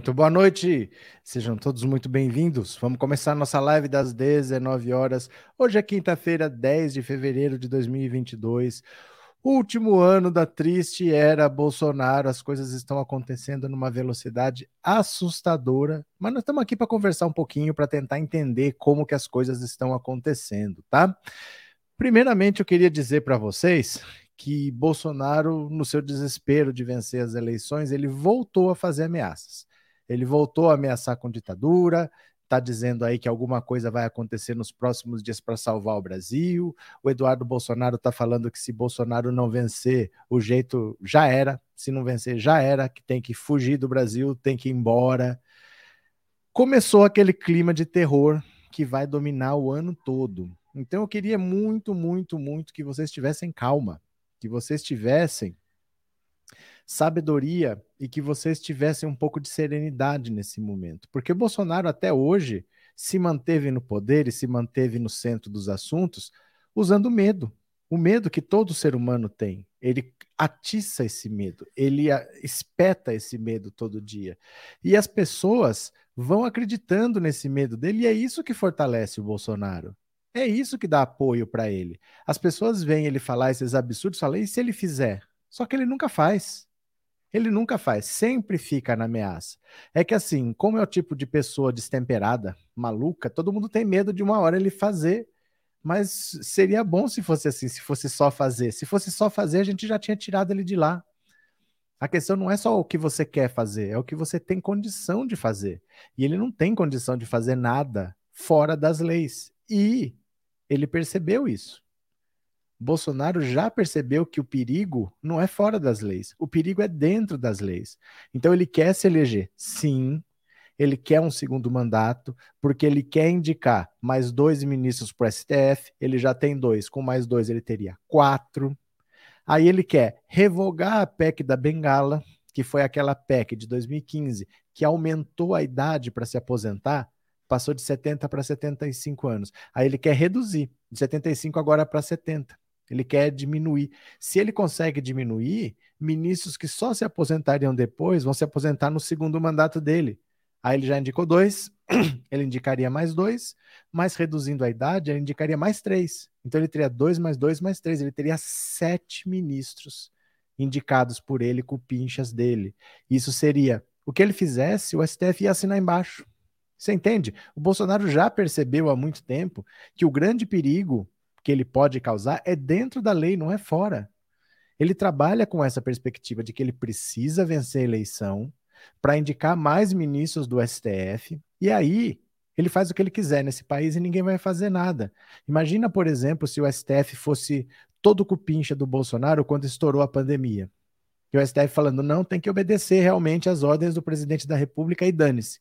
Muito boa noite, sejam todos muito bem-vindos. Vamos começar nossa live das 19 horas. Hoje é quinta-feira, 10 de fevereiro de 2022. Último ano da triste era Bolsonaro, as coisas estão acontecendo numa velocidade assustadora, mas nós estamos aqui para conversar um pouquinho, para tentar entender como que as coisas estão acontecendo, tá? Primeiramente, eu queria dizer para vocês que Bolsonaro, no seu desespero de vencer as eleições, ele voltou a fazer ameaças. Ele voltou a ameaçar com ditadura, está dizendo aí que alguma coisa vai acontecer nos próximos dias para salvar o Brasil. O Eduardo Bolsonaro está falando que se Bolsonaro não vencer, o jeito já era. Se não vencer, já era, que tem que fugir do Brasil, tem que ir embora. Começou aquele clima de terror que vai dominar o ano todo. Então eu queria muito, muito, muito que vocês tivessem calma que vocês tivessem sabedoria e que vocês tivessem um pouco de serenidade nesse momento. Porque Bolsonaro até hoje se manteve no poder e se manteve no centro dos assuntos usando medo. O medo que todo ser humano tem. Ele atiça esse medo, ele espeta esse medo todo dia. E as pessoas vão acreditando nesse medo dele, e é isso que fortalece o Bolsonaro. É isso que dá apoio para ele. As pessoas veem ele falar esses absurdos, falam, e se ele fizer? Só que ele nunca faz. Ele nunca faz, sempre fica na ameaça. É que assim, como é o tipo de pessoa destemperada, maluca, todo mundo tem medo de uma hora ele fazer. Mas seria bom se fosse assim, se fosse só fazer. Se fosse só fazer, a gente já tinha tirado ele de lá. A questão não é só o que você quer fazer, é o que você tem condição de fazer. E ele não tem condição de fazer nada fora das leis. E ele percebeu isso. Bolsonaro já percebeu que o perigo não é fora das leis, o perigo é dentro das leis. Então ele quer se eleger, sim, ele quer um segundo mandato, porque ele quer indicar mais dois ministros para o STF, ele já tem dois, com mais dois ele teria quatro. Aí ele quer revogar a PEC da Bengala, que foi aquela PEC de 2015 que aumentou a idade para se aposentar passou de 70 para 75 anos. Aí ele quer reduzir, de 75 agora para 70. Ele quer diminuir. Se ele consegue diminuir, ministros que só se aposentariam depois vão se aposentar no segundo mandato dele. Aí ele já indicou dois, ele indicaria mais dois, mas reduzindo a idade, ele indicaria mais três. Então ele teria dois mais dois mais três. Ele teria sete ministros indicados por ele com pinchas dele. Isso seria o que ele fizesse, o STF ia assinar embaixo. Você entende? O Bolsonaro já percebeu há muito tempo que o grande perigo que ele pode causar é dentro da lei, não é fora. Ele trabalha com essa perspectiva de que ele precisa vencer a eleição para indicar mais ministros do STF, e aí ele faz o que ele quiser nesse país e ninguém vai fazer nada. Imagina, por exemplo, se o STF fosse todo cupincha do Bolsonaro quando estourou a pandemia. E o STF falando, não, tem que obedecer realmente às ordens do presidente da República e dane-se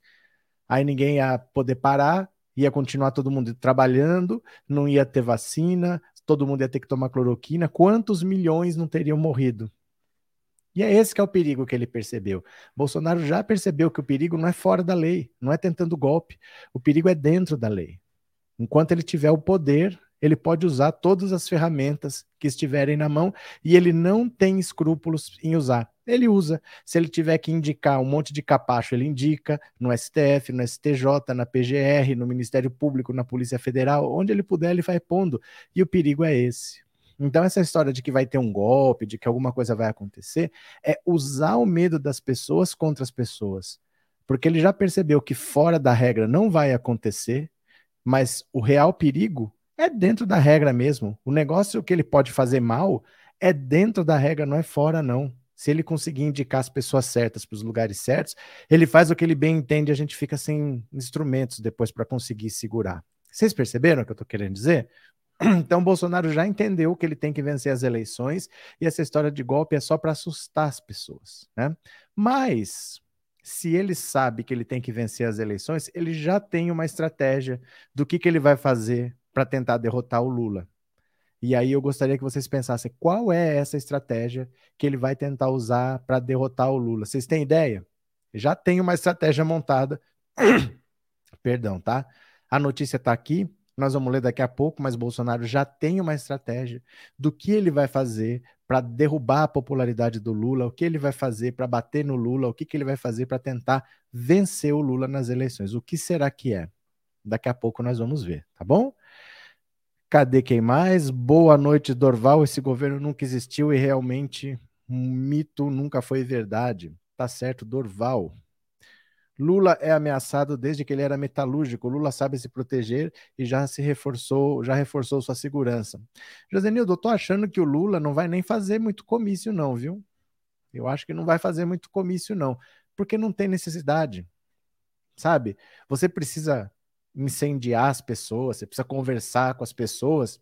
aí ninguém ia poder parar, ia continuar todo mundo trabalhando, não ia ter vacina, todo mundo ia ter que tomar cloroquina. Quantos milhões não teriam morrido? E é esse que é o perigo que ele percebeu. Bolsonaro já percebeu que o perigo não é fora da lei, não é tentando golpe. O perigo é dentro da lei. Enquanto ele tiver o poder, ele pode usar todas as ferramentas que estiverem na mão e ele não tem escrúpulos em usar. Ele usa. Se ele tiver que indicar um monte de capacho, ele indica no STF, no STJ, na PGR, no Ministério Público, na Polícia Federal, onde ele puder, ele vai pondo. E o perigo é esse. Então, essa história de que vai ter um golpe, de que alguma coisa vai acontecer, é usar o medo das pessoas contra as pessoas. Porque ele já percebeu que fora da regra não vai acontecer, mas o real perigo é dentro da regra mesmo. O negócio que ele pode fazer mal é dentro da regra, não é fora, não. Se ele conseguir indicar as pessoas certas para os lugares certos, ele faz o que ele bem entende e a gente fica sem instrumentos depois para conseguir segurar. Vocês perceberam o que eu estou querendo dizer? Então, Bolsonaro já entendeu que ele tem que vencer as eleições e essa história de golpe é só para assustar as pessoas, né? Mas se ele sabe que ele tem que vencer as eleições, ele já tem uma estratégia do que, que ele vai fazer para tentar derrotar o Lula. E aí eu gostaria que vocês pensassem qual é essa estratégia que ele vai tentar usar para derrotar o Lula. Vocês têm ideia? Já tem uma estratégia montada. Perdão, tá? A notícia está aqui Nós vamos ler daqui a pouco, mas Bolsonaro já tem uma estratégia do que ele vai fazer para derrubar a popularidade do Lula, o que ele vai fazer para bater no Lula, o que, que ele vai fazer para tentar vencer o Lula nas eleições. O que será que é? Daqui a pouco nós vamos ver, tá bom? Cadê quem mais? Boa noite, Dorval. Esse governo nunca existiu e realmente um mito nunca foi verdade. Tá certo, Dorval. Lula é ameaçado desde que ele era metalúrgico. Lula sabe se proteger e já se reforçou, já reforçou sua segurança. Josenildo, eu tô achando que o Lula não vai nem fazer muito comício, não, viu? Eu acho que não vai fazer muito comício, não, porque não tem necessidade. Sabe? Você precisa incendiar as pessoas, você precisa conversar com as pessoas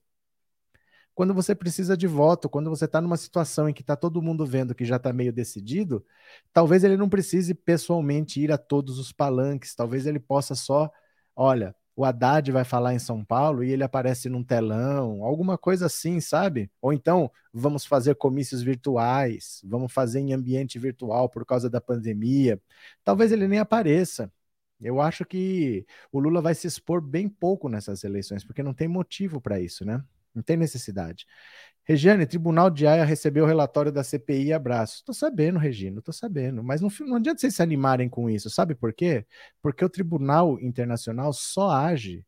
quando você precisa de voto, quando você está numa situação em que está todo mundo vendo que já está meio decidido, talvez ele não precise pessoalmente ir a todos os palanques, talvez ele possa só, olha, o Haddad vai falar em São Paulo e ele aparece num telão, alguma coisa assim, sabe? Ou então, vamos fazer comícios virtuais, vamos fazer em ambiente virtual por causa da pandemia. Talvez ele nem apareça. Eu acho que o Lula vai se expor bem pouco nessas eleições, porque não tem motivo para isso, né? Não tem necessidade. Regiane, Tribunal de Haia recebeu o relatório da CPI abraço. Tô sabendo, Regina, tô sabendo. Mas não, não adianta vocês se animarem com isso. Sabe por quê? Porque o Tribunal Internacional só age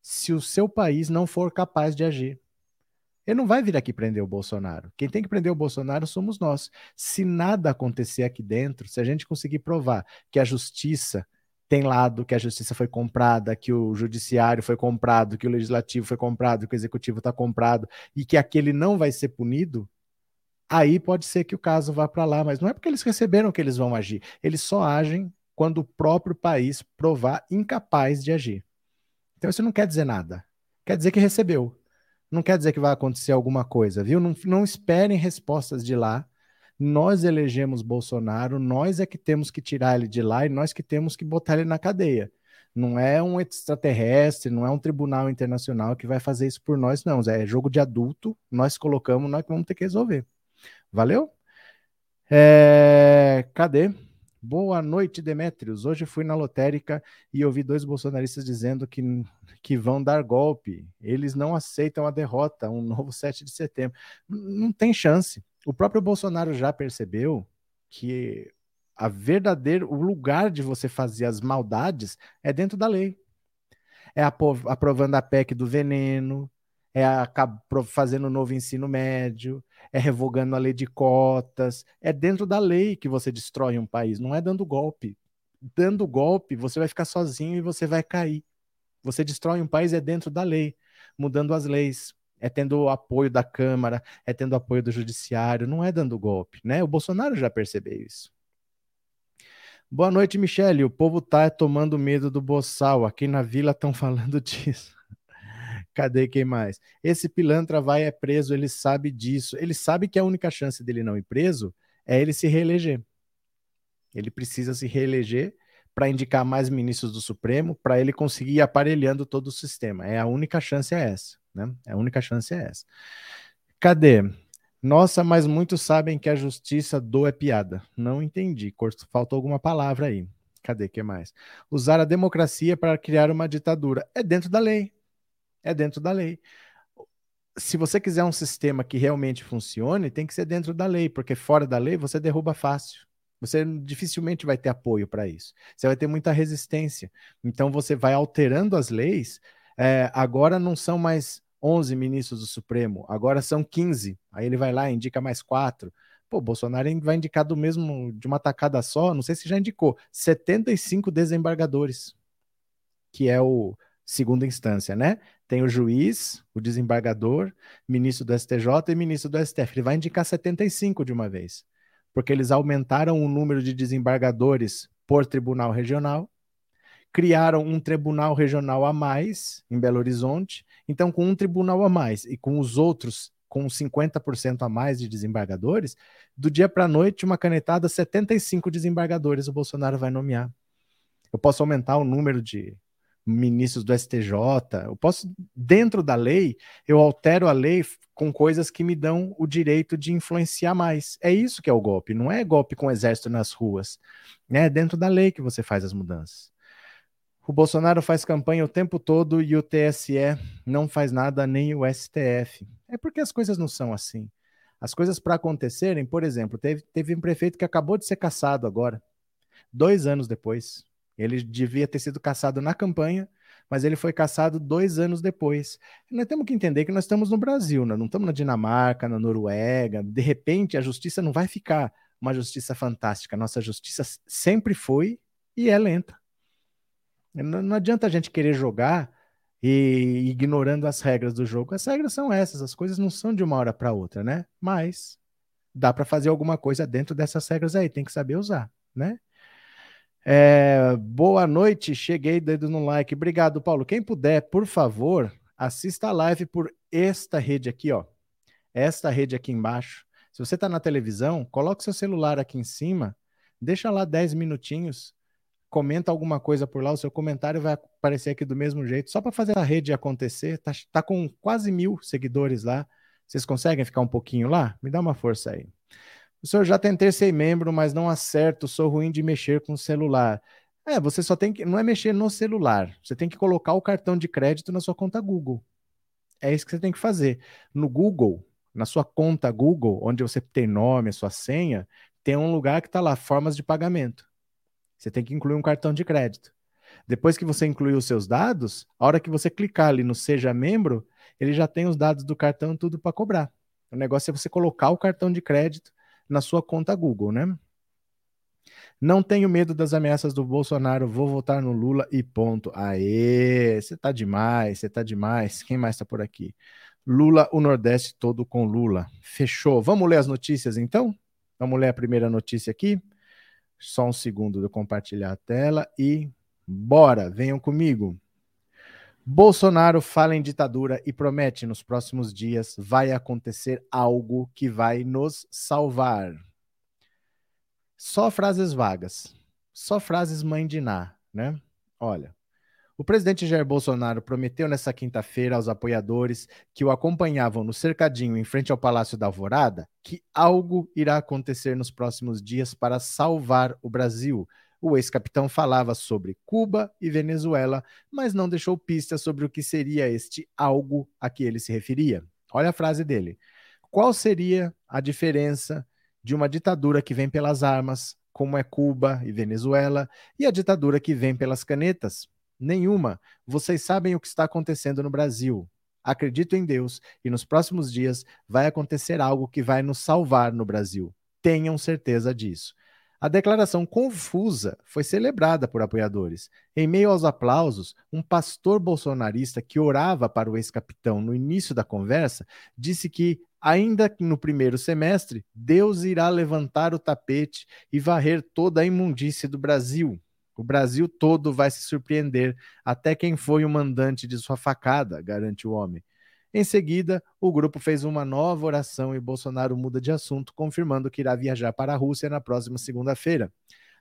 se o seu país não for capaz de agir. Ele não vai vir aqui prender o Bolsonaro. Quem tem que prender o Bolsonaro somos nós. Se nada acontecer aqui dentro, se a gente conseguir provar que a justiça tem lado que a justiça foi comprada, que o judiciário foi comprado, que o legislativo foi comprado, que o executivo está comprado e que aquele não vai ser punido, aí pode ser que o caso vá para lá, mas não é porque eles receberam que eles vão agir. Eles só agem quando o próprio país provar incapaz de agir. Então isso não quer dizer nada. Quer dizer que recebeu. Não quer dizer que vai acontecer alguma coisa, viu? Não, não esperem respostas de lá nós elegemos Bolsonaro, nós é que temos que tirar ele de lá e nós que temos que botar ele na cadeia. Não é um extraterrestre, não é um tribunal internacional que vai fazer isso por nós, não. É jogo de adulto, nós colocamos, nós que vamos ter que resolver. Valeu? É... Cadê? Boa noite, Demetrios. Hoje fui na lotérica e ouvi dois bolsonaristas dizendo que, que vão dar golpe. Eles não aceitam a derrota, um novo 7 de setembro. Não tem chance. O próprio Bolsonaro já percebeu que a verdadeiro o lugar de você fazer as maldades é dentro da lei. É aprovando a PEC do veneno, é fazendo o novo ensino médio, é revogando a lei de cotas. É dentro da lei que você destrói um país, não é dando golpe. Dando golpe, você vai ficar sozinho e você vai cair. Você destrói um país é dentro da lei, mudando as leis, é tendo apoio da Câmara, é tendo apoio do Judiciário, não é dando golpe, né? O Bolsonaro já percebeu isso. Boa noite, Michele. O povo tá tomando medo do boçal. Aqui na vila estão falando disso. Cadê quem mais? Esse pilantra vai é preso, ele sabe disso. Ele sabe que a única chance dele não ir preso é ele se reeleger. Ele precisa se reeleger para indicar mais ministros do Supremo, para ele conseguir ir aparelhando todo o sistema. É a única chance é essa. Né? A única chance é essa. Cadê? Nossa, mas muitos sabem que a justiça do é piada. Não entendi. Faltou alguma palavra aí. Cadê que mais? Usar a democracia para criar uma ditadura. É dentro da lei. É dentro da lei. Se você quiser um sistema que realmente funcione, tem que ser dentro da lei, porque fora da lei você derruba fácil. Você dificilmente vai ter apoio para isso. Você vai ter muita resistência. Então você vai alterando as leis é, agora não são mais 11 ministros do Supremo, agora são 15. Aí ele vai lá e indica mais quatro. Pô, Bolsonaro vai indicar do mesmo, de uma tacada só, não sei se já indicou, 75 desembargadores, que é o segunda instância, né? Tem o juiz, o desembargador, ministro do STJ e ministro do STF. Ele vai indicar 75 de uma vez, porque eles aumentaram o número de desembargadores por tribunal regional criaram um tribunal regional a mais em Belo Horizonte. Então, com um tribunal a mais e com os outros com 50% a mais de desembargadores, do dia para a noite, uma canetada, 75 desembargadores o Bolsonaro vai nomear. Eu posso aumentar o número de ministros do STJ, eu posso, dentro da lei, eu altero a lei com coisas que me dão o direito de influenciar mais. É isso que é o golpe, não é golpe com o exército nas ruas. É dentro da lei que você faz as mudanças. O Bolsonaro faz campanha o tempo todo e o TSE não faz nada, nem o STF. É porque as coisas não são assim. As coisas para acontecerem, por exemplo, teve, teve um prefeito que acabou de ser caçado agora, dois anos depois. Ele devia ter sido caçado na campanha, mas ele foi caçado dois anos depois. Nós temos que entender que nós estamos no Brasil, não estamos na Dinamarca, na Noruega. De repente, a justiça não vai ficar uma justiça fantástica. Nossa justiça sempre foi e é lenta. Não, não adianta a gente querer jogar e ignorando as regras do jogo. As regras são essas, as coisas não são de uma hora para outra, né? Mas dá para fazer alguma coisa dentro dessas regras aí, tem que saber usar, né? É, boa noite, cheguei dedo no like. Obrigado, Paulo. Quem puder, por favor, assista a live por esta rede aqui, ó. Esta rede aqui embaixo. Se você está na televisão, coloque seu celular aqui em cima, deixa lá 10 minutinhos comenta alguma coisa por lá, o seu comentário vai aparecer aqui do mesmo jeito, só para fazer a rede acontecer. Tá, tá com quase mil seguidores lá. Vocês conseguem ficar um pouquinho lá? Me dá uma força aí. O senhor já tentei ser membro, mas não acerto, sou ruim de mexer com o celular. É, você só tem que. Não é mexer no celular. Você tem que colocar o cartão de crédito na sua conta Google. É isso que você tem que fazer. No Google, na sua conta Google, onde você tem nome, a sua senha, tem um lugar que está lá, formas de pagamento. Você tem que incluir um cartão de crédito. Depois que você incluir os seus dados, a hora que você clicar ali no Seja Membro, ele já tem os dados do cartão tudo para cobrar. O negócio é você colocar o cartão de crédito na sua conta Google, né? Não tenho medo das ameaças do Bolsonaro, vou votar no Lula e ponto. Aê, você tá demais, você tá demais. Quem mais tá por aqui? Lula, o Nordeste todo com Lula. Fechou. Vamos ler as notícias então? Vamos ler a primeira notícia aqui. Só um segundo de eu compartilhar a tela e bora, venham comigo. Bolsonaro fala em ditadura e promete nos próximos dias vai acontecer algo que vai nos salvar. Só frases vagas, só frases mãe de Ná, né? Olha, o presidente Jair Bolsonaro prometeu nesta quinta-feira aos apoiadores que o acompanhavam no cercadinho em frente ao Palácio da Alvorada que algo irá acontecer nos próximos dias para salvar o Brasil. O ex-capitão falava sobre Cuba e Venezuela, mas não deixou pistas sobre o que seria este algo a que ele se referia. Olha a frase dele. Qual seria a diferença de uma ditadura que vem pelas armas, como é Cuba e Venezuela, e a ditadura que vem pelas canetas, Nenhuma. Vocês sabem o que está acontecendo no Brasil. Acredito em Deus e nos próximos dias vai acontecer algo que vai nos salvar no Brasil. Tenham certeza disso. A declaração confusa foi celebrada por apoiadores. Em meio aos aplausos, um pastor bolsonarista que orava para o ex-capitão no início da conversa disse que, ainda no primeiro semestre, Deus irá levantar o tapete e varrer toda a imundície do Brasil. O Brasil todo vai se surpreender, até quem foi o mandante de sua facada, garante o homem. Em seguida, o grupo fez uma nova oração e Bolsonaro muda de assunto, confirmando que irá viajar para a Rússia na próxima segunda-feira.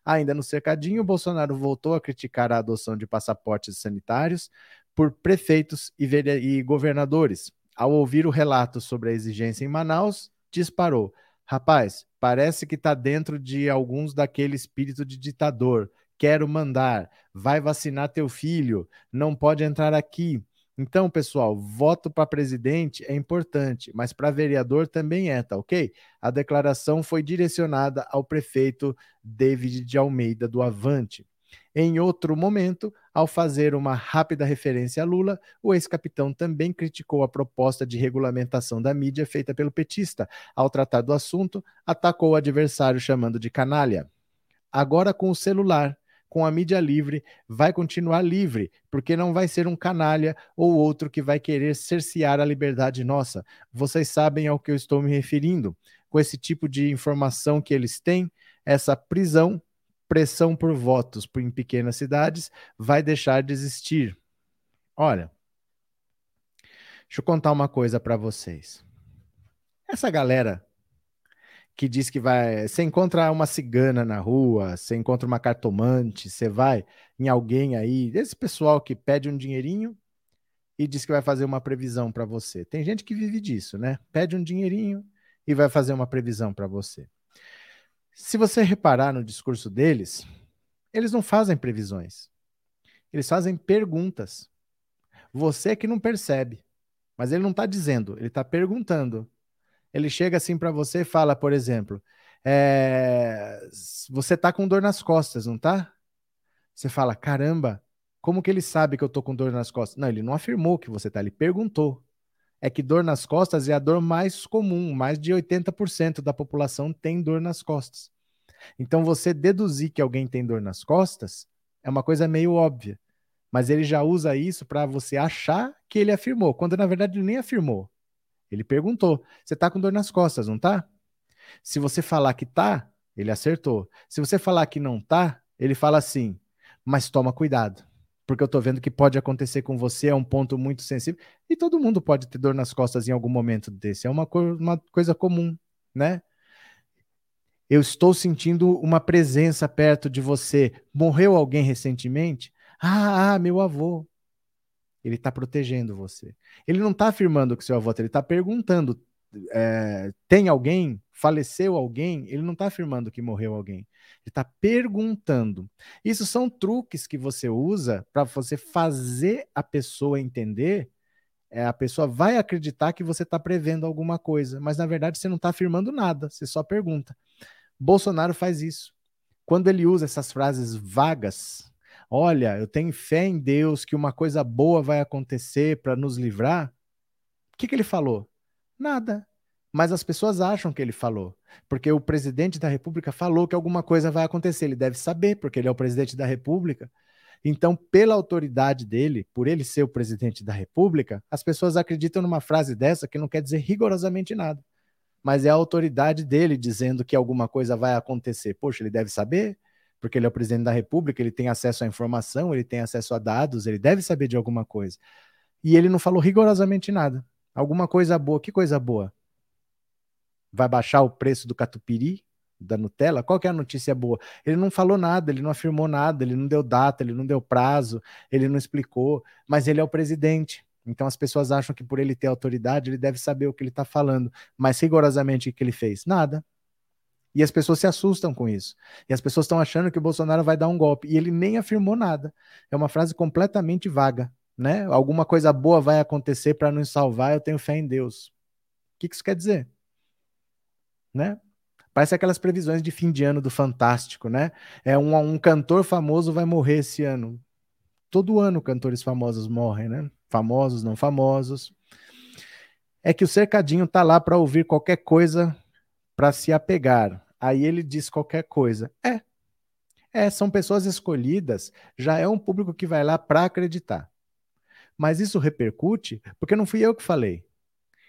Ainda no cercadinho, Bolsonaro voltou a criticar a adoção de passaportes sanitários por prefeitos e, governadores. Ao ouvir o relato sobre a exigência em Manaus, disparou: Rapaz, parece que está dentro de alguns daquele espírito de ditador quero mandar, vai vacinar teu filho, não pode entrar aqui. Então, pessoal, voto para presidente é importante, mas para vereador também é, tá ok? A declaração foi direcionada ao prefeito David de Almeida do Avante. Em outro momento, ao fazer uma rápida referência a Lula, o ex-capitão também criticou a proposta de regulamentação da mídia feita pelo petista. Ao tratar do assunto, atacou o adversário chamando de canalha. Agora com o celular, com a mídia livre, vai continuar livre, porque não vai ser um canalha ou outro que vai querer cercear a liberdade nossa. Vocês sabem ao que eu estou me referindo. Com esse tipo de informação que eles têm, essa prisão, pressão por votos em pequenas cidades, vai deixar de existir. Olha, deixa eu contar uma coisa para vocês. Essa galera que diz que vai. Você encontra uma cigana na rua, você encontra uma cartomante, você vai em alguém aí, esse pessoal que pede um dinheirinho e diz que vai fazer uma previsão para você. Tem gente que vive disso, né? Pede um dinheirinho e vai fazer uma previsão para você. Se você reparar no discurso deles, eles não fazem previsões. Eles fazem perguntas. Você que não percebe. Mas ele não está dizendo, ele está perguntando. Ele chega assim para você e fala, por exemplo, é, você tá com dor nas costas, não tá? Você fala, caramba, como que ele sabe que eu tô com dor nas costas? Não, ele não afirmou que você tá, ele perguntou. É que dor nas costas é a dor mais comum, mais de 80% da população tem dor nas costas. Então você deduzir que alguém tem dor nas costas é uma coisa meio óbvia. Mas ele já usa isso para você achar que ele afirmou, quando na verdade ele nem afirmou. Ele perguntou: "Você tá com dor nas costas, não tá?" Se você falar que tá, ele acertou. Se você falar que não tá, ele fala assim: "Mas toma cuidado, porque eu tô vendo que pode acontecer com você, é um ponto muito sensível, e todo mundo pode ter dor nas costas em algum momento desse, é uma, co uma coisa comum, né? Eu estou sentindo uma presença perto de você. Morreu alguém recentemente? Ah, ah meu avô. Ele está protegendo você. Ele não está afirmando que seu avô, ele está perguntando: é, tem alguém? Faleceu alguém? Ele não está afirmando que morreu alguém. Ele está perguntando. Isso são truques que você usa para você fazer a pessoa entender. É, a pessoa vai acreditar que você está prevendo alguma coisa, mas na verdade você não está afirmando nada, você só pergunta. Bolsonaro faz isso. Quando ele usa essas frases vagas, olha, eu tenho fé em Deus que uma coisa boa vai acontecer para nos livrar. O que, que ele falou? Nada. Mas as pessoas acham que ele falou, porque o presidente da República falou que alguma coisa vai acontecer. Ele deve saber, porque ele é o presidente da República. Então, pela autoridade dele, por ele ser o presidente da República, as pessoas acreditam numa frase dessa que não quer dizer rigorosamente nada. Mas é a autoridade dele dizendo que alguma coisa vai acontecer. Poxa, ele deve saber, porque ele é o presidente da República, ele tem acesso à informação, ele tem acesso a dados, ele deve saber de alguma coisa. E ele não falou rigorosamente nada. Alguma coisa boa. Que coisa boa? Vai baixar o preço do catupiry, da Nutella? Qual que é a notícia boa? Ele não falou nada, ele não afirmou nada, ele não deu data, ele não deu prazo, ele não explicou, mas ele é o presidente. Então as pessoas acham que por ele ter autoridade, ele deve saber o que ele está falando. Mas rigorosamente o que ele fez? Nada. E as pessoas se assustam com isso. E as pessoas estão achando que o Bolsonaro vai dar um golpe. E ele nem afirmou nada. É uma frase completamente vaga né? Alguma coisa boa vai acontecer para nos salvar, eu tenho fé em Deus. O que, isso quer dizer? Né? Parece aquelas previsões de fim de ano do Fantástico, né? É um, um cantor famoso vai morrer esse ano. Todo ano cantores famosos morrem, né? Famosos, não famosos. É que o cercadinho tá lá para ouvir qualquer coisa para se apegar. Aí ele diz qualquer coisa. É. É, são pessoas escolhidas, já é um público que vai lá para acreditar. Mas isso repercute porque não fui eu que falei.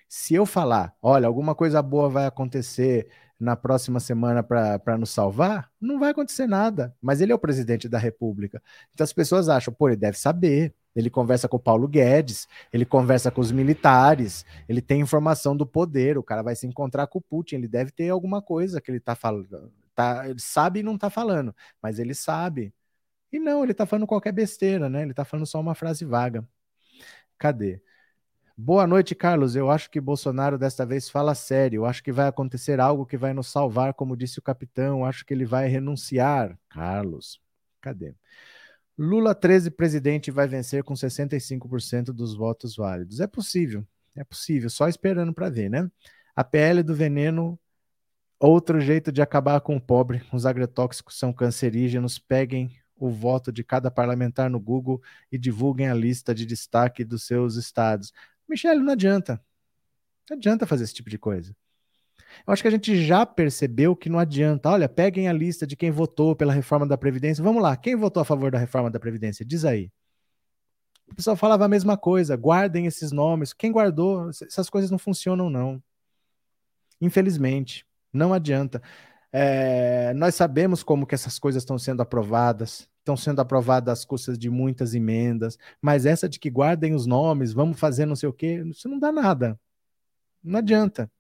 Se eu falar, olha, alguma coisa boa vai acontecer na próxima semana para nos salvar, não vai acontecer nada. Mas ele é o presidente da República. Então as pessoas acham, pô, ele deve saber. Ele conversa com o Paulo Guedes, ele conversa com os militares, ele tem informação do poder. O cara vai se encontrar com o Putin, ele deve ter alguma coisa que ele está falando. Tá, ele sabe e não está falando, mas ele sabe. E não, ele está falando qualquer besteira, né? Ele está falando só uma frase vaga. Cadê? Boa noite, Carlos. Eu acho que Bolsonaro desta vez fala sério. Eu acho que vai acontecer algo que vai nos salvar, como disse o capitão. Eu acho que ele vai renunciar. Carlos, cadê? Lula 13 presidente vai vencer com 65% dos votos válidos. É possível, é possível, só esperando para ver, né? A PL do veneno, outro jeito de acabar com o pobre. Os agrotóxicos são cancerígenos. Peguem o voto de cada parlamentar no Google e divulguem a lista de destaque dos seus estados. Michele, não adianta. Não adianta fazer esse tipo de coisa. Eu acho que a gente já percebeu que não adianta. Olha, peguem a lista de quem votou pela reforma da Previdência. Vamos lá, quem votou a favor da reforma da Previdência? Diz aí. O pessoal falava a mesma coisa, guardem esses nomes. Quem guardou? Essas coisas não funcionam, não. Infelizmente, não adianta. É, nós sabemos como que essas coisas estão sendo aprovadas, estão sendo aprovadas às custas de muitas emendas, mas essa de que guardem os nomes, vamos fazer não sei o quê, isso não dá nada. Não adianta.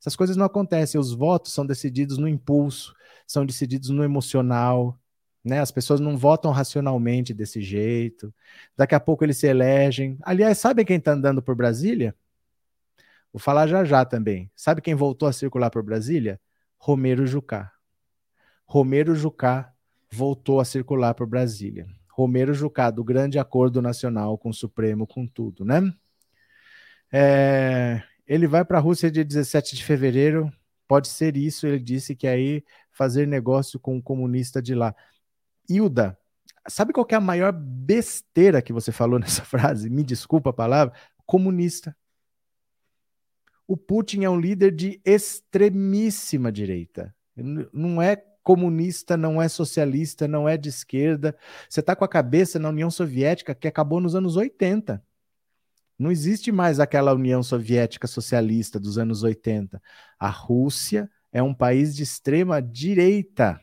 Essas coisas não acontecem. Os votos são decididos no impulso, são decididos no emocional. Né? As pessoas não votam racionalmente desse jeito. Daqui a pouco eles se elegem. Aliás, sabe quem está andando por Brasília? Vou falar já já também. Sabe quem voltou a circular por Brasília? Romero Jucá. Romero Jucá voltou a circular por Brasília. Romero Jucá, do grande acordo nacional com o Supremo, com tudo, né? É, ele vai para a Rússia dia 17 de fevereiro, pode ser isso, ele disse que aí fazer negócio com o um comunista de lá. Hilda, sabe qual é a maior besteira que você falou nessa frase? Me desculpa a palavra, comunista. O Putin é um líder de extremíssima direita. Não é comunista, não é socialista, não é de esquerda. Você está com a cabeça na União Soviética que acabou nos anos 80. Não existe mais aquela União Soviética socialista dos anos 80. A Rússia é um país de extrema direita.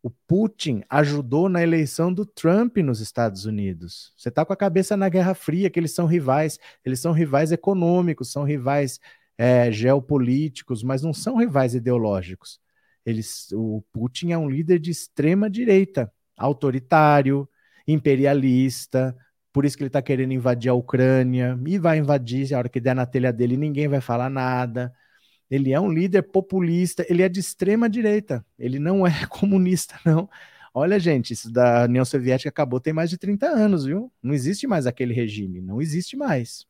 O Putin ajudou na eleição do Trump nos Estados Unidos. Você está com a cabeça na Guerra Fria, que eles são rivais. Eles são rivais econômicos, são rivais é, geopolíticos, mas não são rivais ideológicos. Eles, o Putin é um líder de extrema direita, autoritário, imperialista, por isso que ele está querendo invadir a Ucrânia, e vai invadir, a hora que der na telha dele, ninguém vai falar nada. Ele é um líder populista, ele é de extrema direita, ele não é comunista, não. Olha, gente, isso da União Soviética acabou tem mais de 30 anos, viu? Não existe mais aquele regime, não existe mais.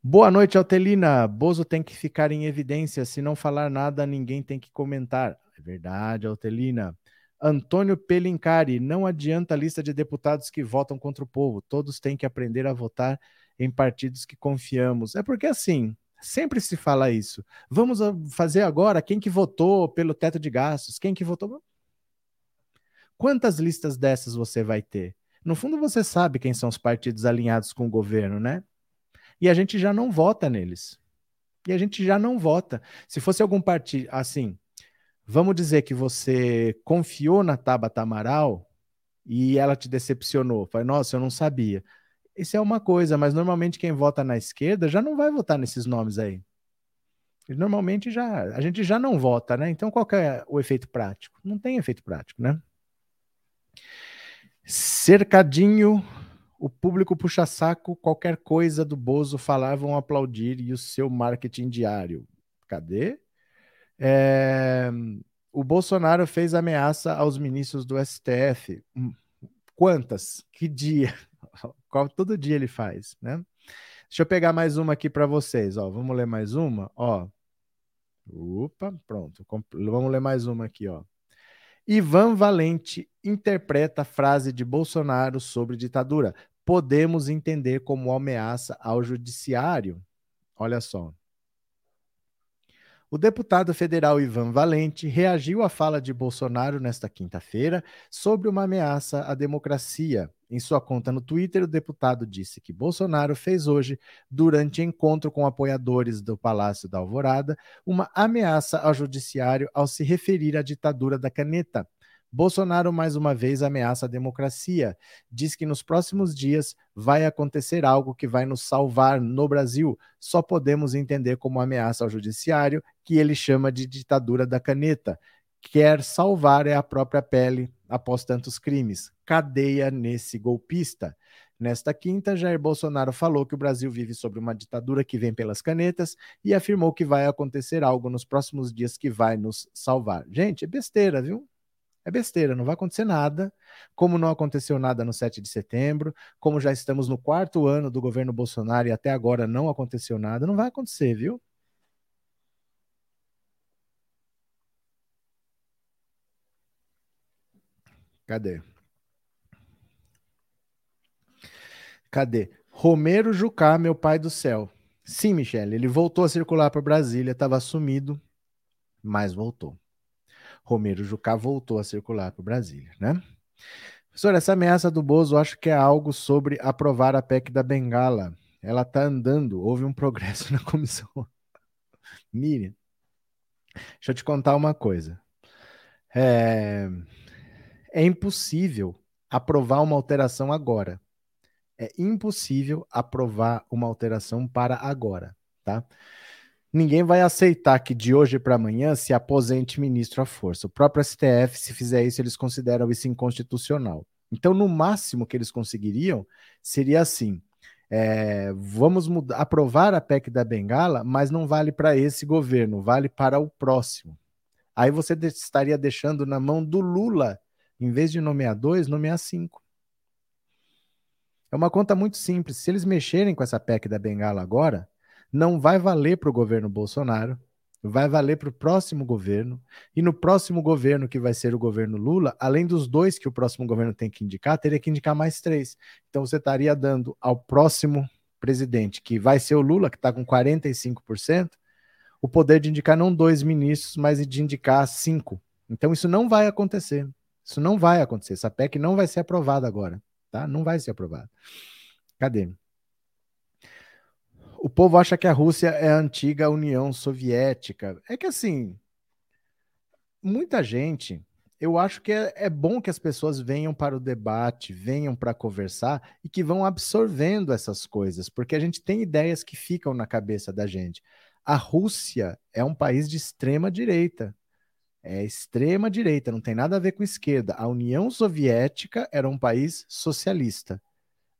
Boa noite, Altelina. Bozo tem que ficar em evidência. Se não falar nada, ninguém tem que comentar. É verdade, Altelina. Antônio Pelincari, não adianta a lista de deputados que votam contra o povo. Todos têm que aprender a votar em partidos que confiamos. É porque assim, sempre se fala isso. Vamos fazer agora quem que votou pelo teto de gastos, quem que votou. Quantas listas dessas você vai ter? No fundo, você sabe quem são os partidos alinhados com o governo, né? E a gente já não vota neles. E a gente já não vota. Se fosse algum partido, assim, Vamos dizer que você confiou na Tabata Amaral e ela te decepcionou. Falei, nossa, eu não sabia. Isso é uma coisa, mas normalmente quem vota na esquerda já não vai votar nesses nomes aí. Normalmente já a gente já não vota, né? Então qual é o efeito prático? Não tem efeito prático, né? Cercadinho, o público puxa saco, qualquer coisa do Bozo falar vão aplaudir e o seu marketing diário. Cadê? É, o Bolsonaro fez ameaça aos ministros do STF. Hum, quantas? Que dia? Qual todo dia ele faz, né? Deixa eu pegar mais uma aqui para vocês, ó. Vamos ler mais uma, ó. Opa, pronto. Vamos ler mais uma aqui, ó. Ivan Valente interpreta a frase de Bolsonaro sobre ditadura. Podemos entender como ameaça ao judiciário. Olha só. O deputado federal Ivan Valente reagiu à fala de Bolsonaro nesta quinta-feira sobre uma ameaça à democracia. Em sua conta no Twitter, o deputado disse que Bolsonaro fez hoje, durante encontro com apoiadores do Palácio da Alvorada, uma ameaça ao judiciário ao se referir à ditadura da caneta. Bolsonaro mais uma vez ameaça a democracia. Diz que nos próximos dias vai acontecer algo que vai nos salvar no Brasil. Só podemos entender como ameaça ao judiciário, que ele chama de ditadura da caneta. Quer salvar é a própria pele após tantos crimes. Cadeia nesse golpista. Nesta quinta, Jair Bolsonaro falou que o Brasil vive sob uma ditadura que vem pelas canetas e afirmou que vai acontecer algo nos próximos dias que vai nos salvar. Gente, é besteira, viu? É besteira, não vai acontecer nada, como não aconteceu nada no 7 de setembro, como já estamos no quarto ano do governo Bolsonaro e até agora não aconteceu nada, não vai acontecer, viu? Cadê? Cadê? Romero Jucá, meu pai do céu. Sim, Michele, ele voltou a circular para Brasília, estava sumido, mas voltou. Romero Jucá voltou a circular para Brasília, né? Professor, essa ameaça do Bozo acho que é algo sobre aprovar a PEC da Bengala. Ela está andando, houve um progresso na comissão. Miriam, deixa eu te contar uma coisa. É, é impossível aprovar uma alteração agora. É impossível aprovar uma alteração para agora, tá? Ninguém vai aceitar que de hoje para amanhã se aposente ministro à força. O próprio STF, se fizer isso, eles consideram isso inconstitucional. Então, no máximo que eles conseguiriam seria assim: é, vamos mudar, aprovar a PEC da Bengala, mas não vale para esse governo, vale para o próximo. Aí você estaria deixando na mão do Lula, em vez de nomear dois, nomear cinco. É uma conta muito simples. Se eles mexerem com essa PEC da Bengala agora, não vai valer para o governo Bolsonaro, vai valer para o próximo governo. E no próximo governo, que vai ser o governo Lula, além dos dois que o próximo governo tem que indicar, teria que indicar mais três. Então você estaria dando ao próximo presidente, que vai ser o Lula, que está com 45%, o poder de indicar não dois ministros, mas de indicar cinco. Então isso não vai acontecer. Isso não vai acontecer. Essa PEC não vai ser aprovada agora, tá? Não vai ser aprovada. Cadê? O povo acha que a Rússia é a antiga União Soviética. É que assim, muita gente, eu acho que é, é bom que as pessoas venham para o debate, venham para conversar e que vão absorvendo essas coisas, porque a gente tem ideias que ficam na cabeça da gente. A Rússia é um país de extrema direita. É extrema direita, não tem nada a ver com esquerda. A União Soviética era um país socialista.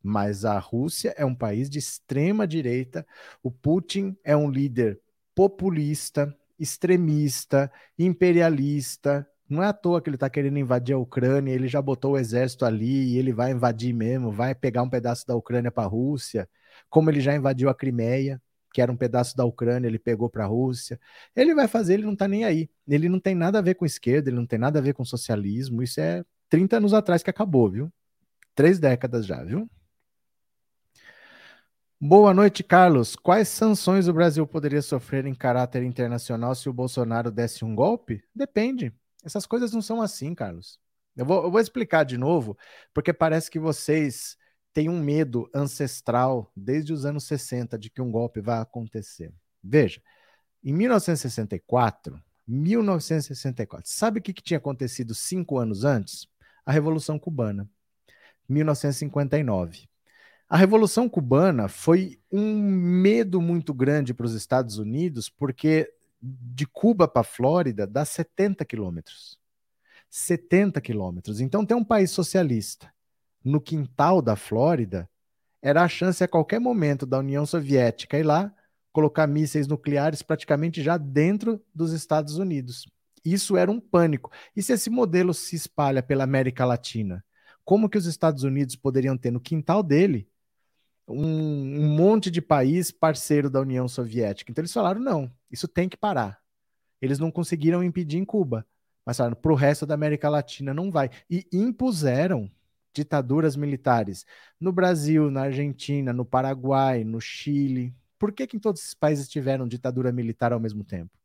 Mas a Rússia é um país de extrema direita. O Putin é um líder populista, extremista, imperialista. Não é à toa que ele está querendo invadir a Ucrânia, ele já botou o exército ali e ele vai invadir mesmo, vai pegar um pedaço da Ucrânia para a Rússia, como ele já invadiu a Crimeia, que era um pedaço da Ucrânia, ele pegou para a Rússia. Ele vai fazer, ele não está nem aí. Ele não tem nada a ver com esquerda, ele não tem nada a ver com socialismo. Isso é 30 anos atrás que acabou, viu? Três décadas já, viu? Boa noite, Carlos. Quais sanções o Brasil poderia sofrer em caráter internacional se o Bolsonaro desse um golpe? Depende. Essas coisas não são assim, Carlos. Eu vou, eu vou explicar de novo, porque parece que vocês têm um medo ancestral desde os anos 60 de que um golpe vai acontecer. Veja, em 1964, 1964, sabe o que, que tinha acontecido cinco anos antes? A Revolução Cubana, 1959. A Revolução Cubana foi um medo muito grande para os Estados Unidos, porque de Cuba para a Flórida dá 70 quilômetros. 70 quilômetros. Então, tem um país socialista no quintal da Flórida, era a chance a qualquer momento da União Soviética ir lá colocar mísseis nucleares praticamente já dentro dos Estados Unidos. Isso era um pânico. E se esse modelo se espalha pela América Latina, como que os Estados Unidos poderiam ter no quintal dele um, um, monte de país parceiro da União Soviética. Então eles falaram: não, isso tem que parar. Eles não conseguiram impedir em Cuba, mas falaram: para o resto da América Latina não vai. E impuseram ditaduras militares no Brasil, na Argentina, no Paraguai, no Chile. Por que, que em todos esses países tiveram ditadura militar ao mesmo tempo?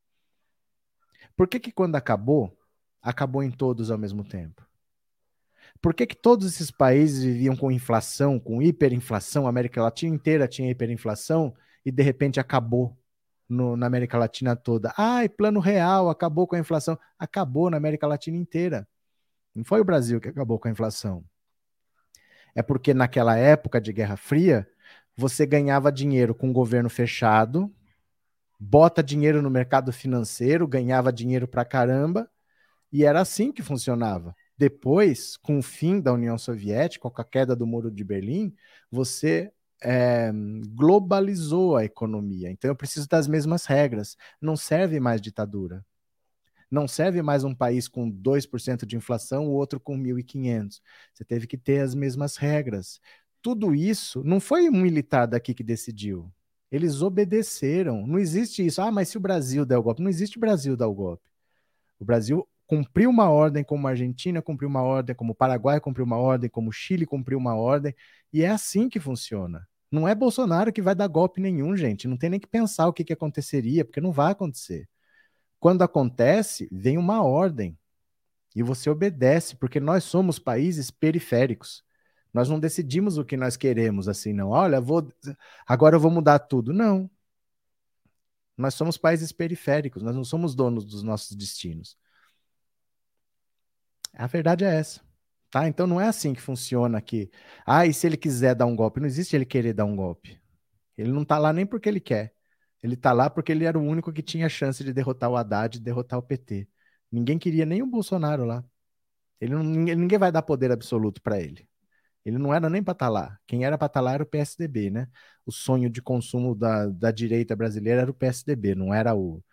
Por que, que quando acabou, acabou em todos ao mesmo tempo? Por que, que todos esses países viviam com inflação, com hiperinflação? A América Latina inteira tinha hiperinflação e de repente acabou no, na América Latina toda. Ai, plano real, acabou com a inflação. Acabou na América Latina inteira. Não foi o Brasil que acabou com a inflação. É porque naquela época de Guerra Fria, você ganhava dinheiro com o governo fechado, bota dinheiro no mercado financeiro, ganhava dinheiro pra caramba, e era assim que funcionava. Depois, com o fim da União Soviética, com a queda do Muro de Berlim, você é, globalizou a economia. Então, eu preciso das mesmas regras. Não serve mais ditadura. Não serve mais um país com 2% de inflação, o outro com 1.500. Você teve que ter as mesmas regras. Tudo isso não foi um militar daqui que decidiu. Eles obedeceram. Não existe isso. Ah, mas se o Brasil der o golpe. Não existe Brasil dar o golpe. O Brasil cumpriu uma ordem como a Argentina cumpriu uma ordem, como o Paraguai cumpriu uma ordem, como o Chile cumpriu uma ordem, e é assim que funciona. Não é Bolsonaro que vai dar golpe nenhum, gente. Não tem nem que pensar o que, que aconteceria, porque não vai acontecer. Quando acontece, vem uma ordem e você obedece, porque nós somos países periféricos. Nós não decidimos o que nós queremos assim, não. Olha, vou agora eu vou mudar tudo. Não. Nós somos países periféricos, nós não somos donos dos nossos destinos. A verdade é essa. Tá? Então não é assim que funciona aqui. Ah, e se ele quiser dar um golpe? Não existe ele querer dar um golpe. Ele não está lá nem porque ele quer. Ele está lá porque ele era o único que tinha chance de derrotar o Haddad e derrotar o PT. Ninguém queria nem o Bolsonaro lá. Ele não, ninguém vai dar poder absoluto para ele. Ele não era nem para estar tá lá. Quem era para estar tá lá era o PSDB, né? O sonho de consumo da, da direita brasileira era o PSDB, não era o,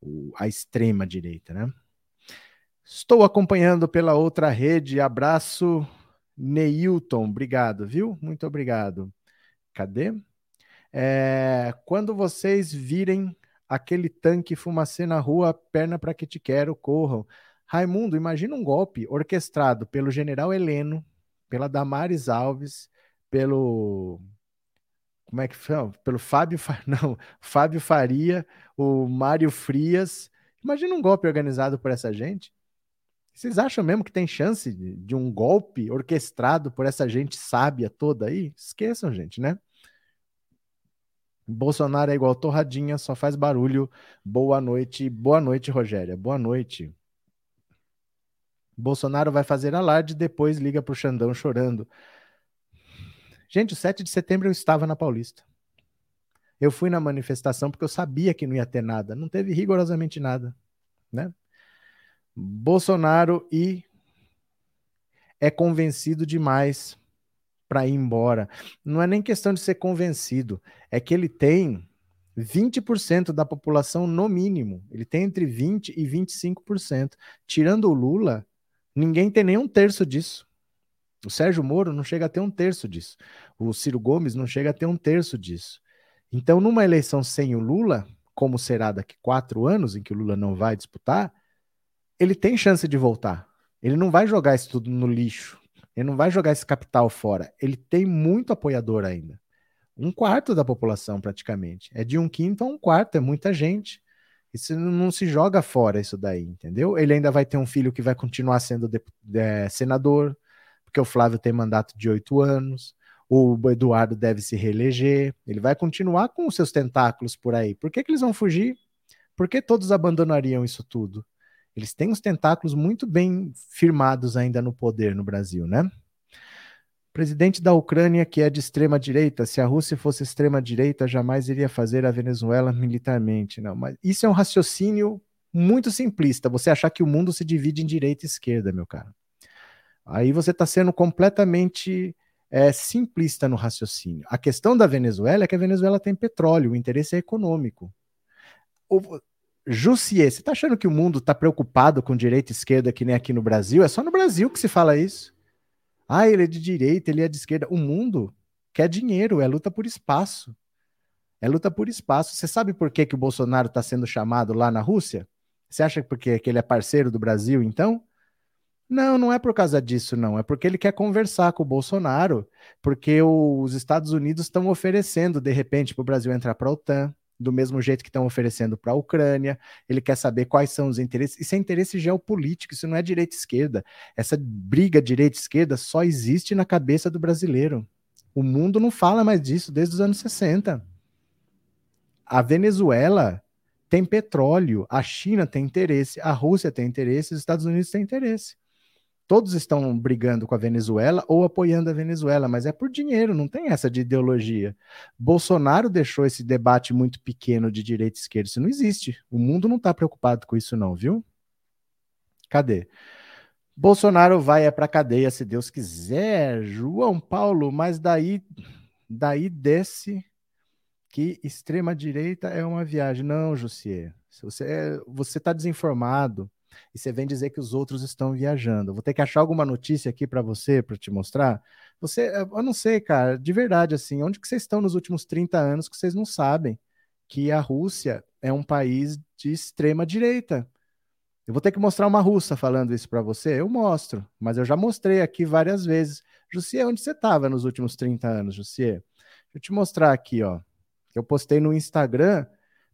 o a extrema direita, né? Estou acompanhando pela outra rede. Abraço Neilton, obrigado, viu? Muito obrigado. Cadê? É, quando vocês virem aquele tanque fumacê na rua, perna para que te quero, corram. Raimundo, imagina um golpe orquestrado pelo general Heleno, pela Damares Alves, pelo como é que foi? Pelo Fábio, não, Fábio Faria, o Mário Frias. Imagina um golpe organizado por essa gente. Vocês acham mesmo que tem chance de, de um golpe orquestrado por essa gente sábia toda aí? Esqueçam, gente, né? Bolsonaro é igual torradinha, só faz barulho. Boa noite, boa noite, Rogéria. Boa noite. Bolsonaro vai fazer alarde, depois liga pro Xandão chorando. Gente, o 7 de setembro eu estava na Paulista. Eu fui na manifestação porque eu sabia que não ia ter nada. Não teve rigorosamente nada, né? Bolsonaro e é convencido demais para ir embora. Não é nem questão de ser convencido, é que ele tem 20% da população no mínimo. Ele tem entre 20 e 25%. Tirando o Lula, ninguém tem nem um terço disso. O Sérgio Moro não chega a ter um terço disso. O Ciro Gomes não chega a ter um terço disso. Então, numa eleição sem o Lula, como será daqui quatro anos, em que o Lula não vai disputar, ele tem chance de voltar. Ele não vai jogar isso tudo no lixo. Ele não vai jogar esse capital fora. Ele tem muito apoiador ainda. Um quarto da população, praticamente. É de um quinto a um quarto, é muita gente. Isso não se joga fora, isso daí, entendeu? Ele ainda vai ter um filho que vai continuar sendo é, senador, porque o Flávio tem mandato de oito anos. O Eduardo deve se reeleger. Ele vai continuar com os seus tentáculos por aí. Por que, que eles vão fugir? Por que todos abandonariam isso tudo? Eles têm os tentáculos muito bem firmados ainda no poder no Brasil, né? Presidente da Ucrânia, que é de extrema direita, se a Rússia fosse extrema direita, jamais iria fazer a Venezuela militarmente. Não, mas isso é um raciocínio muito simplista. Você achar que o mundo se divide em direita e esquerda, meu caro. Aí você está sendo completamente é, simplista no raciocínio. A questão da Venezuela é que a Venezuela tem petróleo, o interesse é econômico. Jussier, você está achando que o mundo está preocupado com direita e esquerda que nem aqui no Brasil? É só no Brasil que se fala isso. Ah, ele é de direita, ele é de esquerda. O mundo quer dinheiro, é luta por espaço. É luta por espaço. Você sabe por que, que o Bolsonaro está sendo chamado lá na Rússia? Você acha porque que ele é parceiro do Brasil, então? Não, não é por causa disso, não. É porque ele quer conversar com o Bolsonaro, porque os Estados Unidos estão oferecendo, de repente, para o Brasil entrar para a OTAN do mesmo jeito que estão oferecendo para a Ucrânia. Ele quer saber quais são os interesses. Isso é interesse geopolítico, isso não é direita esquerda. Essa briga direita esquerda só existe na cabeça do brasileiro. O mundo não fala mais disso desde os anos 60. A Venezuela tem petróleo, a China tem interesse, a Rússia tem interesse, os Estados Unidos têm interesse. Todos estão brigando com a Venezuela ou apoiando a Venezuela, mas é por dinheiro, não tem essa de ideologia. Bolsonaro deixou esse debate muito pequeno de direita e esquerda. Isso não existe. O mundo não está preocupado com isso, não, viu? Cadê? Bolsonaro vai é para cadeia, se Deus quiser. João Paulo, mas daí, daí desce que extrema direita é uma viagem. Não, Jussier. Você é, você está desinformado e você vem dizer que os outros estão viajando. Vou ter que achar alguma notícia aqui para você, para te mostrar. Você, eu não sei, cara, de verdade, assim, onde que vocês estão nos últimos 30 anos que vocês não sabem que a Rússia é um país de extrema direita? Eu vou ter que mostrar uma russa falando isso para você? Eu mostro, mas eu já mostrei aqui várias vezes. Jussier, onde você estava nos últimos 30 anos, Jussier? Deixa eu te mostrar aqui, ó. Eu postei no Instagram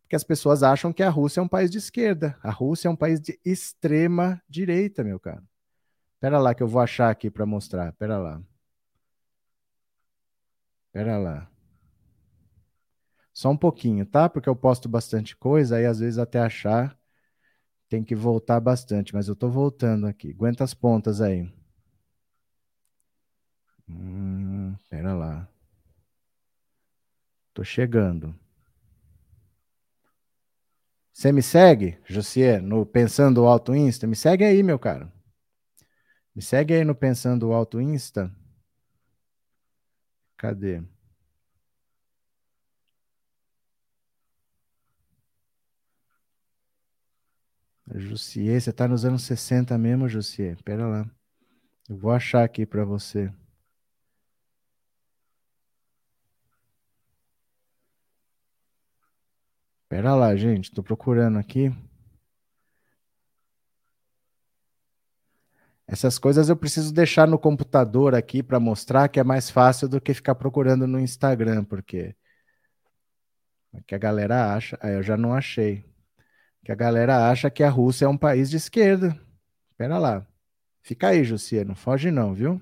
porque as pessoas acham que a Rússia é um país de esquerda. A Rússia é um país de extrema direita, meu caro. Pera lá que eu vou achar aqui para mostrar. Pera lá. Pera lá. Só um pouquinho, tá? Porque eu posto bastante coisa, aí às vezes até achar tem que voltar bastante, mas eu tô voltando aqui. Aguenta as pontas aí. Hum, pera lá. Tô chegando. Você me segue, Josier, no Pensando Alto Insta? Me segue aí, meu cara. Me segue aí no Pensando Alto Insta. Cadê? Jussier, você tá nos anos 60 mesmo, Jussier? Pera lá. Eu vou achar aqui para você. Pera lá, gente, tô procurando aqui. Essas coisas eu preciso deixar no computador aqui para mostrar que é mais fácil do que ficar procurando no Instagram, porque que a galera acha, ah, eu já não achei. Que a galera acha que a Rússia é um país de esquerda. Pera lá. Fica aí, Jussier, não foge não, viu?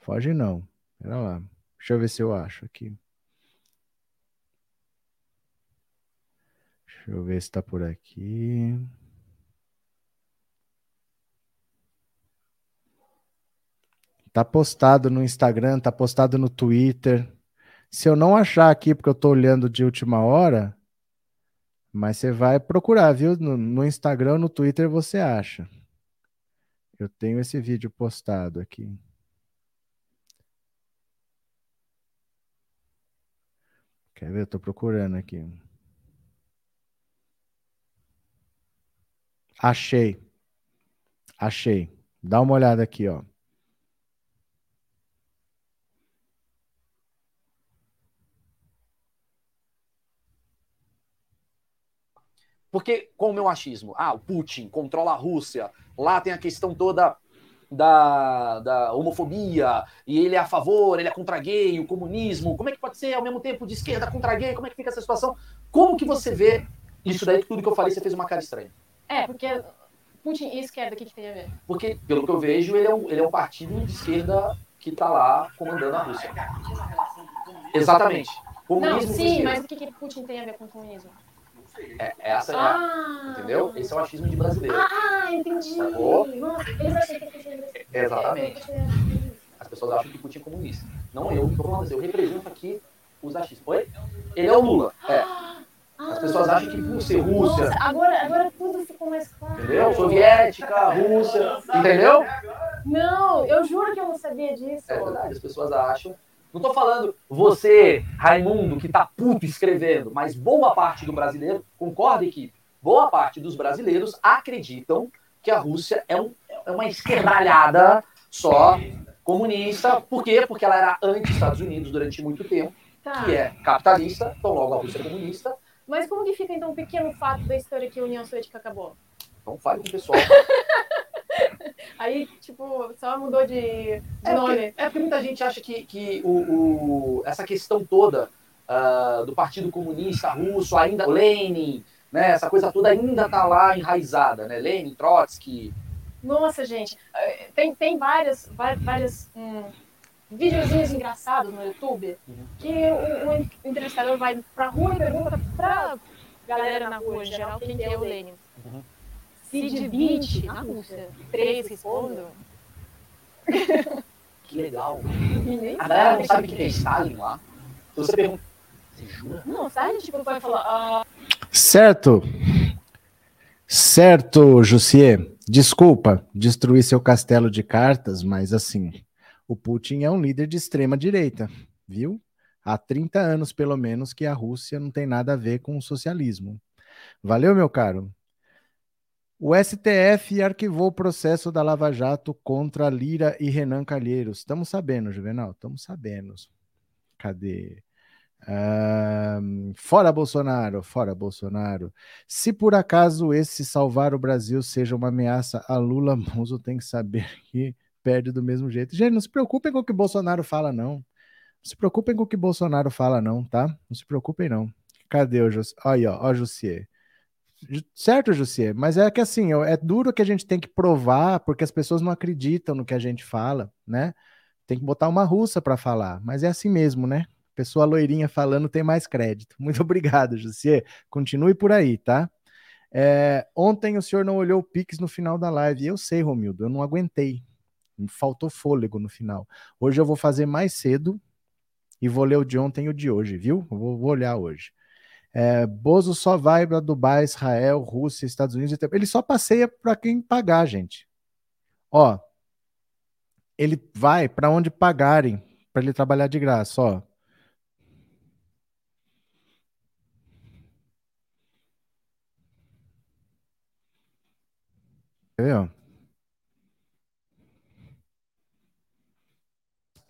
Foge não. Pera lá. Deixa eu ver se eu acho aqui. Deixa eu ver se está por aqui. Tá postado no Instagram, tá postado no Twitter. Se eu não achar aqui, porque eu tô olhando de última hora, mas você vai procurar, viu? No, no Instagram, no Twitter você acha. Eu tenho esse vídeo postado aqui. Quer ver? Eu tô procurando aqui. Achei. Achei. Dá uma olhada aqui, ó. Porque com o meu achismo, ah, o Putin controla a Rússia, lá tem a questão toda da, da homofobia, e ele é a favor, ele é contra gay, o comunismo, como é que pode ser ao mesmo tempo de esquerda contra gay, como é que fica essa situação? Como que você vê isso daí, tudo que eu falei, você fez uma cara estranha? É, porque Putin e esquerda, o que, que tem a ver? Porque, pelo que eu vejo, ele é um, ele é um partido de esquerda que está lá comandando a Rússia. Exatamente. Comunismo Não, sim, mas o que, que Putin tem a ver com o comunismo? É, essa é a, ah. entendeu? Esse é o achismo de brasileiro. Ah, entendi. Sacou? Nossa, eles acham que Putin é Exatamente. As pessoas acham que Putin é comunista. Não eu, falando assim, eu represento aqui os achismos. Oi? Ele é o Lula. É. As pessoas acham que por ser Rússia. Nossa, agora, agora tudo ficou mais claro. Entendeu? Soviética, Rússia. Entendeu? Não, eu juro que eu não sabia disso. É verdade, as pessoas acham não estou falando você, Raimundo, que está puto escrevendo, mas boa parte do brasileiro, concorda, equipe? Boa parte dos brasileiros acreditam que a Rússia é, um, é uma esquerdalhada só comunista. Por quê? Porque ela era anti-Estados Unidos durante muito tempo, tá. que é capitalista, então logo a Rússia é comunista. Mas como que fica então um pequeno fato da história que a União Soviética acabou? Então fale com o pessoal. Aí, tipo, só mudou de, de é nome. Porque, é porque muita gente acha que, que o, o essa questão toda uh, do Partido Comunista Russo, ainda Lenin, né, essa coisa toda ainda tá lá enraizada, né? Lenin, Trotsky. Nossa, gente, eh, tem, tem várias, várias hum, videozinhos engraçados no YouTube que o, o, entrevistador vai pra rua e pergunta pra galera na rua em geral quem é o Lenin. Uhum se de 20 na Rússia, 3 respondam. Que legal. A galera não sabe o que é Stalin lá. Se você pergunta. Você jura? Não, Stalin tipo, vai falar. Uh... Certo. Certo, Jussier. Desculpa destruir seu castelo de cartas, mas assim, o Putin é um líder de extrema direita, viu? Há 30 anos, pelo menos, que a Rússia não tem nada a ver com o socialismo. Valeu, meu caro. O STF arquivou o processo da Lava Jato contra Lira e Renan Calheiros. Estamos sabendo, Juvenal, estamos sabendo. Cadê? Uh, fora Bolsonaro, fora Bolsonaro. Se por acaso esse salvar o Brasil seja uma ameaça a Lula, Monzo tem que saber que perde do mesmo jeito. Gente, não se preocupem com o que Bolsonaro fala, não. Não se preocupem com o que Bolsonaro fala, não, tá? Não se preocupem, não. Cadê o Jussier? Olha, ó, ó, Jussier. Certo, Jussier, mas é que assim, é duro que a gente tem que provar, porque as pessoas não acreditam no que a gente fala, né? Tem que botar uma russa para falar, mas é assim mesmo, né? Pessoa loirinha falando tem mais crédito. Muito obrigado, Jussier. Continue por aí, tá? É, ontem o senhor não olhou o Pix no final da live. Eu sei, Romildo, eu não aguentei. Faltou fôlego no final. Hoje eu vou fazer mais cedo e vou ler o de ontem e o de hoje, viu? vou, vou olhar hoje. É, Bozo só vai para Dubai, Israel, Rússia, Estados Unidos. Ele só passeia para quem pagar, gente. Ó, ele vai para onde pagarem para ele trabalhar de graça, ó. Entendeu?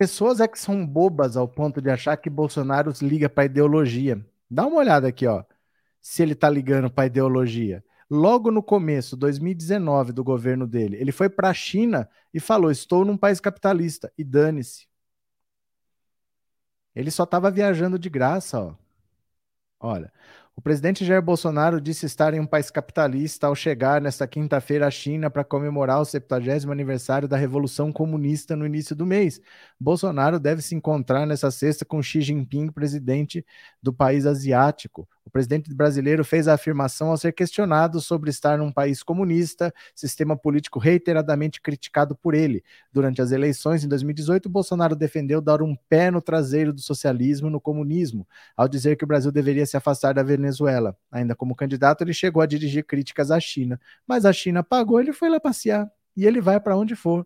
Pessoas é que são bobas ao ponto de achar que Bolsonaro liga para ideologia. Dá uma olhada aqui, ó. se ele está ligando para ideologia. Logo no começo, 2019, do governo dele, ele foi para a China e falou: Estou num país capitalista, e dane-se. Ele só estava viajando de graça, ó. Olha, o presidente Jair Bolsonaro disse estar em um país capitalista ao chegar nesta quinta-feira à China para comemorar o 70 aniversário da Revolução Comunista no início do mês. Bolsonaro deve se encontrar nessa sexta com Xi Jinping, presidente do país asiático. O presidente brasileiro fez a afirmação ao ser questionado sobre estar num país comunista, sistema político reiteradamente criticado por ele. Durante as eleições em 2018, Bolsonaro defendeu dar um pé no traseiro do socialismo no comunismo, ao dizer que o Brasil deveria se afastar da Venezuela. Ainda como candidato, ele chegou a dirigir críticas à China, mas a China pagou, ele foi lá passear e ele vai para onde for.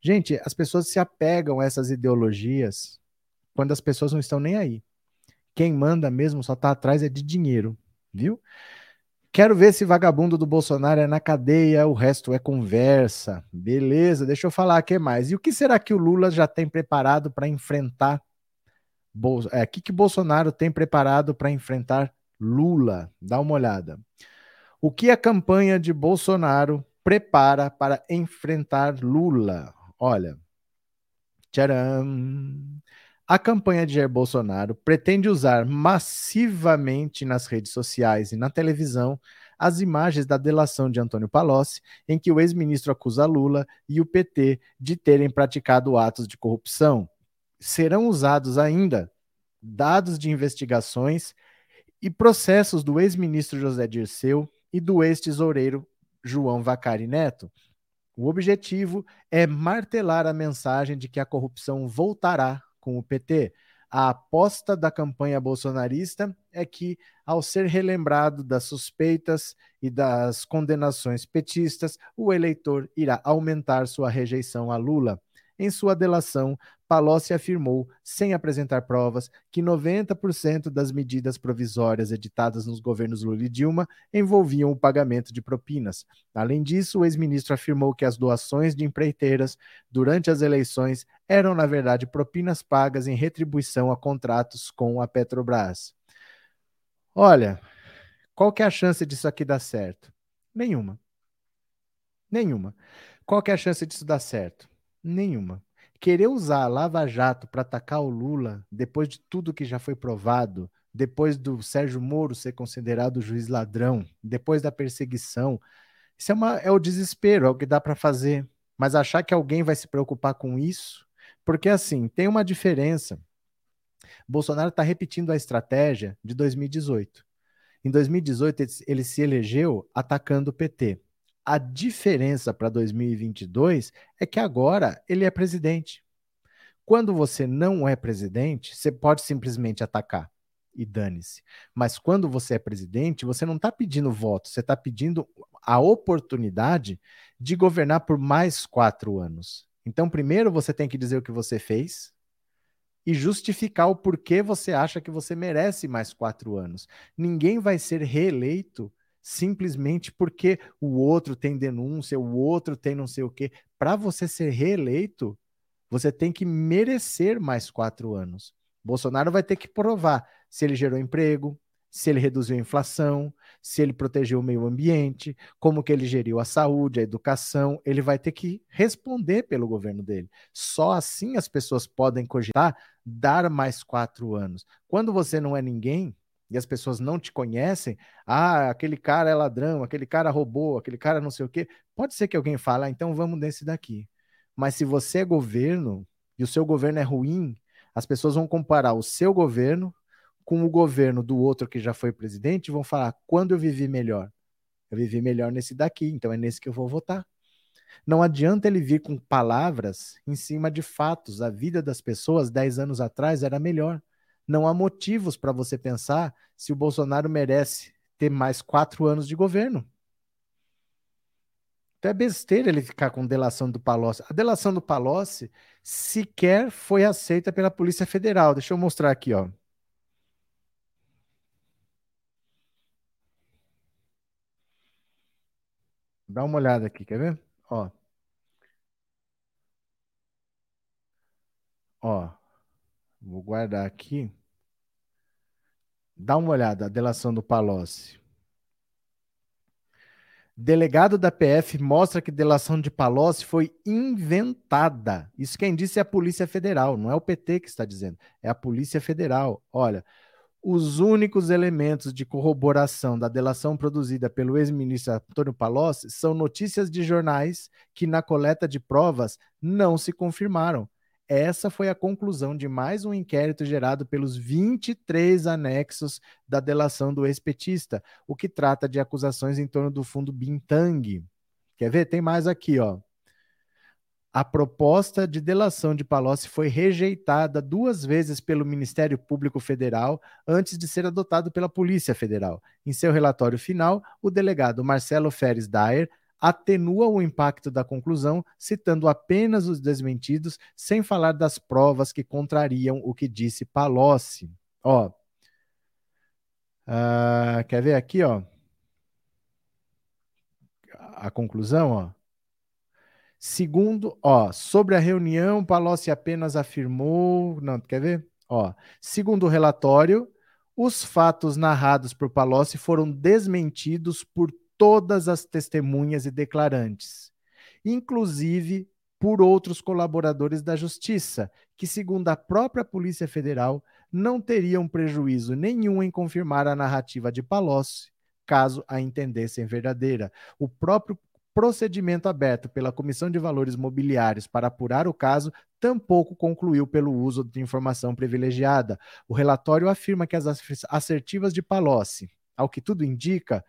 Gente, as pessoas se apegam a essas ideologias quando as pessoas não estão nem aí. Quem manda mesmo só tá atrás é de dinheiro, viu? Quero ver se vagabundo do Bolsonaro é na cadeia, o resto é conversa. Beleza, deixa eu falar aqui mais. E o que será que o Lula já tem preparado para enfrentar? O é, que, que Bolsonaro tem preparado para enfrentar Lula? Dá uma olhada. O que a campanha de Bolsonaro prepara para enfrentar Lula? Olha. Tcharam! A campanha de Jair Bolsonaro pretende usar massivamente nas redes sociais e na televisão as imagens da delação de Antônio Palocci, em que o ex-ministro acusa Lula e o PT de terem praticado atos de corrupção. Serão usados ainda dados de investigações e processos do ex-ministro José Dirceu e do ex-tesoureiro João Vacari Neto. O objetivo é martelar a mensagem de que a corrupção voltará com o PT. A aposta da campanha bolsonarista é que, ao ser relembrado das suspeitas e das condenações petistas, o eleitor irá aumentar sua rejeição a Lula. Em sua delação, Palocci afirmou, sem apresentar provas, que 90% das medidas provisórias editadas nos governos Lula e Dilma envolviam o pagamento de propinas. Além disso, o ex-ministro afirmou que as doações de empreiteiras durante as eleições eram, na verdade, propinas pagas em retribuição a contratos com a Petrobras. Olha, qual que é a chance disso aqui dar certo? Nenhuma. Nenhuma. Qual que é a chance disso dar certo? Nenhuma. Querer usar Lava Jato para atacar o Lula, depois de tudo que já foi provado, depois do Sérgio Moro ser considerado juiz ladrão, depois da perseguição, isso é, uma, é o desespero, é o que dá para fazer. Mas achar que alguém vai se preocupar com isso, porque assim, tem uma diferença. Bolsonaro está repetindo a estratégia de 2018. Em 2018, ele se elegeu atacando o PT. A diferença para 2022 é que agora ele é presidente. Quando você não é presidente, você pode simplesmente atacar e dane-se. Mas quando você é presidente, você não está pedindo voto, você está pedindo a oportunidade de governar por mais quatro anos. Então, primeiro você tem que dizer o que você fez e justificar o porquê você acha que você merece mais quatro anos. Ninguém vai ser reeleito simplesmente porque o outro tem denúncia, o outro tem não sei o quê. Para você ser reeleito, você tem que merecer mais quatro anos. Bolsonaro vai ter que provar se ele gerou emprego, se ele reduziu a inflação, se ele protegeu o meio ambiente, como que ele geriu a saúde, a educação, ele vai ter que responder pelo governo dele. Só assim as pessoas podem cogitar dar mais quatro anos. Quando você não é ninguém, e as pessoas não te conhecem, ah, aquele cara é ladrão, aquele cara roubou, aquele cara não sei o quê, pode ser que alguém fale, ah, então vamos nesse daqui. Mas se você é governo e o seu governo é ruim, as pessoas vão comparar o seu governo com o governo do outro que já foi presidente e vão falar: quando eu vivi melhor? Eu vivi melhor nesse daqui, então é nesse que eu vou votar. Não adianta ele vir com palavras em cima de fatos. A vida das pessoas 10 anos atrás era melhor. Não há motivos para você pensar se o Bolsonaro merece ter mais quatro anos de governo. Então é besteira ele ficar com delação do Palocci. A delação do Palocci sequer foi aceita pela Polícia Federal. Deixa eu mostrar aqui, ó. Dá uma olhada aqui, quer ver? Ó. Ó. Vou guardar aqui. Dá uma olhada, a delação do Palocci. Delegado da PF mostra que delação de Palocci foi inventada. Isso quem disse é a Polícia Federal, não é o PT que está dizendo, é a Polícia Federal. Olha, os únicos elementos de corroboração da delação produzida pelo ex-ministro Antônio Palocci são notícias de jornais que, na coleta de provas, não se confirmaram. Essa foi a conclusão de mais um inquérito gerado pelos 23 anexos da delação do ex-petista, o que trata de acusações em torno do fundo Bintang. Quer ver? Tem mais aqui, ó. A proposta de delação de Palocci foi rejeitada duas vezes pelo Ministério Público Federal antes de ser adotado pela Polícia Federal. Em seu relatório final, o delegado Marcelo Feres Dayer atenua o impacto da conclusão, citando apenas os desmentidos, sem falar das provas que contrariam o que disse Palocci. Ó, uh, quer ver aqui, ó? A conclusão, ó. Segundo, ó, sobre a reunião, Palocci apenas afirmou. Não, quer ver? Ó, segundo o relatório, os fatos narrados por Palocci foram desmentidos por todas as testemunhas e declarantes, inclusive por outros colaboradores da Justiça, que, segundo a própria Polícia Federal, não teriam prejuízo nenhum em confirmar a narrativa de Palocci, caso a entendessem verdadeira. O próprio procedimento aberto pela Comissão de Valores Mobiliários para apurar o caso tampouco concluiu pelo uso de informação privilegiada. O relatório afirma que as assertivas de Palocci, ao que tudo indica,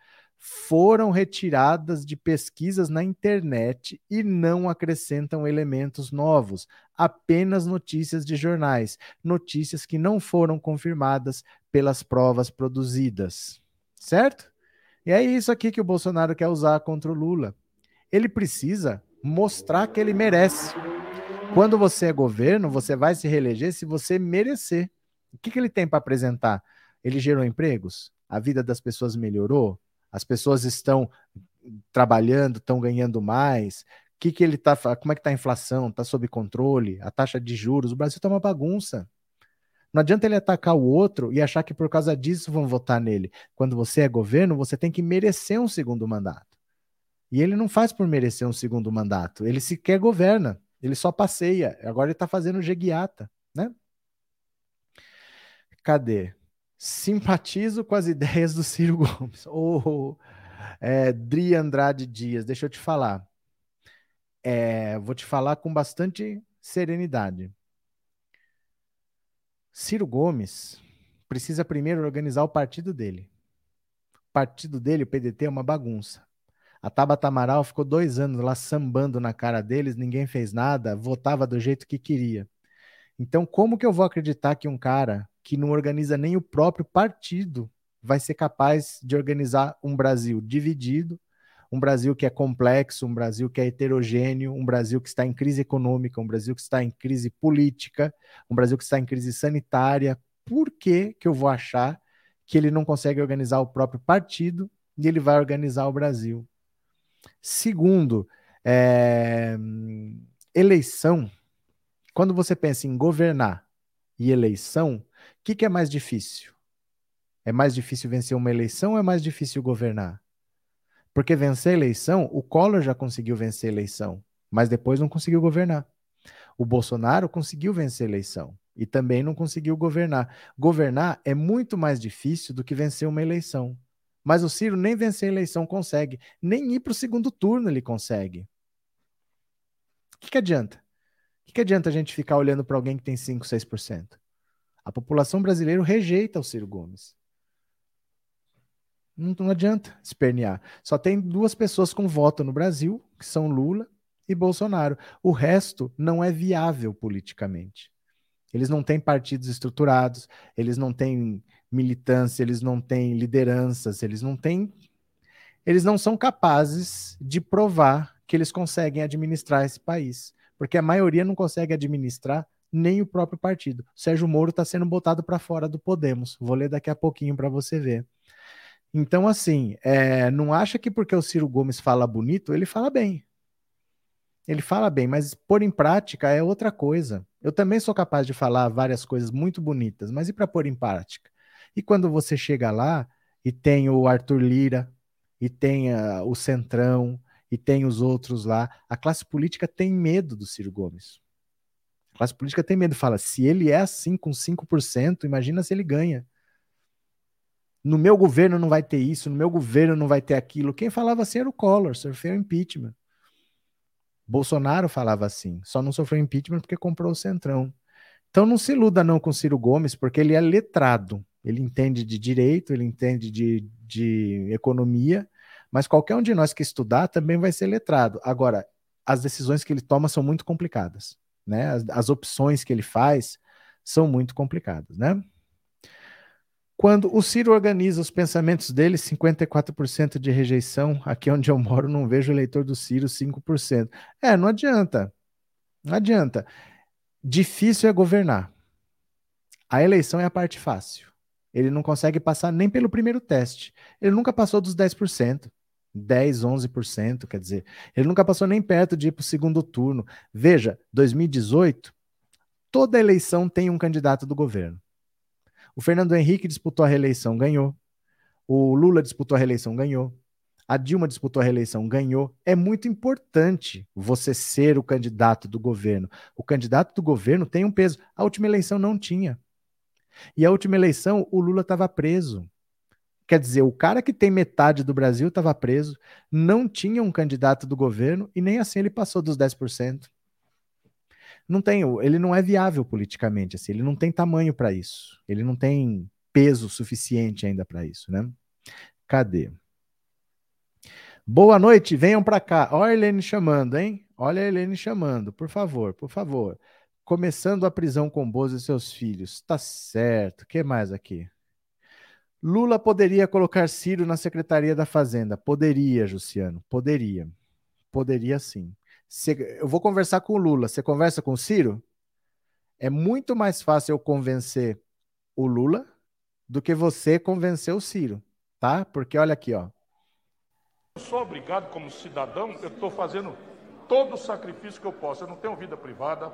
foram retiradas de pesquisas na internet e não acrescentam elementos novos, apenas notícias de jornais, notícias que não foram confirmadas pelas provas produzidas. Certo? E é isso aqui que o Bolsonaro quer usar contra o Lula. Ele precisa mostrar que ele merece. Quando você é governo, você vai se reeleger se você merecer. O que, que ele tem para apresentar? Ele gerou empregos? A vida das pessoas melhorou? As pessoas estão trabalhando, estão ganhando mais. Que que ele tá, como é que está a inflação? Está sob controle? A taxa de juros? O Brasil está uma bagunça. Não adianta ele atacar o outro e achar que por causa disso vão votar nele. Quando você é governo, você tem que merecer um segundo mandato. E ele não faz por merecer um segundo mandato. Ele sequer governa. Ele só passeia. Agora ele está fazendo jeguiata, né? Cadê? Simpatizo com as ideias do Ciro Gomes. Ô, oh, é, Dri Andrade Dias, deixa eu te falar. É, vou te falar com bastante serenidade. Ciro Gomes precisa primeiro organizar o partido dele. O partido dele, o PDT, é uma bagunça. A Tabata Amaral ficou dois anos lá sambando na cara deles, ninguém fez nada, votava do jeito que queria. Então, como que eu vou acreditar que um cara que não organiza nem o próprio partido vai ser capaz de organizar um Brasil dividido, um Brasil que é complexo, um Brasil que é heterogêneo, um Brasil que está em crise econômica, um Brasil que está em crise política, um Brasil que está em crise sanitária. Por que, que eu vou achar que ele não consegue organizar o próprio partido e ele vai organizar o Brasil? Segundo, é... eleição quando você pensa em governar e eleição, o que, que é mais difícil? É mais difícil vencer uma eleição ou é mais difícil governar? Porque vencer a eleição, o Collor já conseguiu vencer a eleição, mas depois não conseguiu governar. O Bolsonaro conseguiu vencer a eleição e também não conseguiu governar. Governar é muito mais difícil do que vencer uma eleição. Mas o Ciro nem vencer a eleição consegue, nem ir para o segundo turno ele consegue. O que, que adianta? O que, que adianta a gente ficar olhando para alguém que tem 5, 6%? A população brasileira rejeita o Ciro Gomes. Não, não adianta espernear. Só tem duas pessoas com voto no Brasil, que são Lula e Bolsonaro. O resto não é viável politicamente. Eles não têm partidos estruturados, eles não têm militância, eles não têm lideranças, eles não têm. Eles não são capazes de provar que eles conseguem administrar esse país porque a maioria não consegue administrar nem o próprio partido. Sérgio Moro está sendo botado para fora do Podemos. Vou ler daqui a pouquinho para você ver. Então, assim, é, não acha que porque o Ciro Gomes fala bonito, ele fala bem. Ele fala bem, mas pôr em prática é outra coisa. Eu também sou capaz de falar várias coisas muito bonitas, mas e para pôr em prática? E quando você chega lá e tem o Arthur Lira, e tem uh, o Centrão, e tem os outros lá, a classe política tem medo do Ciro Gomes. A classe política tem medo, fala, se ele é assim com 5%, imagina se ele ganha. No meu governo não vai ter isso, no meu governo não vai ter aquilo. Quem falava assim era o Collor, sofreu impeachment. Bolsonaro falava assim, só não sofreu impeachment porque comprou o Centrão. Então não se iluda não com Ciro Gomes, porque ele é letrado. Ele entende de direito, ele entende de, de economia, mas qualquer um de nós que estudar também vai ser letrado. Agora, as decisões que ele toma são muito complicadas, né? As, as opções que ele faz são muito complicadas, né? Quando o Ciro organiza os pensamentos dele, 54% de rejeição. Aqui onde eu moro, não vejo eleitor do Ciro 5%. É, não adianta. Não adianta. Difícil é governar. A eleição é a parte fácil. Ele não consegue passar nem pelo primeiro teste. Ele nunca passou dos 10%. 10, 11%, quer dizer, ele nunca passou nem perto de ir para o segundo turno. Veja, 2018, toda eleição tem um candidato do governo. O Fernando Henrique disputou a reeleição, ganhou. O Lula disputou a reeleição, ganhou. A Dilma disputou a reeleição, ganhou. É muito importante você ser o candidato do governo. O candidato do governo tem um peso. A última eleição não tinha. E a última eleição, o Lula estava preso. Quer dizer, o cara que tem metade do Brasil estava preso, não tinha um candidato do governo e nem assim ele passou dos 10% não tem, ele não é viável politicamente, assim, ele não tem tamanho para isso, ele não tem peso suficiente ainda para isso, né? Cadê? Boa noite, venham para cá. Olha a Helene chamando, hein? Olha a Helene chamando, por favor, por favor. Começando a prisão com Bozo e seus filhos. Tá certo. O que mais aqui? Lula poderia colocar Ciro na Secretaria da Fazenda. Poderia, Luciano. Poderia. Poderia sim. Eu vou conversar com o Lula. Você conversa com o Ciro? É muito mais fácil eu convencer o Lula do que você convencer o Ciro, tá? Porque olha aqui, ó. Eu sou obrigado como cidadão, eu estou fazendo todo o sacrifício que eu posso. Eu não tenho vida privada,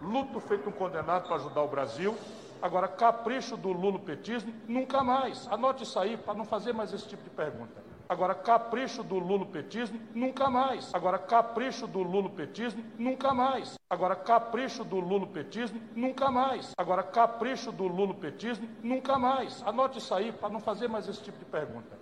luto feito um condenado para ajudar o Brasil. Agora, capricho do lulopetismo, nunca mais. Anote isso aí para não fazer mais esse tipo de pergunta. Agora, capricho do lulopetismo, nunca mais. Agora, capricho do lulopetismo, nunca mais. Agora, capricho do lulopetismo, nunca mais. Agora, capricho do lulopetismo, nunca mais. Anote isso aí para não fazer mais esse tipo de pergunta.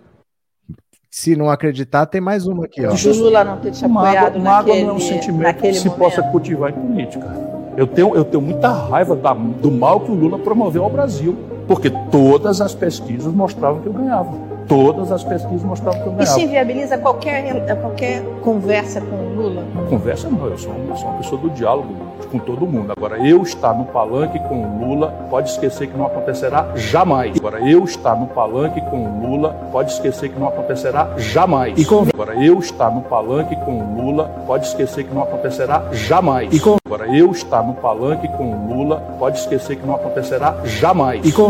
Se não acreditar, tem mais uma aqui. Ó. O Lula não ter te apoiado mágoa, naquele, não é um sentimento que se momento. possa cultivar em política. Eu tenho, eu tenho muita raiva da, do mal que o Lula promoveu ao Brasil, porque todas as pesquisas mostravam que eu ganhava. Todas as pesquisas mostravam que eu ganhava. Isso inviabiliza qualquer, qualquer conversa com o Lula? Conversa não, eu sou, eu sou uma pessoa do diálogo com todo mundo. Agora, eu estar no palanque com o Lula, pode esquecer que não acontecerá jamais. Agora, eu estar no palanque com o Lula, pode esquecer que não acontecerá jamais. E com... Agora, eu estar no palanque com o Lula, pode esquecer que não acontecerá jamais. E com... Agora, eu estar no palanque com o Lula, pode esquecer que não acontecerá jamais. E com...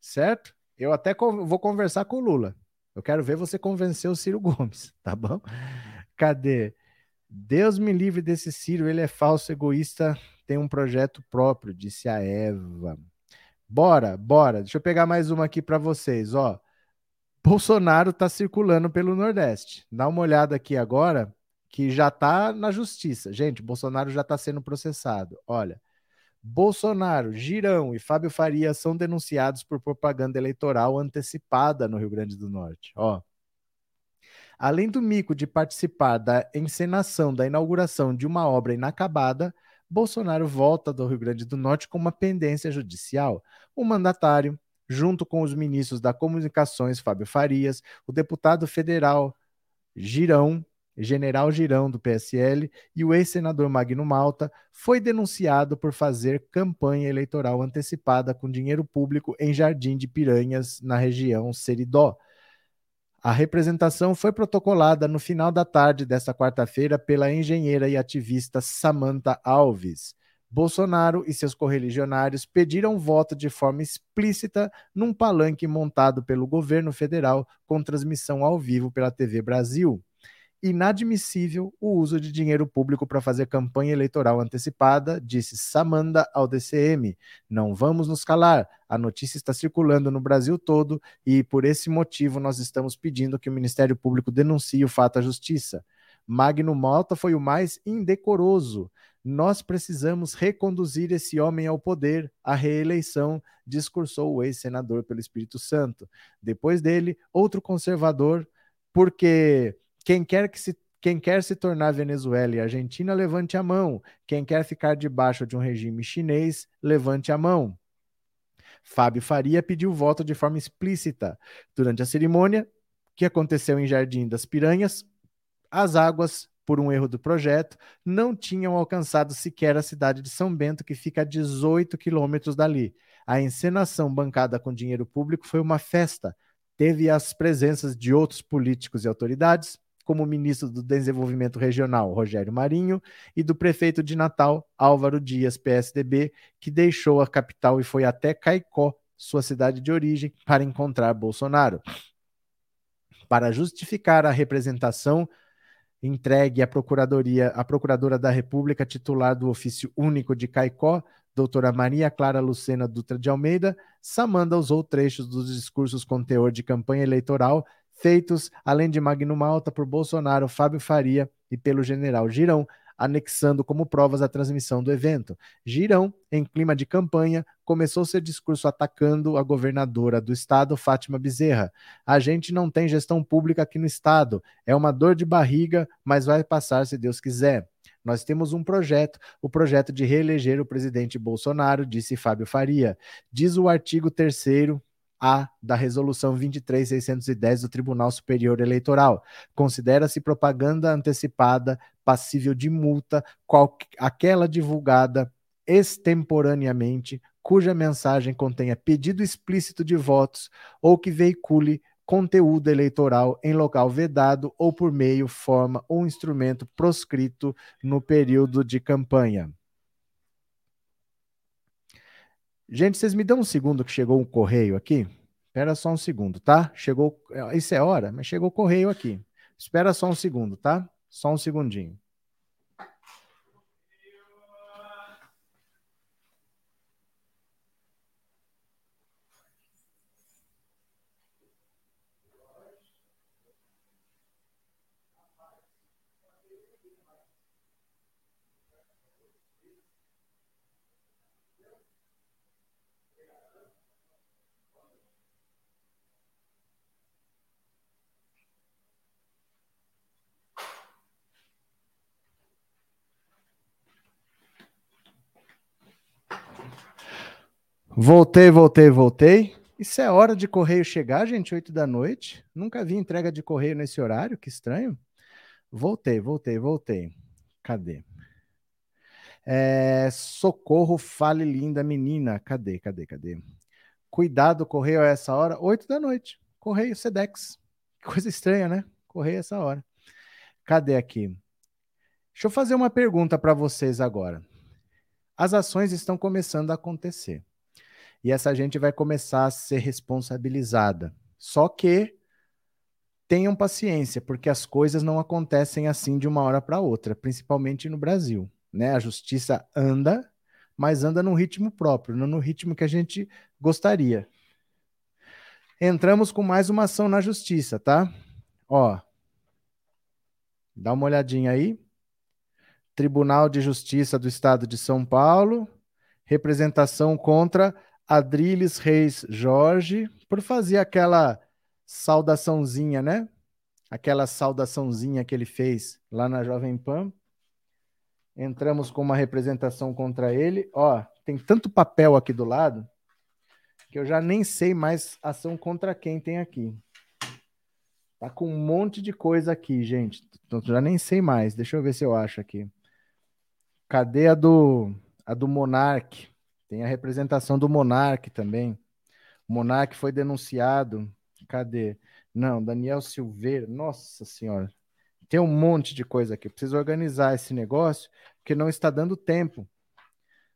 Certo? Eu até vou conversar com o Lula. Eu quero ver você convencer o Ciro Gomes, tá bom? Cadê? Deus me livre desse Ciro, ele é falso, egoísta, tem um projeto próprio, disse a Eva. Bora, bora. Deixa eu pegar mais uma aqui para vocês, ó. Bolsonaro tá circulando pelo Nordeste. Dá uma olhada aqui agora, que já tá na justiça. Gente, Bolsonaro já tá sendo processado. Olha, Bolsonaro, Girão e Fábio Faria são denunciados por propaganda eleitoral antecipada no Rio Grande do Norte. Ó. Além do mico de participar da encenação da inauguração de uma obra inacabada, Bolsonaro volta do Rio Grande do Norte com uma pendência judicial. O mandatário, junto com os ministros da Comunicações, Fábio Farias, o deputado federal Girão general Girão, do PSL, e o ex-senador Magno Malta, foi denunciado por fazer campanha eleitoral antecipada com dinheiro público em Jardim de Piranhas, na região Seridó. A representação foi protocolada no final da tarde desta quarta-feira pela engenheira e ativista Samantha Alves. Bolsonaro e seus correligionários pediram voto de forma explícita num palanque montado pelo governo federal com transmissão ao vivo pela TV Brasil. Inadmissível o uso de dinheiro público para fazer campanha eleitoral antecipada, disse Samanda ao DCM. Não vamos nos calar. A notícia está circulando no Brasil todo e, por esse motivo, nós estamos pedindo que o Ministério Público denuncie o fato à Justiça. Magno Malta foi o mais indecoroso. Nós precisamos reconduzir esse homem ao poder, à reeleição, discursou o ex-senador pelo Espírito Santo. Depois dele, outro conservador, porque quem quer que se quem quer se tornar Venezuela e Argentina, levante a mão. Quem quer ficar debaixo de um regime chinês, levante a mão. Fábio Faria pediu voto de forma explícita. Durante a cerimônia, que aconteceu em Jardim das Piranhas, as águas, por um erro do projeto, não tinham alcançado sequer a cidade de São Bento, que fica a 18 quilômetros dali. A encenação bancada com dinheiro público foi uma festa. Teve as presenças de outros políticos e autoridades, como ministro do Desenvolvimento Regional, Rogério Marinho, e do prefeito de Natal, Álvaro Dias, PSDB, que deixou a capital e foi até Caicó, sua cidade de origem, para encontrar Bolsonaro. Para justificar a representação entregue à Procuradoria, à Procuradora da República titular do ofício único de Caicó, doutora Maria Clara Lucena Dutra de Almeida, Samanda usou trechos dos discursos com teor de campanha eleitoral feitos, além de Magno Malta, por Bolsonaro, Fábio Faria e pelo general Girão, anexando como provas a transmissão do evento. Girão, em clima de campanha, começou seu discurso atacando a governadora do estado, Fátima Bezerra. A gente não tem gestão pública aqui no estado, é uma dor de barriga, mas vai passar se Deus quiser. Nós temos um projeto, o projeto de reeleger o presidente Bolsonaro, disse Fábio Faria. Diz o artigo 3 a da Resolução 23610 do Tribunal Superior Eleitoral. Considera-se propaganda antecipada passível de multa qual, aquela divulgada extemporaneamente cuja mensagem contenha pedido explícito de votos ou que veicule conteúdo eleitoral em local vedado ou por meio, forma ou instrumento proscrito no período de campanha. Gente, vocês me dão um segundo que chegou um correio aqui? Espera só um segundo, tá? Chegou. Isso é hora, mas chegou o correio aqui. Espera só um segundo, tá? Só um segundinho. Voltei, voltei, voltei. Isso é hora de correio chegar, gente, 8 da noite. Nunca vi entrega de correio nesse horário, que estranho. Voltei, voltei, voltei. Cadê? É, socorro, fale linda menina. Cadê, cadê, cadê? Cuidado, correio a essa hora, 8 da noite. Correio Sedex. Coisa estranha, né? Correio a essa hora. Cadê aqui? Deixa eu fazer uma pergunta para vocês agora. As ações estão começando a acontecer e essa gente vai começar a ser responsabilizada. Só que tenham paciência, porque as coisas não acontecem assim de uma hora para outra, principalmente no Brasil. Né? A justiça anda, mas anda num ritmo próprio, não no ritmo que a gente gostaria. Entramos com mais uma ação na justiça, tá? Ó, dá uma olhadinha aí. Tribunal de Justiça do Estado de São Paulo, representação contra Adriles Reis Jorge, por fazer aquela saudaçãozinha, né? Aquela saudaçãozinha que ele fez lá na Jovem Pan. Entramos com uma representação contra ele. Ó, tem tanto papel aqui do lado que eu já nem sei mais ação contra quem tem aqui. Tá com um monte de coisa aqui, gente. Então, já nem sei mais. Deixa eu ver se eu acho aqui. Cadê a do a do Monark? Tem a representação do Monarque também. O Monarque foi denunciado. Cadê? Não, Daniel Silveira. Nossa Senhora. Tem um monte de coisa aqui. Preciso organizar esse negócio, porque não está dando tempo.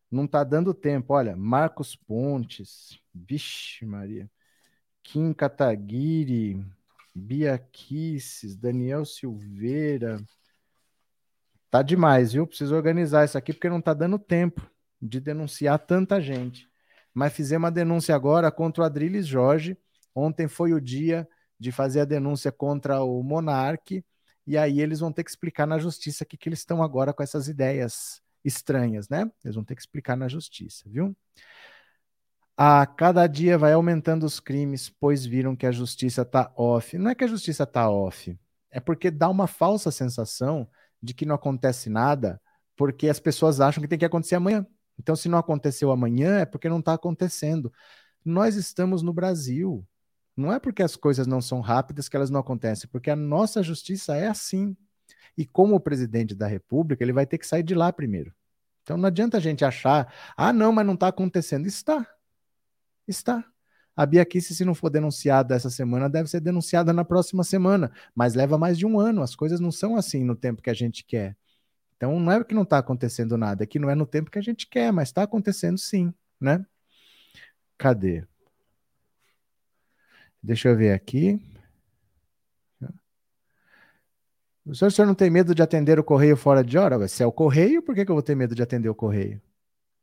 Não está dando tempo. Olha, Marcos Pontes. Vixe, Maria. Kim Kataguiri. Bia Kisses, Daniel Silveira. Tá demais, viu? Preciso organizar isso aqui porque não tá dando tempo de denunciar tanta gente. Mas fizemos uma denúncia agora contra o Adriles Jorge. Ontem foi o dia de fazer a denúncia contra o Monarque. E aí eles vão ter que explicar na justiça que, que eles estão agora com essas ideias estranhas, né? Eles vão ter que explicar na justiça, viu? A cada dia vai aumentando os crimes, pois viram que a justiça está off. Não é que a justiça está off, é porque dá uma falsa sensação de que não acontece nada, porque as pessoas acham que tem que acontecer amanhã. Então, se não aconteceu amanhã, é porque não está acontecendo. Nós estamos no Brasil. Não é porque as coisas não são rápidas que elas não acontecem, porque a nossa justiça é assim. E como o presidente da República, ele vai ter que sair de lá primeiro. Então não adianta a gente achar, ah, não, mas não está acontecendo. Está. Está. A Bia Kicis, se não for denunciada essa semana, deve ser denunciada na próxima semana. Mas leva mais de um ano. As coisas não são assim no tempo que a gente quer. Então não é que não está acontecendo nada, é que não é no tempo que a gente quer, mas está acontecendo sim, né? Cadê? Deixa eu ver aqui. O senhor, o senhor não tem medo de atender o correio fora de hora? Se é o correio, por que, que eu vou ter medo de atender o correio?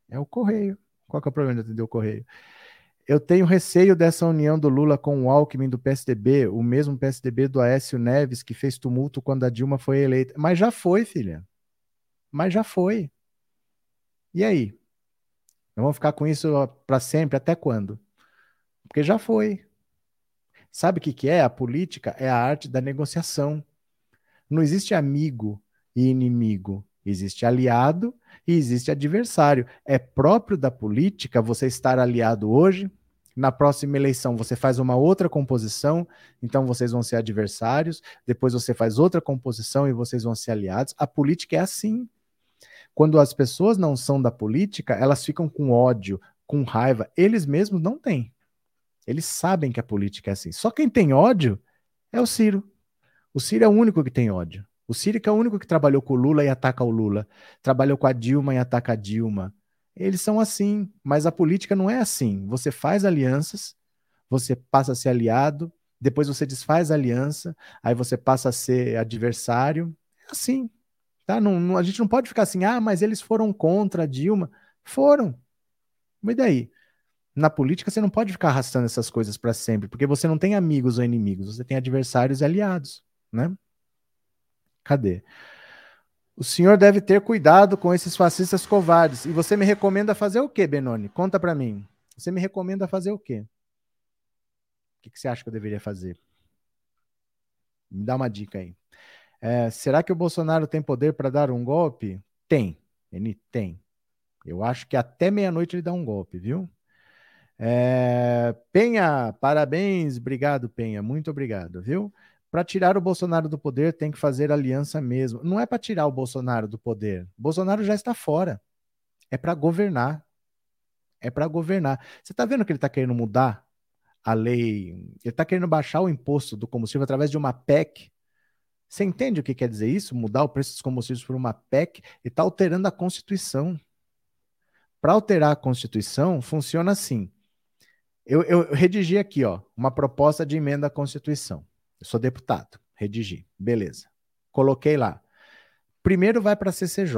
É o correio. Qual que é o problema de atender o correio? Eu tenho receio dessa união do Lula com o Alckmin do PSDB, o mesmo PSDB do Aécio Neves, que fez tumulto quando a Dilma foi eleita. Mas já foi, filha. Mas já foi. E aí? Nós vamos ficar com isso para sempre? Até quando? Porque já foi. Sabe o que, que é? A política é a arte da negociação. Não existe amigo e inimigo. Existe aliado e existe adversário. É próprio da política você estar aliado hoje, na próxima eleição você faz uma outra composição, então vocês vão ser adversários, depois você faz outra composição e vocês vão ser aliados. A política é assim. Quando as pessoas não são da política, elas ficam com ódio, com raiva. Eles mesmos não têm. Eles sabem que a política é assim. Só quem tem ódio é o Ciro. O Ciro é o único que tem ódio. O Ciro é o único que trabalhou com o Lula e ataca o Lula. Trabalhou com a Dilma e ataca a Dilma. Eles são assim, mas a política não é assim. Você faz alianças, você passa a ser aliado, depois você desfaz a aliança, aí você passa a ser adversário. É assim. Tá? Não, não, a gente não pode ficar assim, ah, mas eles foram contra a Dilma. Foram. Mas daí? Na política você não pode ficar arrastando essas coisas para sempre, porque você não tem amigos ou inimigos, você tem adversários e aliados, né? Cadê? O senhor deve ter cuidado com esses fascistas covardes. E você me recomenda fazer o quê, Benoni? Conta para mim. Você me recomenda fazer o quê? O que, que você acha que eu deveria fazer? Me dá uma dica aí. É, será que o Bolsonaro tem poder para dar um golpe? Tem. Ele tem. Eu acho que até meia-noite ele dá um golpe, viu? É, Penha, parabéns, obrigado, Penha, muito obrigado, viu? Para tirar o Bolsonaro do poder, tem que fazer aliança mesmo. Não é para tirar o Bolsonaro do poder. Bolsonaro já está fora. É para governar. É para governar. Você está vendo que ele está querendo mudar a lei? Ele está querendo baixar o imposto do combustível através de uma PEC. Você entende o que quer dizer isso? Mudar o preço dos combustíveis por uma PEC e está alterando a Constituição. Para alterar a Constituição, funciona assim. Eu, eu, redigi aqui, ó, uma proposta de emenda à Constituição. Eu sou deputado, redigi, beleza. Coloquei lá. Primeiro vai para a CCJ,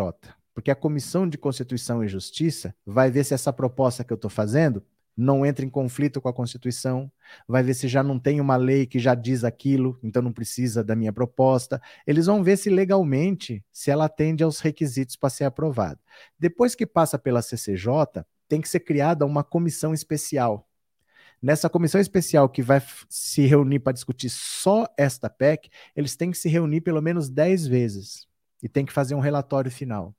porque a Comissão de Constituição e Justiça vai ver se essa proposta que eu estou fazendo não entra em conflito com a Constituição, vai ver se já não tem uma lei que já diz aquilo, então não precisa da minha proposta. Eles vão ver se legalmente, se ela atende aos requisitos para ser aprovada. Depois que passa pela CCJ, tem que ser criada uma comissão especial Nessa comissão especial que vai se reunir para discutir só esta PEC, eles têm que se reunir pelo menos 10 vezes e tem que fazer um relatório final.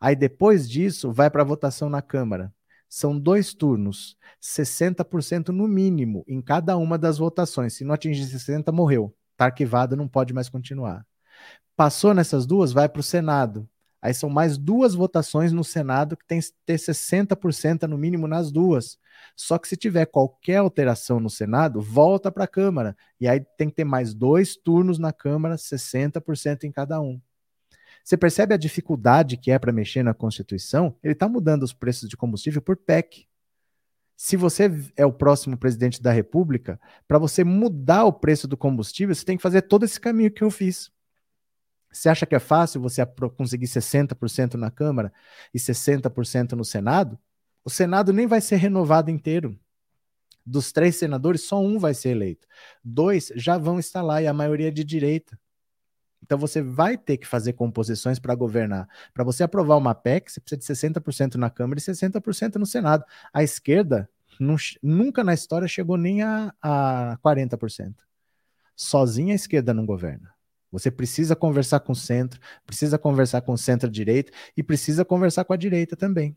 Aí depois disso, vai para a votação na Câmara. São dois turnos, 60% no mínimo em cada uma das votações. Se não atingir 60%, morreu. Está arquivado, não pode mais continuar. Passou nessas duas, vai para o Senado. Aí são mais duas votações no Senado que tem que ter 60% no mínimo nas duas. Só que se tiver qualquer alteração no Senado, volta para a Câmara. E aí tem que ter mais dois turnos na Câmara, 60% em cada um. Você percebe a dificuldade que é para mexer na Constituição? Ele está mudando os preços de combustível por PEC. Se você é o próximo presidente da República, para você mudar o preço do combustível, você tem que fazer todo esse caminho que eu fiz. Você acha que é fácil você conseguir 60% na Câmara e 60% no Senado? O Senado nem vai ser renovado inteiro. Dos três senadores, só um vai ser eleito. Dois já vão estar lá e a maioria é de direita. Então você vai ter que fazer composições para governar. Para você aprovar uma PEC, você precisa de 60% na Câmara e 60% no Senado. A esquerda nunca na história chegou nem a, a 40%. Sozinha a esquerda não governa. Você precisa conversar com o centro, precisa conversar com o centro-direita e precisa conversar com a direita também.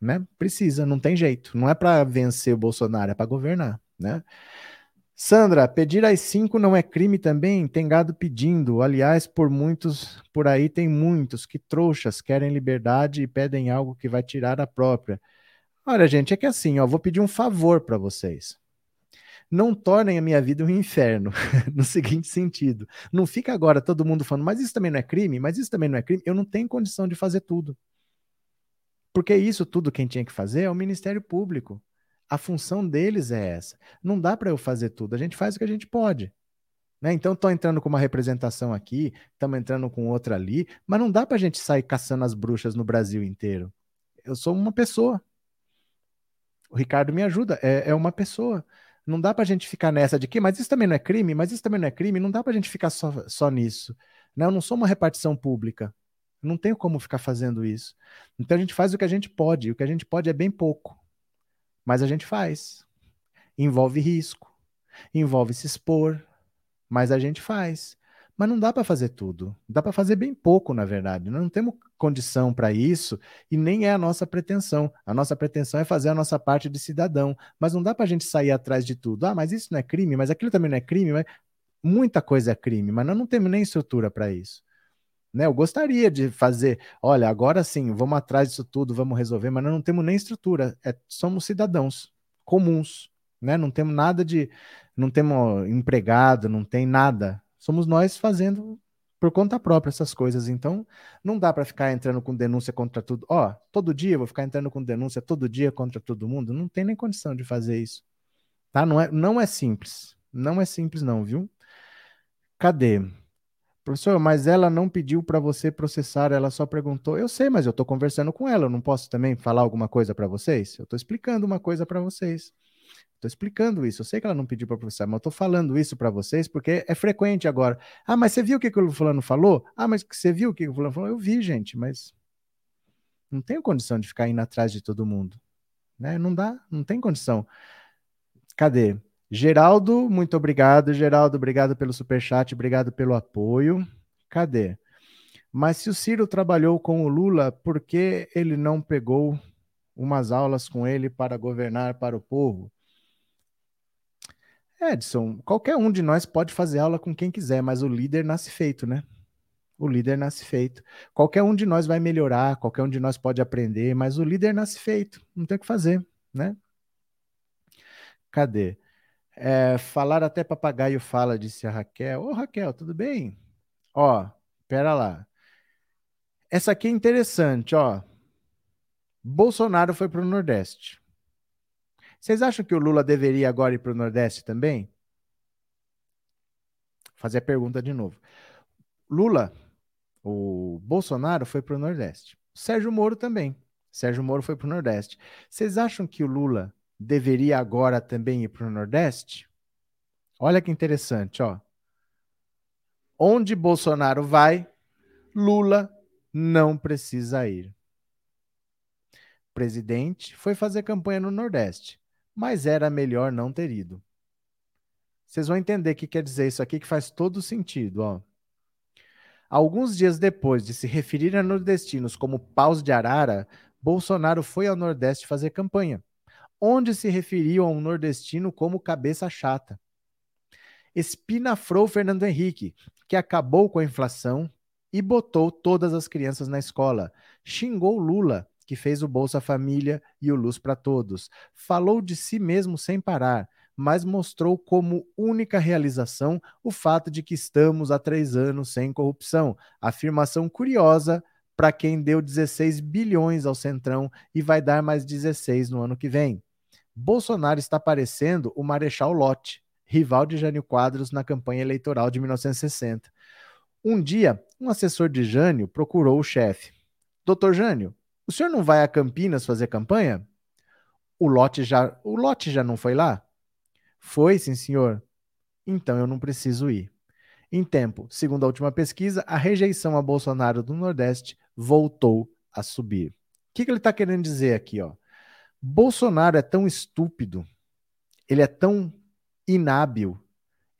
Né? Precisa, não tem jeito. Não é para vencer o Bolsonaro, é para governar. Né? Sandra, pedir às cinco não é crime também? Tem gado pedindo. Aliás, por muitos, por aí tem muitos que trouxas querem liberdade e pedem algo que vai tirar a própria. Olha, gente, é que assim, ó, vou pedir um favor para vocês. Não tornem a minha vida um inferno, no seguinte sentido. Não fica agora todo mundo falando, mas isso também não é crime, mas isso também não é crime. Eu não tenho condição de fazer tudo. Porque isso tudo quem tinha que fazer é o Ministério Público. A função deles é essa. Não dá para eu fazer tudo, a gente faz o que a gente pode. Né? Então, estou entrando com uma representação aqui, estamos entrando com outra ali, mas não dá para a gente sair caçando as bruxas no Brasil inteiro. Eu sou uma pessoa. O Ricardo me ajuda, é, é uma pessoa. Não dá para a gente ficar nessa de que, mas isso também não é crime, mas isso também não é crime, não dá para a gente ficar só, só nisso. Né? Eu não sou uma repartição pública. Não tenho como ficar fazendo isso. Então a gente faz o que a gente pode, e o que a gente pode é bem pouco. Mas a gente faz. Envolve risco, envolve se expor, mas a gente faz. Mas não dá para fazer tudo. Dá para fazer bem pouco, na verdade. Nós não temos condição para isso e nem é a nossa pretensão. A nossa pretensão é fazer a nossa parte de cidadão. Mas não dá para a gente sair atrás de tudo. Ah, mas isso não é crime, mas aquilo também não é crime. Mas... Muita coisa é crime, mas nós não temos nem estrutura para isso. Né? Eu gostaria de fazer, olha, agora sim, vamos atrás disso tudo, vamos resolver, mas nós não temos nem estrutura, é, somos cidadãos comuns, né? Não temos nada de, não temos empregado, não tem nada. Somos nós fazendo por conta própria essas coisas. Então, não dá para ficar entrando com denúncia contra tudo. Ó, todo dia eu vou ficar entrando com denúncia todo dia contra todo mundo. Não tem nem condição de fazer isso. Tá? Não é, não é simples. Não é simples não, viu? Cadê? Professor, mas ela não pediu para você processar, ela só perguntou. Eu sei, mas eu estou conversando com ela, eu não posso também falar alguma coisa para vocês? Eu estou explicando uma coisa para vocês. Estou explicando isso. Eu sei que ela não pediu para processar, mas eu estou falando isso para vocês porque é frequente agora. Ah, mas você viu o que, que o fulano falou? Ah, mas você viu o que, que o fulano falou? Eu vi, gente, mas não tenho condição de ficar indo atrás de todo mundo. Né? Não dá, não tem condição. Cadê? Geraldo, muito obrigado. Geraldo, obrigado pelo superchat, obrigado pelo apoio. Cadê? Mas se o Ciro trabalhou com o Lula, por que ele não pegou umas aulas com ele para governar para o povo? Edson, qualquer um de nós pode fazer aula com quem quiser, mas o líder nasce feito, né? O líder nasce feito. Qualquer um de nós vai melhorar, qualquer um de nós pode aprender, mas o líder nasce feito. Não tem o que fazer, né? Cadê? É, falar até papagaio fala, disse a Raquel. Ô, Raquel, tudo bem? Ó, pera lá. Essa aqui é interessante, ó. Bolsonaro foi para o Nordeste. Vocês acham que o Lula deveria agora ir para o Nordeste também? Vou fazer a pergunta de novo. Lula, o Bolsonaro foi para o Nordeste. Sérgio Moro também. Sérgio Moro foi para o Nordeste. Vocês acham que o Lula deveria agora também ir para o Nordeste? Olha que interessante, ó. Onde Bolsonaro vai, Lula não precisa ir. O presidente foi fazer campanha no Nordeste, mas era melhor não ter ido. Vocês vão entender o que quer dizer isso aqui, que faz todo sentido, ó. Alguns dias depois de se referir a nordestinos como paus de arara, Bolsonaro foi ao Nordeste fazer campanha onde se referiam a um nordestino como cabeça chata. Espinafrou Fernando Henrique, que acabou com a inflação e botou todas as crianças na escola. Xingou Lula, que fez o Bolsa Família e o Luz para Todos. Falou de si mesmo sem parar, mas mostrou como única realização o fato de que estamos há três anos sem corrupção. Afirmação curiosa para quem deu 16 bilhões ao Centrão e vai dar mais 16 no ano que vem. Bolsonaro está parecendo o Marechal Lott, rival de Jânio Quadros na campanha eleitoral de 1960. Um dia, um assessor de Jânio procurou o chefe. Doutor Jânio, o senhor não vai a Campinas fazer campanha? O lote já, o lote já não foi lá? Foi, sim, senhor. Então eu não preciso ir. Em tempo, segundo a última pesquisa, a rejeição a Bolsonaro do Nordeste voltou a subir. O que, que ele está querendo dizer aqui? Ó? Bolsonaro é tão estúpido, ele é tão inábil,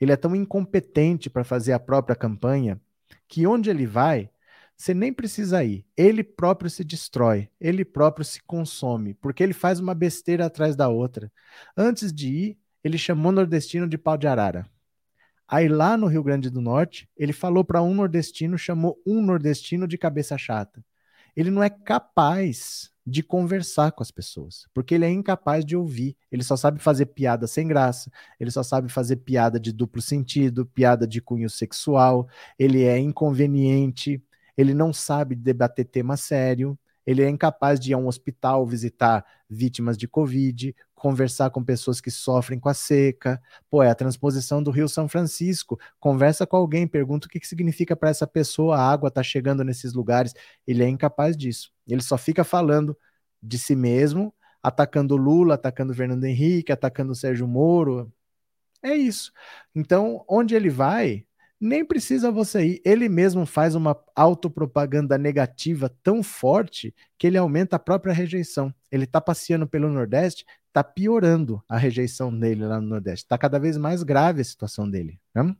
ele é tão incompetente para fazer a própria campanha, que onde ele vai, você nem precisa ir. Ele próprio se destrói, ele próprio se consome, porque ele faz uma besteira atrás da outra. Antes de ir, ele chamou nordestino de pau de arara. Aí lá no Rio Grande do Norte, ele falou para um nordestino, chamou um nordestino de cabeça chata. Ele não é capaz de conversar com as pessoas, porque ele é incapaz de ouvir. Ele só sabe fazer piada sem graça, ele só sabe fazer piada de duplo sentido, piada de cunho sexual, ele é inconveniente, ele não sabe debater tema sério, ele é incapaz de ir a um hospital visitar vítimas de Covid, conversar com pessoas que sofrem com a seca. Pô, é a transposição do Rio São Francisco. Conversa com alguém, pergunta o que, que significa para essa pessoa a água tá chegando nesses lugares. Ele é incapaz disso. Ele só fica falando de si mesmo, atacando Lula, atacando Fernando Henrique, atacando Sérgio Moro. É isso. Então, onde ele vai, nem precisa você ir. Ele mesmo faz uma autopropaganda negativa tão forte que ele aumenta a própria rejeição. Ele está passeando pelo Nordeste, está piorando a rejeição dele lá no Nordeste. Está cada vez mais grave a situação dele. Né?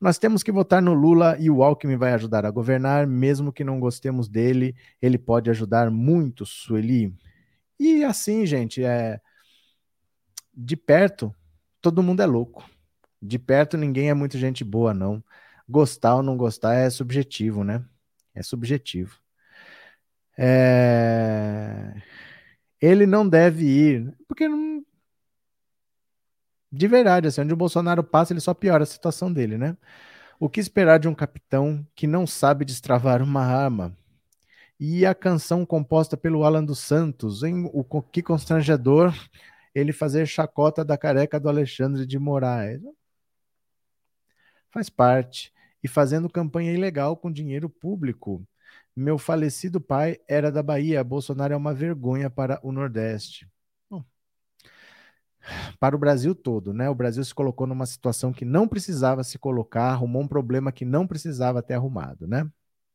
Nós temos que votar no Lula e o Alckmin vai ajudar a governar, mesmo que não gostemos dele, ele pode ajudar muito, Sueli. E assim, gente, é de perto, todo mundo é louco. De perto ninguém é muito gente boa, não. Gostar ou não gostar é subjetivo, né? É subjetivo. É... Ele não deve ir, porque não. De verdade, assim, onde o Bolsonaro passa, ele só piora a situação dele, né? O que esperar de um capitão que não sabe destravar uma arma? E a canção composta pelo Alan dos Santos, hein? O que constrangedor ele fazer chacota da careca do Alexandre de Moraes faz parte, e fazendo campanha ilegal com dinheiro público. Meu falecido pai era da Bahia, Bolsonaro é uma vergonha para o Nordeste. Bom, para o Brasil todo, né? O Brasil se colocou numa situação que não precisava se colocar, arrumou um problema que não precisava ter arrumado, né?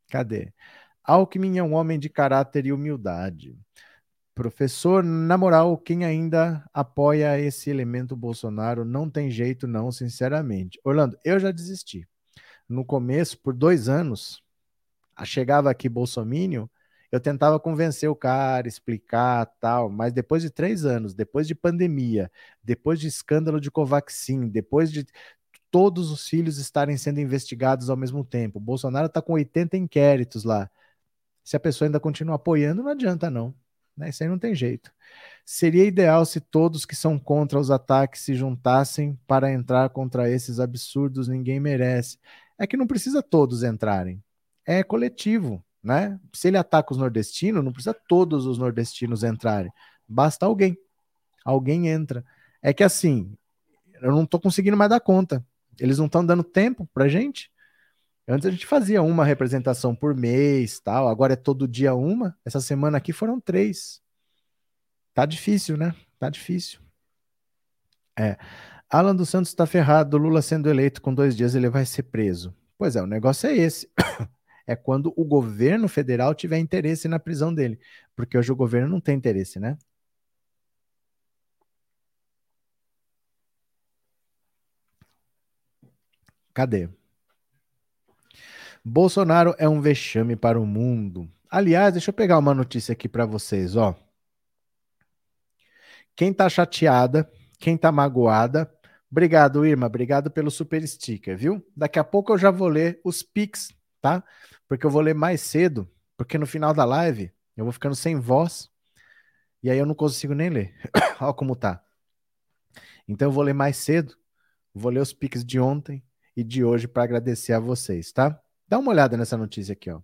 Cadê? Alckmin é um homem de caráter e humildade. Professor, na moral, quem ainda apoia esse elemento Bolsonaro não tem jeito, não, sinceramente. Orlando, eu já desisti. No começo, por dois anos, chegava aqui Bolsonaro, eu tentava convencer o cara, explicar tal, mas depois de três anos, depois de pandemia, depois de escândalo de Covaxin, depois de todos os filhos estarem sendo investigados ao mesmo tempo, Bolsonaro está com 80 inquéritos lá. Se a pessoa ainda continua apoiando, não adianta não. Né? Isso aí não tem jeito. Seria ideal se todos que são contra os ataques se juntassem para entrar contra esses absurdos, ninguém merece. É que não precisa todos entrarem. É coletivo, né? Se ele ataca os nordestinos, não precisa todos os nordestinos entrarem. Basta alguém. Alguém entra. É que assim, eu não estou conseguindo mais dar conta. Eles não estão dando tempo pra gente. Antes a gente fazia uma representação por mês, tal. Agora é todo dia uma. Essa semana aqui foram três. Tá difícil, né? Tá difícil. É. Alan dos Santos está ferrado. Lula sendo eleito com dois dias ele vai ser preso. Pois é, o negócio é esse. é quando o governo federal tiver interesse na prisão dele, porque hoje o governo não tem interesse, né? Cadê? Bolsonaro é um vexame para o mundo. Aliás, deixa eu pegar uma notícia aqui para vocês, ó. Quem tá chateada, quem tá magoada, obrigado, Irma, obrigado pelo super sticker, viu? Daqui a pouco eu já vou ler os pics, tá? Porque eu vou ler mais cedo, porque no final da live eu vou ficando sem voz e aí eu não consigo nem ler. Olha como tá. Então eu vou ler mais cedo, vou ler os pics de ontem e de hoje para agradecer a vocês, tá? Dá uma olhada nessa notícia aqui, ó.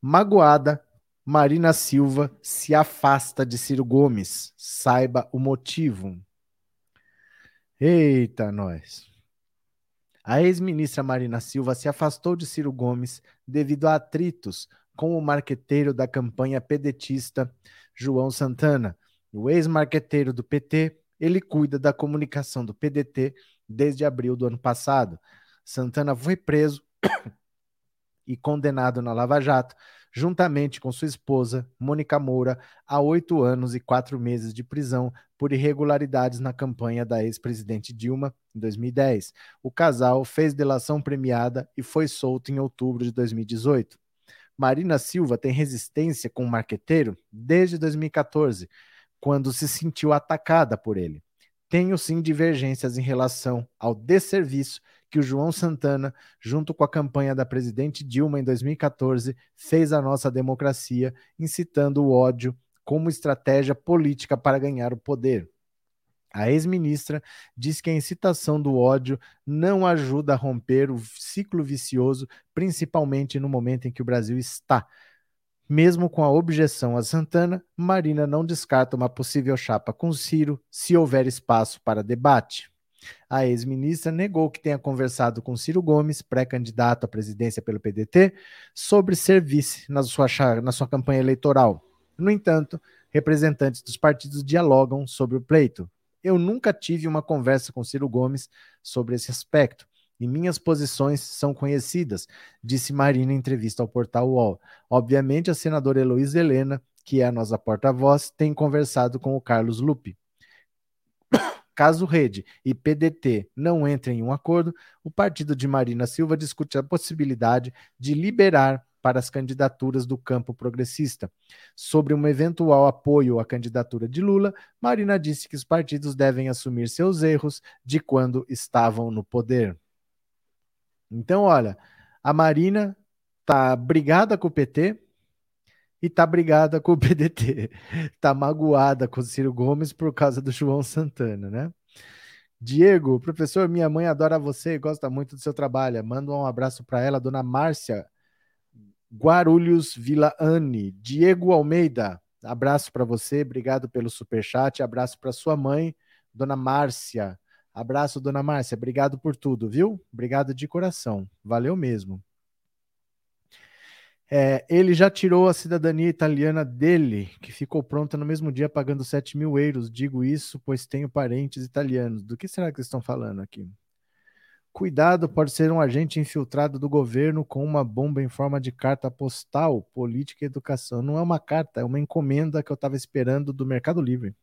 Magoada, Marina Silva se afasta de Ciro Gomes. Saiba o motivo. Eita, nós. A ex-ministra Marina Silva se afastou de Ciro Gomes devido a atritos com o marqueteiro da campanha pedetista João Santana. O ex-marqueteiro do PT, ele cuida da comunicação do PDT desde abril do ano passado. Santana foi preso e condenado na Lava Jato, juntamente com sua esposa, Mônica Moura, a oito anos e quatro meses de prisão por irregularidades na campanha da ex-presidente Dilma em 2010. O casal fez delação premiada e foi solto em outubro de 2018. Marina Silva tem resistência com o marqueteiro desde 2014, quando se sentiu atacada por ele. Tenho sim divergências em relação ao desserviço que o João Santana, junto com a campanha da presidente Dilma em 2014, fez à nossa democracia, incitando o ódio como estratégia política para ganhar o poder. A ex-ministra diz que a incitação do ódio não ajuda a romper o ciclo vicioso, principalmente no momento em que o Brasil está. Mesmo com a objeção a Santana, Marina não descarta uma possível chapa com Ciro se houver espaço para debate. A ex-ministra negou que tenha conversado com Ciro Gomes, pré-candidato à presidência pelo PDT, sobre ser vice na sua, na sua campanha eleitoral. No entanto, representantes dos partidos dialogam sobre o pleito. Eu nunca tive uma conversa com Ciro Gomes sobre esse aspecto e minhas posições são conhecidas, disse Marina em entrevista ao portal UOL. Obviamente, a senadora Heloísa Helena, que é a nossa porta-voz, tem conversado com o Carlos Lupe. Caso Rede e PDT não entrem em um acordo, o partido de Marina Silva discute a possibilidade de liberar para as candidaturas do campo progressista. Sobre um eventual apoio à candidatura de Lula, Marina disse que os partidos devem assumir seus erros de quando estavam no poder. Então, olha, a Marina tá brigada com o PT e tá brigada com o PDT. Tá magoada com o Ciro Gomes por causa do João Santana, né? Diego, professor, minha mãe adora você e gosta muito do seu trabalho. Manda um abraço para ela, dona Márcia Guarulhos Vila Anne. Diego Almeida, abraço para você, obrigado pelo super chat, abraço para sua mãe, dona Márcia. Abraço, dona Márcia, obrigado por tudo, viu? Obrigado de coração, valeu mesmo. É, ele já tirou a cidadania italiana dele, que ficou pronta no mesmo dia pagando 7 mil euros. Digo isso, pois tenho parentes italianos. Do que será que eles estão falando aqui? Cuidado, pode ser um agente infiltrado do governo com uma bomba em forma de carta postal, política e educação. Não é uma carta, é uma encomenda que eu estava esperando do Mercado Livre.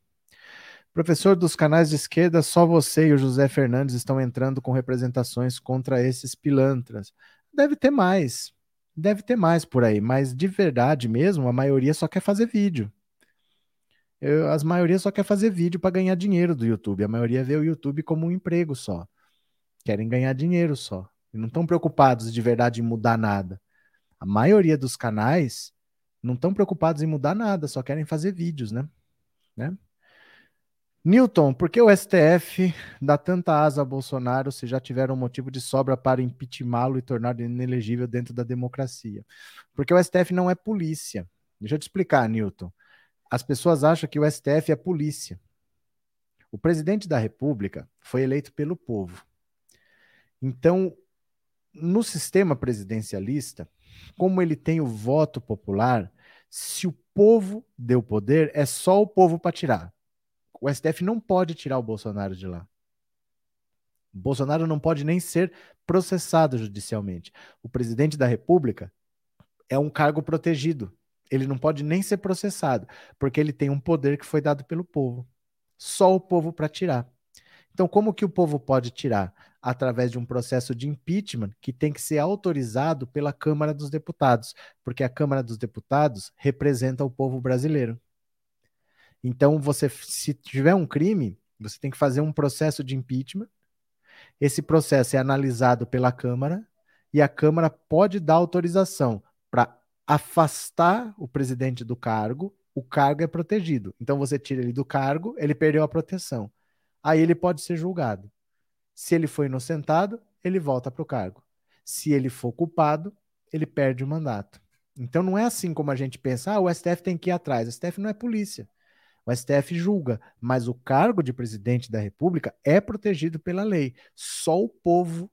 Professor dos canais de esquerda, só você e o José Fernandes estão entrando com representações contra esses pilantras. Deve ter mais, deve ter mais por aí, mas de verdade mesmo, a maioria só quer fazer vídeo. Eu, as maioria só quer fazer vídeo para ganhar dinheiro do YouTube. A maioria vê o YouTube como um emprego só querem ganhar dinheiro só. E não estão preocupados de verdade em mudar nada. A maioria dos canais não estão preocupados em mudar nada, só querem fazer vídeos, né? né? Newton, por que o STF dá tanta asa a Bolsonaro se já tiveram motivo de sobra para impeachmá-lo e torná-lo inelegível dentro da democracia? Porque o STF não é polícia. Deixa eu te explicar, Newton. As pessoas acham que o STF é polícia. O presidente da República foi eleito pelo povo. Então, no sistema presidencialista, como ele tem o voto popular, se o povo deu poder, é só o povo para tirar. O STF não pode tirar o Bolsonaro de lá. O Bolsonaro não pode nem ser processado judicialmente. O presidente da República é um cargo protegido. Ele não pode nem ser processado, porque ele tem um poder que foi dado pelo povo. Só o povo para tirar. Então, como que o povo pode tirar? Através de um processo de impeachment que tem que ser autorizado pela Câmara dos Deputados, porque a Câmara dos Deputados representa o povo brasileiro. Então, você, se tiver um crime, você tem que fazer um processo de impeachment. Esse processo é analisado pela Câmara e a Câmara pode dar autorização para afastar o presidente do cargo. O cargo é protegido. Então, você tira ele do cargo, ele perdeu a proteção aí ele pode ser julgado. Se ele for inocentado, ele volta para o cargo. Se ele for culpado, ele perde o mandato. Então não é assim como a gente pensa, ah, o STF tem que ir atrás. O STF não é polícia. O STF julga, mas o cargo de presidente da República é protegido pela lei. Só o povo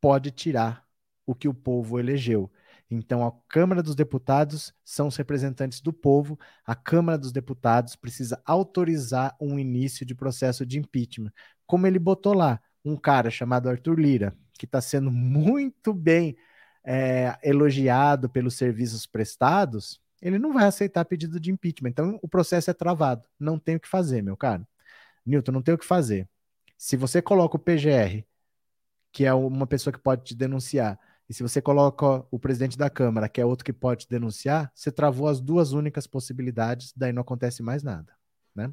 pode tirar o que o povo elegeu. Então, a Câmara dos Deputados são os representantes do povo. A Câmara dos Deputados precisa autorizar um início de processo de impeachment. Como ele botou lá, um cara chamado Arthur Lira, que está sendo muito bem é, elogiado pelos serviços prestados, ele não vai aceitar pedido de impeachment. Então, o processo é travado. Não tem o que fazer, meu caro. Newton, não tem o que fazer. Se você coloca o PGR, que é uma pessoa que pode te denunciar, e se você coloca o presidente da Câmara, que é outro que pode te denunciar, você travou as duas únicas possibilidades, daí não acontece mais nada, né?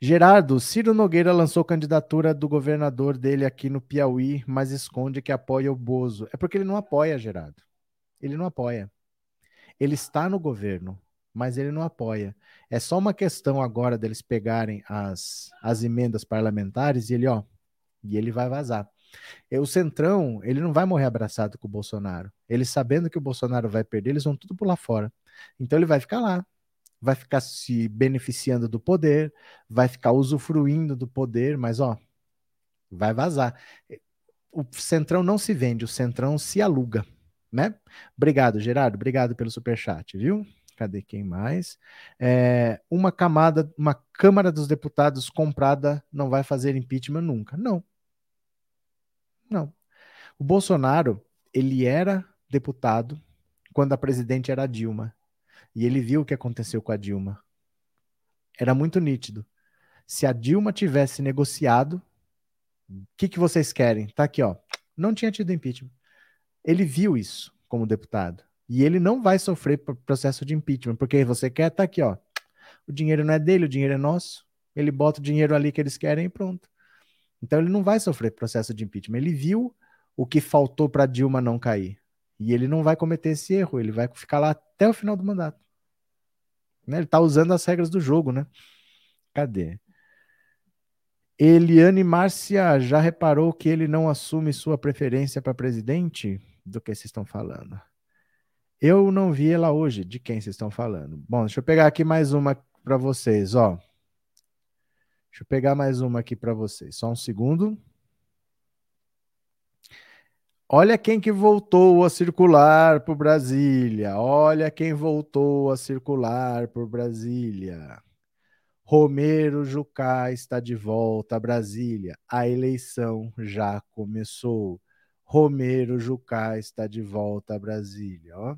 Gerardo, Ciro Nogueira lançou candidatura do governador dele aqui no Piauí, mas esconde que apoia o Bozo. É porque ele não apoia, Gerardo. Ele não apoia. Ele está no governo, mas ele não apoia. É só uma questão agora deles pegarem as, as emendas parlamentares e ele, ó, e ele vai vazar. E o Centrão, ele não vai morrer abraçado com o Bolsonaro. Eles sabendo que o Bolsonaro vai perder, eles vão tudo pular fora. Então ele vai ficar lá, vai ficar se beneficiando do poder, vai ficar usufruindo do poder, mas ó, vai vazar. O Centrão não se vende, o Centrão se aluga, né? Obrigado, Gerardo, obrigado pelo superchat, viu? Cadê quem mais? É, uma camada, uma Câmara dos Deputados comprada não vai fazer impeachment nunca. Não. Não. O Bolsonaro, ele era deputado quando a presidente era a Dilma. E ele viu o que aconteceu com a Dilma. Era muito nítido. Se a Dilma tivesse negociado, o que, que vocês querem? Tá aqui, ó. Não tinha tido impeachment. Ele viu isso como deputado. E ele não vai sofrer processo de impeachment, porque você quer, tá aqui, ó. O dinheiro não é dele, o dinheiro é nosso. Ele bota o dinheiro ali que eles querem e pronto. Então ele não vai sofrer processo de impeachment. Ele viu o que faltou para Dilma não cair. E ele não vai cometer esse erro, ele vai ficar lá até o final do mandato. Né? Ele está usando as regras do jogo, né? Cadê? Eliane Márcia já reparou que ele não assume sua preferência para presidente? Do que vocês estão falando? Eu não vi ela hoje. De quem vocês estão falando? Bom, deixa eu pegar aqui mais uma para vocês, ó. Deixa eu pegar mais uma aqui para vocês. Só um segundo. Olha quem que voltou a circular por Brasília. Olha quem voltou a circular por Brasília. Romero Jucá está de volta a Brasília. A eleição já começou. Romero Jucá está de volta a Brasília. Ó.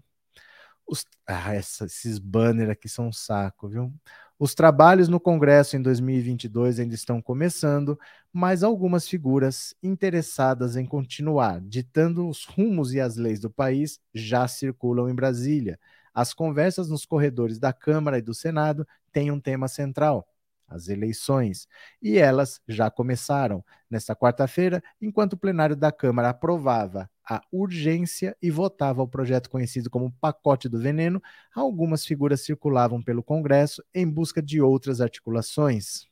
Os, ah, essa, esses banners aqui são um saco, viu? Os trabalhos no Congresso em 2022 ainda estão começando, mas algumas figuras interessadas em continuar ditando os rumos e as leis do país já circulam em Brasília. As conversas nos corredores da Câmara e do Senado têm um tema central: as eleições. E elas já começaram. Nesta quarta-feira, enquanto o plenário da Câmara aprovava a urgência e votava o projeto conhecido como Pacote do Veneno, algumas figuras circulavam pelo Congresso em busca de outras articulações.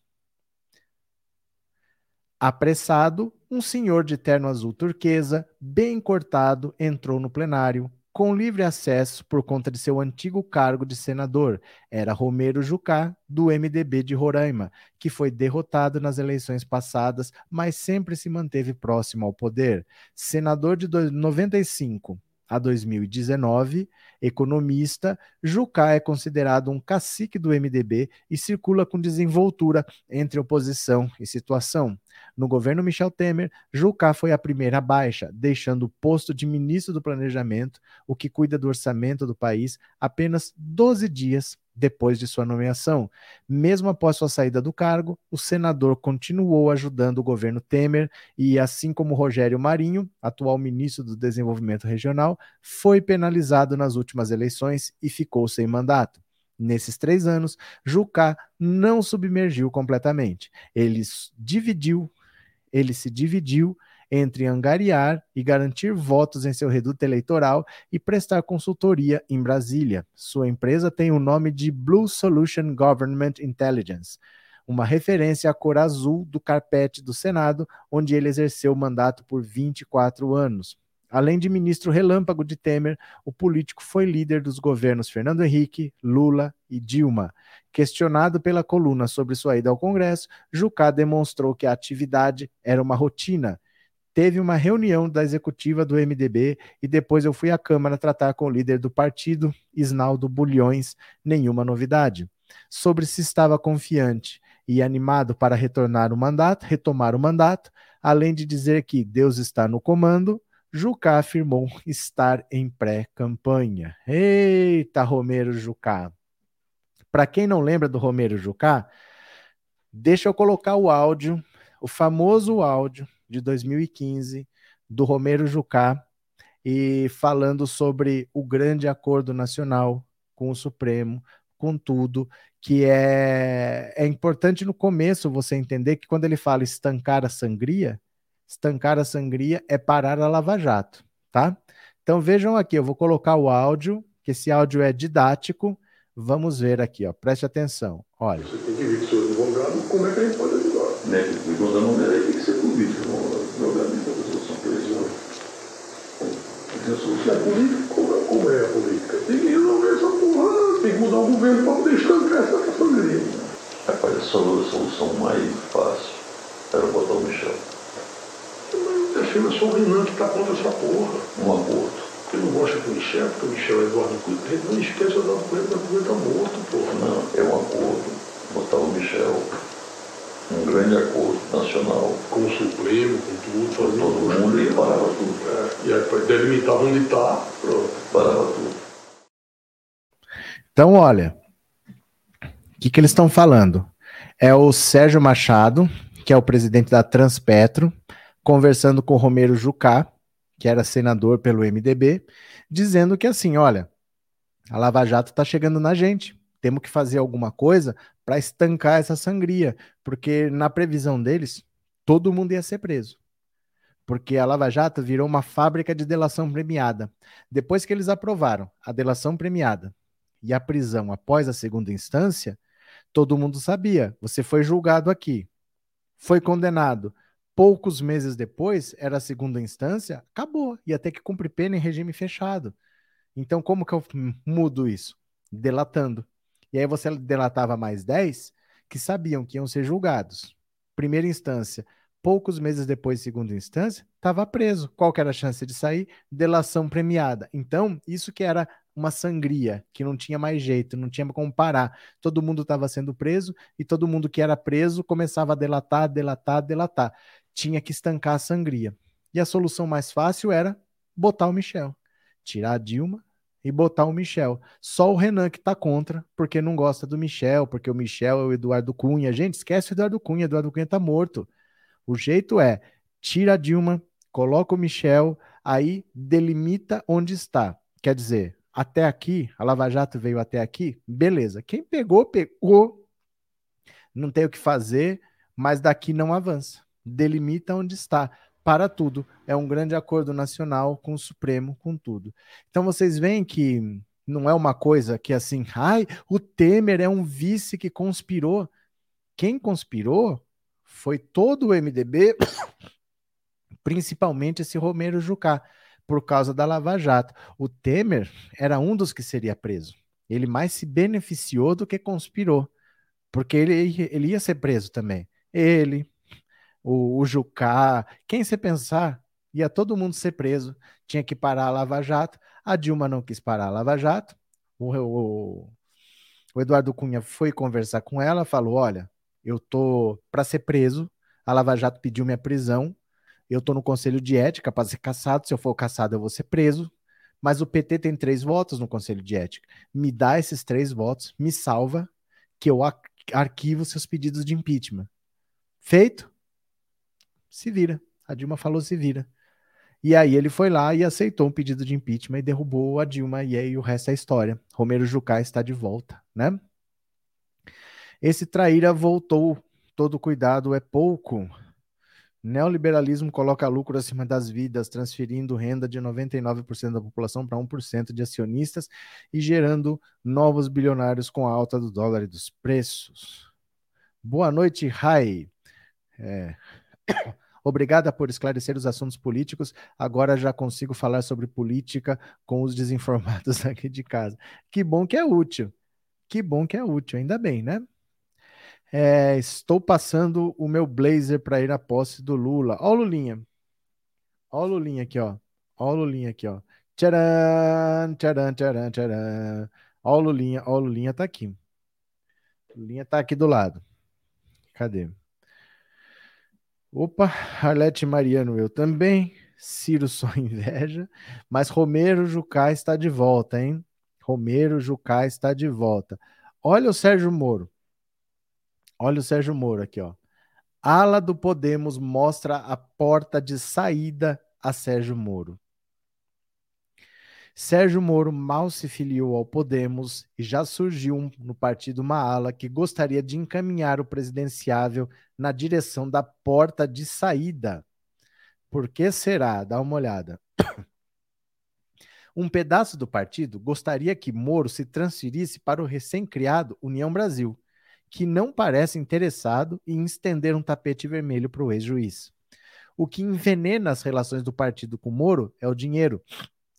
Apressado, um senhor de terno azul turquesa, bem cortado, entrou no plenário, com livre acesso por conta de seu antigo cargo de senador. Era Romero Jucá, do MDB de Roraima, que foi derrotado nas eleições passadas, mas sempre se manteve próximo ao poder. Senador de 95 a 2019, economista, Jucá é considerado um cacique do MDB e circula com desenvoltura entre oposição e situação. No governo Michel Temer, Jucá foi a primeira baixa, deixando o posto de ministro do Planejamento, o que cuida do orçamento do país, apenas 12 dias depois de sua nomeação. Mesmo após sua saída do cargo, o senador continuou ajudando o governo Temer e, assim como Rogério Marinho, atual ministro do Desenvolvimento Regional, foi penalizado nas últimas eleições e ficou sem mandato. Nesses três anos, Jucá não submergiu completamente. Ele dividiu, ele se dividiu entre angariar e garantir votos em seu reduto eleitoral e prestar consultoria em Brasília. Sua empresa tem o nome de Blue Solution Government Intelligence, uma referência à cor azul do carpete do Senado, onde ele exerceu o mandato por 24 anos. Além de ministro relâmpago de Temer, o político foi líder dos governos Fernando Henrique, Lula e Dilma. Questionado pela coluna sobre sua ida ao Congresso, Jucá demonstrou que a atividade era uma rotina. Teve uma reunião da executiva do MDB e depois eu fui à Câmara tratar com o líder do partido, Isnaldo Bulhões. Nenhuma novidade. Sobre se estava confiante e animado para retornar o mandato, retomar o mandato, além de dizer que Deus está no comando, Jucá afirmou estar em pré-campanha. Eita, Romero Jucá. Para quem não lembra do Romero Jucá, deixa eu colocar o áudio, o famoso áudio de 2015 do Romero Jucá e falando sobre o grande acordo nacional com o Supremo, com tudo, que é, é importante no começo você entender que quando ele fala estancar a sangria, Estancar a sangria é parar a Lava Jato, tá? Então vejam aqui, eu vou colocar o áudio, que esse áudio é didático. Vamos ver aqui, ó. Preste atenção. Olha. Você tem que ver que o senhor advogado, como é que a gente pode ajudar? Né? O advogado não tem que ser político, tem que fazer solução política. A solução é política, como é, como é a política? Tem que resolver essa porra, tem que mudar o governo para poder estancar essa sangria. Rapaz, a solução mais fácil era botar o Michel. Defenda só o Renan que está contra essa porra. Um aborto. Ele não gosta do Michel, porque o Michel é Eduardo Cunha. Não esqueça o Eduardo Cunha, Eduardo Cunha está morto, porra. Não, é um acordo. Botar o Michel. Um grande acordo nacional. Com o Supremo, com tudo, fazendo todo mundo e parava tudo. É, e aí delimitar onde está, pronto. Parava tudo. Então, olha, o que, que eles estão falando? É o Sérgio Machado, que é o presidente da Transpetro, conversando com Romero Jucá, que era senador pelo MDB, dizendo que assim, olha, a Lava Jato está chegando na gente, temos que fazer alguma coisa para estancar essa sangria, porque na previsão deles, todo mundo ia ser preso. Porque a Lava Jato virou uma fábrica de delação premiada. Depois que eles aprovaram a delação premiada e a prisão após a segunda instância, todo mundo sabia. Você foi julgado aqui, foi condenado, poucos meses depois, era a segunda instância, acabou, ia ter que cumprir pena em regime fechado. Então, como que eu mudo isso? Delatando. E aí você delatava mais 10 que sabiam que iam ser julgados. Primeira instância, poucos meses depois, segunda instância, estava preso. Qual que era a chance de sair? Delação premiada. Então, isso que era uma sangria, que não tinha mais jeito, não tinha como parar. Todo mundo estava sendo preso e todo mundo que era preso começava a delatar, delatar, delatar tinha que estancar a sangria. E a solução mais fácil era botar o Michel. Tirar a Dilma e botar o Michel. Só o Renan que tá contra, porque não gosta do Michel, porque o Michel é o Eduardo Cunha. Gente, esquece o Eduardo Cunha, Eduardo Cunha tá morto. O jeito é, tira a Dilma, coloca o Michel, aí delimita onde está. Quer dizer, até aqui, a Lava Jato veio até aqui, beleza. Quem pegou, pegou. Não tem o que fazer, mas daqui não avança delimita onde está para tudo. É um grande acordo nacional com o Supremo, com tudo. Então vocês veem que não é uma coisa que assim, ai, o Temer é um vice que conspirou. Quem conspirou foi todo o MDB, principalmente esse Romero Jucá, por causa da Lava Jato. O Temer era um dos que seria preso. Ele mais se beneficiou do que conspirou, porque ele, ele ia ser preso também. Ele, o, o Jucá, quem você pensar, ia todo mundo ser preso, tinha que parar a Lava Jato. A Dilma não quis parar a Lava Jato. O, o, o Eduardo Cunha foi conversar com ela, falou: Olha, eu tô para ser preso, a Lava Jato pediu minha prisão, eu tô no conselho de ética para ser caçado, se eu for caçado eu vou ser preso. Mas o PT tem três votos no conselho de ética. Me dá esses três votos, me salva, que eu arquivo seus pedidos de impeachment. Feito? Se vira. A Dilma falou se vira. E aí ele foi lá e aceitou um pedido de impeachment e derrubou a Dilma, e aí o resto é história. Romero Jucá está de volta, né? Esse traíra voltou, todo cuidado é pouco. Neoliberalismo coloca lucro acima das vidas, transferindo renda de 99% da população para 1% de acionistas e gerando novos bilionários com a alta do dólar e dos preços. Boa noite, Rai. É, Obrigada por esclarecer os assuntos políticos. Agora já consigo falar sobre política com os desinformados aqui de casa. Que bom que é útil. Que bom que é útil, ainda bem, né? É, estou passando o meu blazer para ir à posse do Lula. Ó o Lulinha. Ó o Lulinha aqui, ó. Ó o Lulinha aqui, ó. Tcharam, tcharam, tcharam, tcharam. Ó o Lulinha, ó o Lulinha tá aqui. Lulinha tá aqui do lado. Cadê? Opa, Arlete Mariano, eu também. Ciro só inveja. Mas Romero Jucá está de volta, hein? Romero Jucá está de volta. Olha o Sérgio Moro. Olha o Sérgio Moro aqui, ó. Ala do Podemos mostra a porta de saída a Sérgio Moro. Sérgio Moro mal se filiou ao Podemos e já surgiu no partido uma ala que gostaria de encaminhar o presidenciável na direção da porta de saída. Por que será? Dá uma olhada. Um pedaço do partido gostaria que Moro se transferisse para o recém-criado União Brasil, que não parece interessado em estender um tapete vermelho para o ex-juiz. O que envenena as relações do partido com Moro é o dinheiro,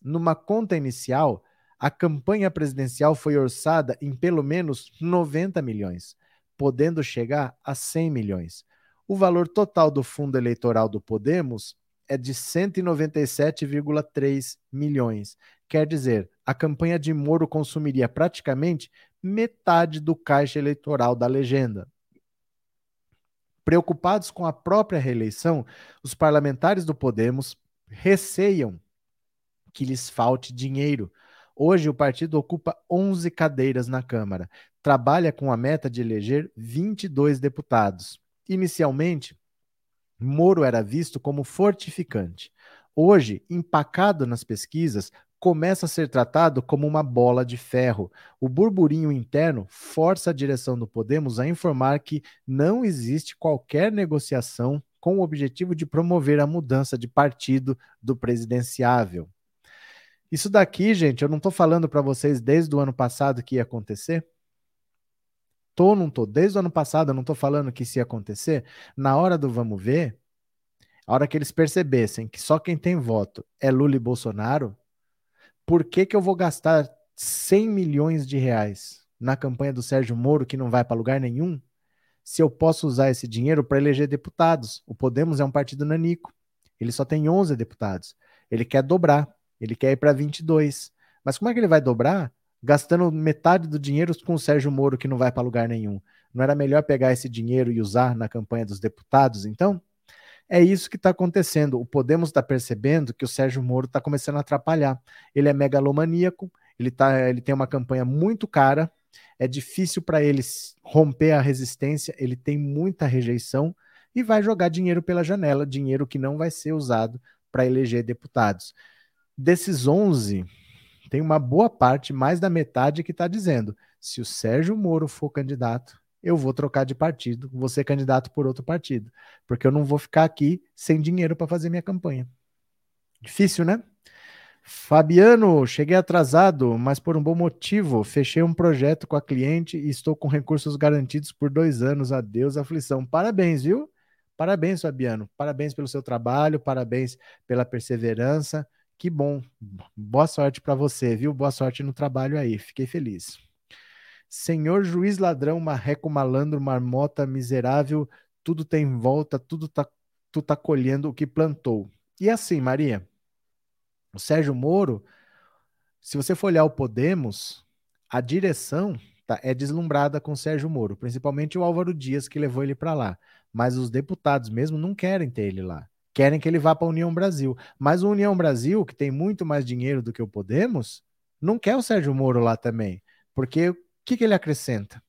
numa conta inicial, a campanha presidencial foi orçada em pelo menos 90 milhões, podendo chegar a 100 milhões. O valor total do fundo eleitoral do Podemos é de 197,3 milhões. Quer dizer, a campanha de Moro consumiria praticamente metade do caixa eleitoral da legenda. Preocupados com a própria reeleição, os parlamentares do Podemos receiam que lhes falte dinheiro. Hoje, o partido ocupa 11 cadeiras na Câmara. Trabalha com a meta de eleger 22 deputados. Inicialmente, Moro era visto como fortificante. Hoje, empacado nas pesquisas, começa a ser tratado como uma bola de ferro. O burburinho interno força a direção do Podemos a informar que não existe qualquer negociação com o objetivo de promover a mudança de partido do presidenciável. Isso daqui, gente, eu não estou falando para vocês desde o ano passado que ia acontecer. Tô não tô? Desde o ano passado eu não estou falando que isso ia acontecer. Na hora do vamos ver, a hora que eles percebessem que só quem tem voto é Lula e Bolsonaro, por que, que eu vou gastar 100 milhões de reais na campanha do Sérgio Moro, que não vai para lugar nenhum, se eu posso usar esse dinheiro para eleger deputados? O Podemos é um partido nanico. Ele só tem 11 deputados. Ele quer dobrar. Ele quer ir para 22. Mas como é que ele vai dobrar gastando metade do dinheiro com o Sérgio Moro que não vai para lugar nenhum? Não era melhor pegar esse dinheiro e usar na campanha dos deputados, então? É isso que está acontecendo. O Podemos está percebendo que o Sérgio Moro está começando a atrapalhar. Ele é megalomaníaco, ele, tá, ele tem uma campanha muito cara, é difícil para ele romper a resistência, ele tem muita rejeição e vai jogar dinheiro pela janela, dinheiro que não vai ser usado para eleger deputados desses 11, tem uma boa parte, mais da metade, que está dizendo: se o Sérgio Moro for candidato, eu vou trocar de partido, vou ser candidato por outro partido, porque eu não vou ficar aqui sem dinheiro para fazer minha campanha. Difícil, né? Fabiano, cheguei atrasado, mas por um bom motivo. Fechei um projeto com a cliente e estou com recursos garantidos por dois anos. Adeus, aflição. Parabéns, viu? Parabéns, Fabiano. Parabéns pelo seu trabalho, parabéns pela perseverança. Que bom. Boa sorte para você, viu? Boa sorte no trabalho aí. Fiquei feliz. Senhor juiz ladrão, marreco malandro, marmota miserável, tudo tem volta, tudo tá, tu tá colhendo o que plantou. E assim, Maria, o Sérgio Moro, se você for olhar o Podemos, a direção tá, é deslumbrada com o Sérgio Moro, principalmente o Álvaro Dias que levou ele para lá. Mas os deputados mesmo não querem ter ele lá querem que ele vá para a União Brasil. Mas o União Brasil, que tem muito mais dinheiro do que o Podemos, não quer o Sérgio Moro lá também. Porque o que, que ele acrescenta?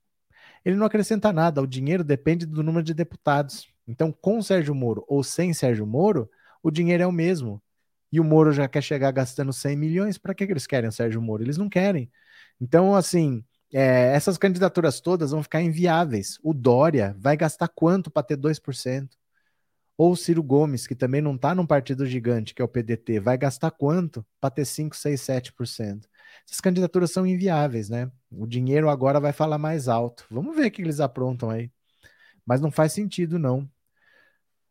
Ele não acrescenta nada, o dinheiro depende do número de deputados. Então, com Sérgio Moro ou sem Sérgio Moro, o dinheiro é o mesmo. E o Moro já quer chegar gastando 100 milhões, para que, eles querem o Sérgio Moro? Eles não querem. Então, assim, é, essas candidaturas todas vão ficar inviáveis. O Dória vai gastar quanto para ter 2%? Ou o Ciro Gomes, que também não está num partido gigante, que é o PDT, vai gastar quanto para ter 5, 6, 7%? Essas candidaturas são inviáveis, né? O dinheiro agora vai falar mais alto. Vamos ver o que eles aprontam aí. Mas não faz sentido, não.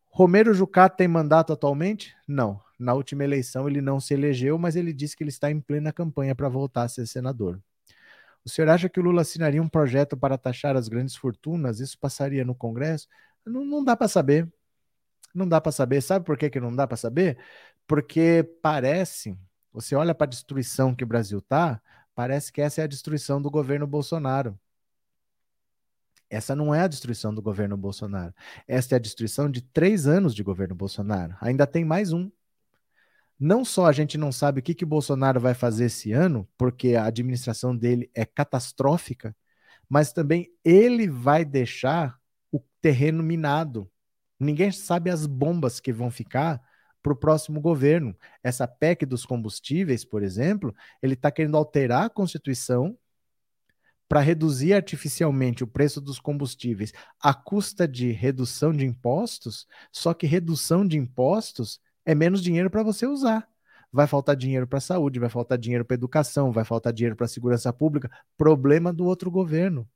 Romero Jucá tem mandato atualmente? Não. Na última eleição ele não se elegeu, mas ele disse que ele está em plena campanha para voltar a ser senador. O senhor acha que o Lula assinaria um projeto para taxar as grandes fortunas? Isso passaria no Congresso? Não, não dá para saber. Não dá para saber. Sabe por que, que não dá para saber? Porque parece, você olha para a destruição que o Brasil está, parece que essa é a destruição do governo Bolsonaro. Essa não é a destruição do governo Bolsonaro. Esta é a destruição de três anos de governo Bolsonaro. Ainda tem mais um. Não só a gente não sabe o que, que Bolsonaro vai fazer esse ano, porque a administração dele é catastrófica, mas também ele vai deixar o terreno minado. Ninguém sabe as bombas que vão ficar para o próximo governo. Essa PEC dos combustíveis, por exemplo, ele está querendo alterar a Constituição para reduzir artificialmente o preço dos combustíveis à custa de redução de impostos, só que redução de impostos é menos dinheiro para você usar. Vai faltar dinheiro para a saúde, vai faltar dinheiro para educação, vai faltar dinheiro para a segurança pública. Problema do outro governo.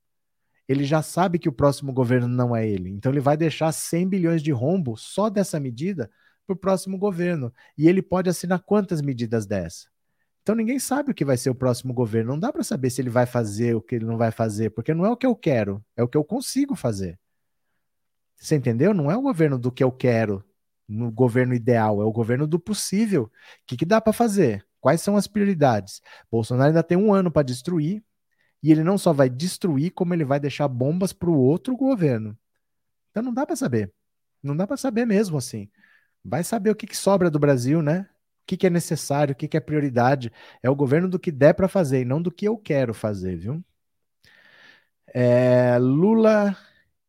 Ele já sabe que o próximo governo não é ele. Então ele vai deixar 100 bilhões de rombo só dessa medida para o próximo governo. E ele pode assinar quantas medidas dessa? Então ninguém sabe o que vai ser o próximo governo. Não dá para saber se ele vai fazer o que ele não vai fazer, porque não é o que eu quero, é o que eu consigo fazer. Você entendeu? Não é o governo do que eu quero, no governo ideal, é o governo do possível. O que, que dá para fazer? Quais são as prioridades? Bolsonaro ainda tem um ano para destruir, e ele não só vai destruir, como ele vai deixar bombas para o outro governo. Então não dá para saber. Não dá para saber mesmo assim. Vai saber o que, que sobra do Brasil, né? que, que é necessário, o que, que é prioridade. É o governo do que der para fazer e não do que eu quero fazer, viu? É, Lula,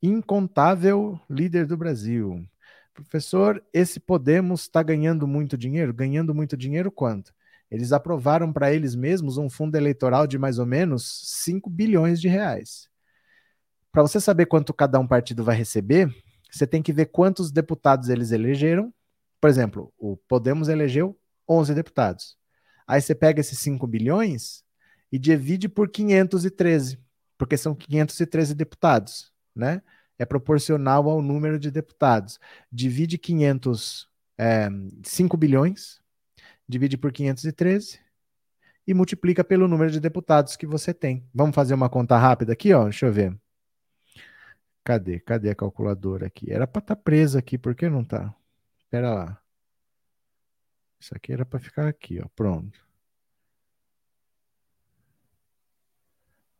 incontável líder do Brasil. Professor, esse Podemos está ganhando muito dinheiro? Ganhando muito dinheiro quanto? Eles aprovaram para eles mesmos um fundo eleitoral de mais ou menos 5 bilhões de reais. Para você saber quanto cada um partido vai receber, você tem que ver quantos deputados eles elegeram. Por exemplo, o Podemos elegeu 11 deputados. Aí você pega esses 5 bilhões e divide por 513, porque são 513 deputados, né? É proporcional ao número de deputados. Divide 500, é, 5 bilhões, divide por 513 e multiplica pelo número de deputados que você tem. Vamos fazer uma conta rápida aqui, ó. Deixa eu ver. Cadê? Cadê a calculadora aqui? Era para estar tá presa aqui, por que não tá? Espera lá. Isso aqui era para ficar aqui, ó. Pronto.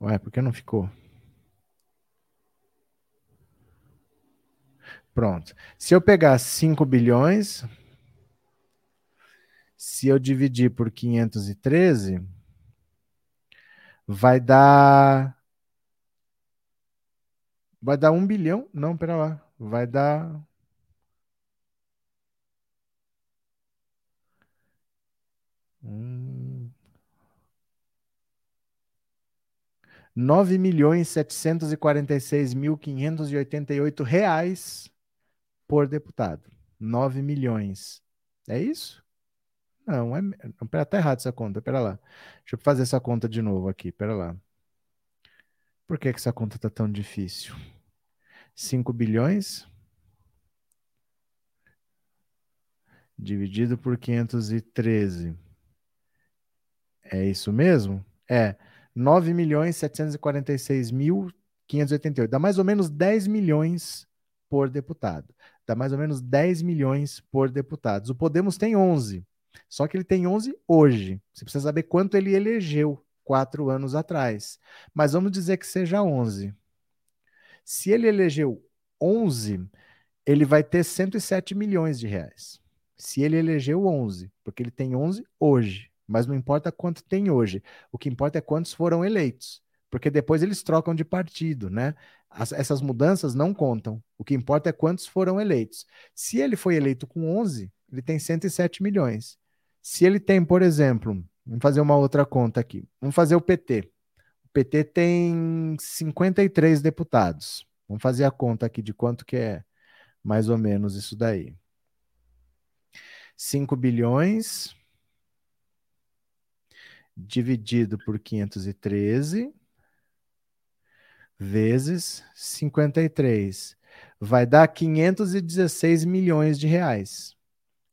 Ué, por que não ficou? Pronto. Se eu pegar 5 bilhões, se eu dividir por 513, vai dar. Vai dar 1 bilhão? Não, pera lá. Vai dar Hum. 9 milhões 746 mil 588 reais por deputado. 9 milhões. É isso? Não, é. Não, pera, tá errado essa conta. Pera lá. Deixa eu fazer essa conta de novo aqui. Pera lá. Por que, que essa conta tá tão difícil? 5 bilhões dividido por 513 é isso mesmo? É. 9 milhões 746 mil 588. Dá mais ou menos 10 milhões por deputado. Dá mais ou menos 10 milhões por deputado. O Podemos tem 11. Só que ele tem 11 hoje. Você precisa saber quanto ele elegeu quatro anos atrás. Mas vamos dizer que seja 11. Se ele elegeu 11, ele vai ter 107 milhões de reais. Se ele elegeu 11, porque ele tem 11 hoje mas não importa quanto tem hoje. O que importa é quantos foram eleitos, porque depois eles trocam de partido, né? As, essas mudanças não contam. O que importa é quantos foram eleitos. Se ele foi eleito com 11, ele tem 107 milhões. Se ele tem, por exemplo, vamos fazer uma outra conta aqui. Vamos fazer o PT. O PT tem 53 deputados. Vamos fazer a conta aqui de quanto que é mais ou menos isso daí. 5 bilhões dividido por 513 vezes 53. vai dar 516 milhões de reais.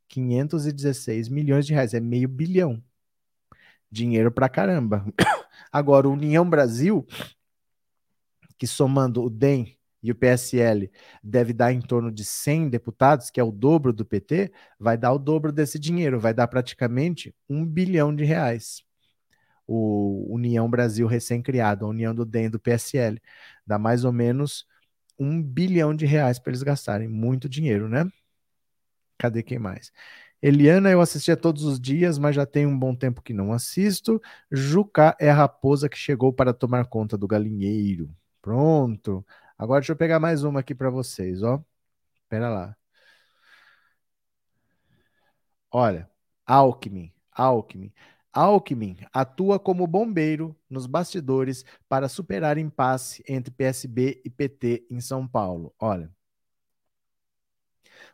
516 milhões de reais, é meio bilhão. Dinheiro pra caramba. Agora, o União Brasil, que somando o DEM e o PSL deve dar em torno de 100 deputados, que é o dobro do PT, vai dar o dobro desse dinheiro, vai dar praticamente um bilhão de reais. O União Brasil recém-criado, a união do DEM e do PSL, dá mais ou menos um bilhão de reais para eles gastarem. Muito dinheiro, né? Cadê quem mais? Eliana, eu assistia todos os dias, mas já tem um bom tempo que não assisto. Juca é a raposa que chegou para tomar conta do galinheiro. Pronto. Agora deixa eu pegar mais uma aqui para vocês, ó. Espera lá. Olha, Alckmin, Alckmin. Alckmin atua como bombeiro nos bastidores para superar impasse entre PSB e PT em São Paulo. Olha,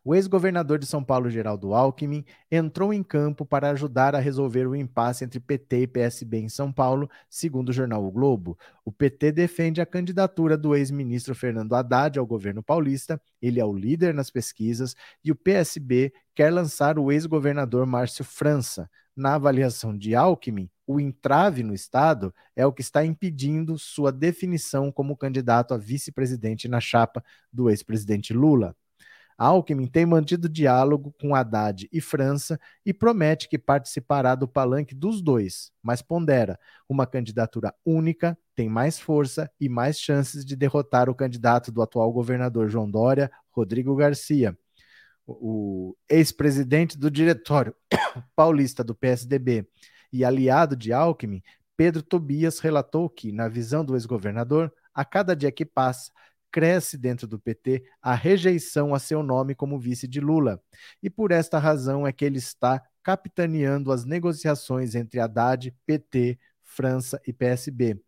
o ex-governador de São Paulo, Geraldo Alckmin, entrou em campo para ajudar a resolver o impasse entre PT e PSB em São Paulo, segundo o jornal O Globo. O PT defende a candidatura do ex-ministro Fernando Haddad ao governo paulista, ele é o líder nas pesquisas, e o PSB quer lançar o ex-governador Márcio França. Na avaliação de Alckmin, o entrave no Estado é o que está impedindo sua definição como candidato a vice-presidente na chapa do ex-presidente Lula. Alckmin tem mantido diálogo com Haddad e França e promete que participará do palanque dos dois, mas pondera: uma candidatura única tem mais força e mais chances de derrotar o candidato do atual governador João Dória, Rodrigo Garcia. O ex-presidente do diretório paulista do PSDB e aliado de Alckmin, Pedro Tobias relatou que, na visão do ex-governador, a cada dia que passa, cresce dentro do PT a rejeição a seu nome como vice de Lula. E por esta razão é que ele está capitaneando as negociações entre Haddad, PT, França e PSB.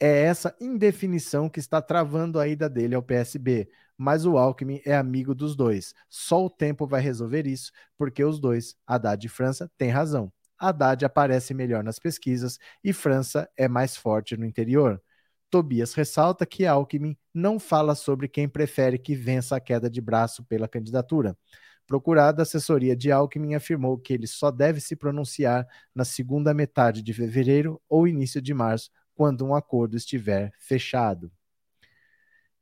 É essa indefinição que está travando a ida dele ao PSB, mas o Alckmin é amigo dos dois. Só o tempo vai resolver isso, porque os dois, Haddad e França, têm razão. Haddad aparece melhor nas pesquisas e França é mais forte no interior. Tobias ressalta que Alckmin não fala sobre quem prefere que vença a queda de braço pela candidatura. Procurada, a assessoria de Alckmin afirmou que ele só deve se pronunciar na segunda metade de fevereiro ou início de março, quando um acordo estiver fechado.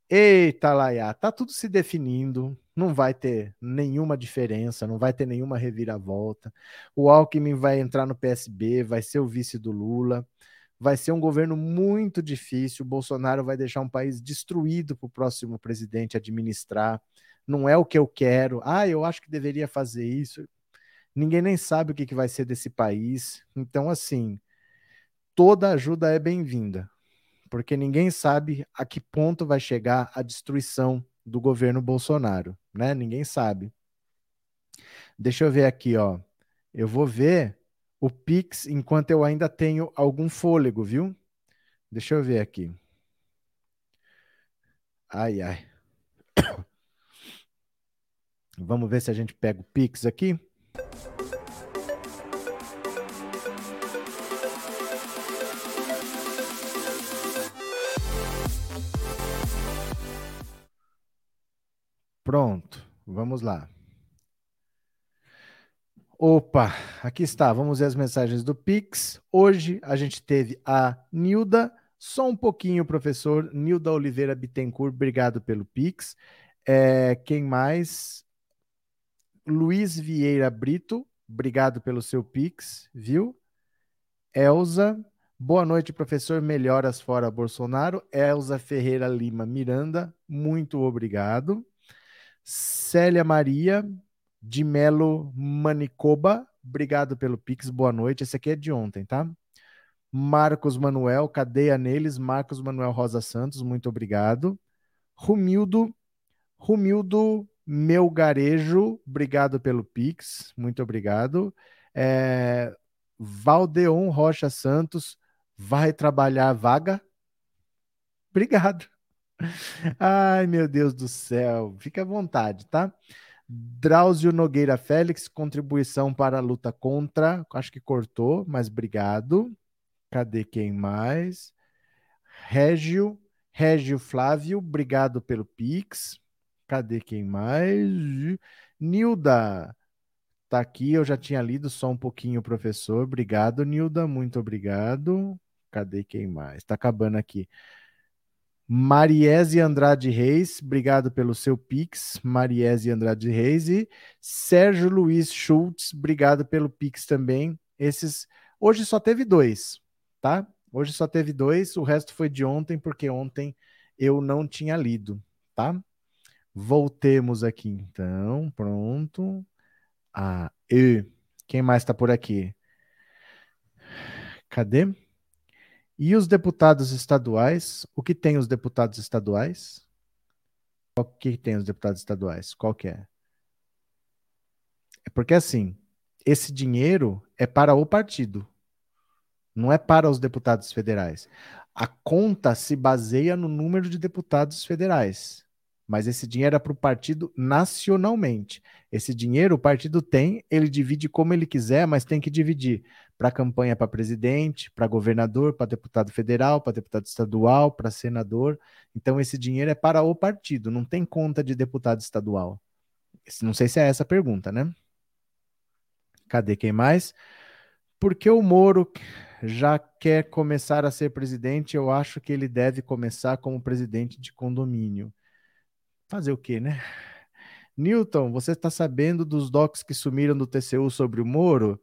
Eita, Laia, tá tudo se definindo, não vai ter nenhuma diferença, não vai ter nenhuma reviravolta. O Alckmin vai entrar no PSB, vai ser o vice do Lula vai ser um governo muito difícil. Bolsonaro vai deixar um país destruído para o próximo presidente administrar. Não é o que eu quero. Ah, eu acho que deveria fazer isso. Ninguém nem sabe o que, que vai ser desse país. Então, assim, toda ajuda é bem-vinda, porque ninguém sabe a que ponto vai chegar a destruição do governo Bolsonaro, né? Ninguém sabe. Deixa eu ver aqui, ó. Eu vou ver o Pix enquanto eu ainda tenho algum fôlego, viu? Deixa eu ver aqui. Ai, ai. Vamos ver se a gente pega o Pix aqui. Pronto, vamos lá. Opa, aqui está. Vamos ver as mensagens do Pix. Hoje a gente teve a Nilda, só um pouquinho, professor. Nilda Oliveira Bittencourt, obrigado pelo Pix. É, quem mais? Luiz Vieira Brito, obrigado pelo seu Pix, viu? Elza, boa noite, professor. Melhoras fora Bolsonaro. Elza Ferreira Lima Miranda, muito obrigado. Célia Maria, de Melo Manicoba, obrigado pelo Pix, boa noite. Esse aqui é de ontem, tá? Marcos Manuel, cadeia neles. Marcos Manuel Rosa Santos, muito obrigado. Rumildo, Rumildo Melgarejo, obrigado pelo Pix, muito obrigado. É, Valdeon Rocha Santos, vai trabalhar vaga? Obrigado. Ai, meu Deus do céu, fica à vontade, tá? Drauzio Nogueira Félix, contribuição para a luta contra. Acho que cortou, mas obrigado. Cadê quem mais? Régio, Régio Flávio, obrigado pelo Pix. Cadê quem mais? Nilda. Tá aqui, eu já tinha lido só um pouquinho, professor. Obrigado, Nilda. Muito obrigado. Cadê quem mais? Tá acabando aqui. Mariese Andrade Reis, obrigado pelo seu Pix, Mariese Andrade Reis. E Sérgio Luiz Schultz, obrigado pelo Pix também. Esses. Hoje só teve dois, tá? Hoje só teve dois, o resto foi de ontem, porque ontem eu não tinha lido, tá? Voltemos aqui então, pronto. Ah, e quem mais está por aqui? Cadê? E os deputados estaduais? O que tem os deputados estaduais? O que tem os deputados estaduais? Qual que é? É porque assim, esse dinheiro é para o partido, não é para os deputados federais. A conta se baseia no número de deputados federais, mas esse dinheiro é para o partido nacionalmente. Esse dinheiro o partido tem, ele divide como ele quiser, mas tem que dividir para campanha para presidente, para governador, para deputado federal, para deputado estadual, para senador. Então esse dinheiro é para o partido, não tem conta de deputado estadual. Não sei se é essa a pergunta, né? Cadê quem mais? Porque o Moro já quer começar a ser presidente, eu acho que ele deve começar como presidente de condomínio. Fazer o quê, né? Newton, você está sabendo dos docs que sumiram do TCU sobre o Moro?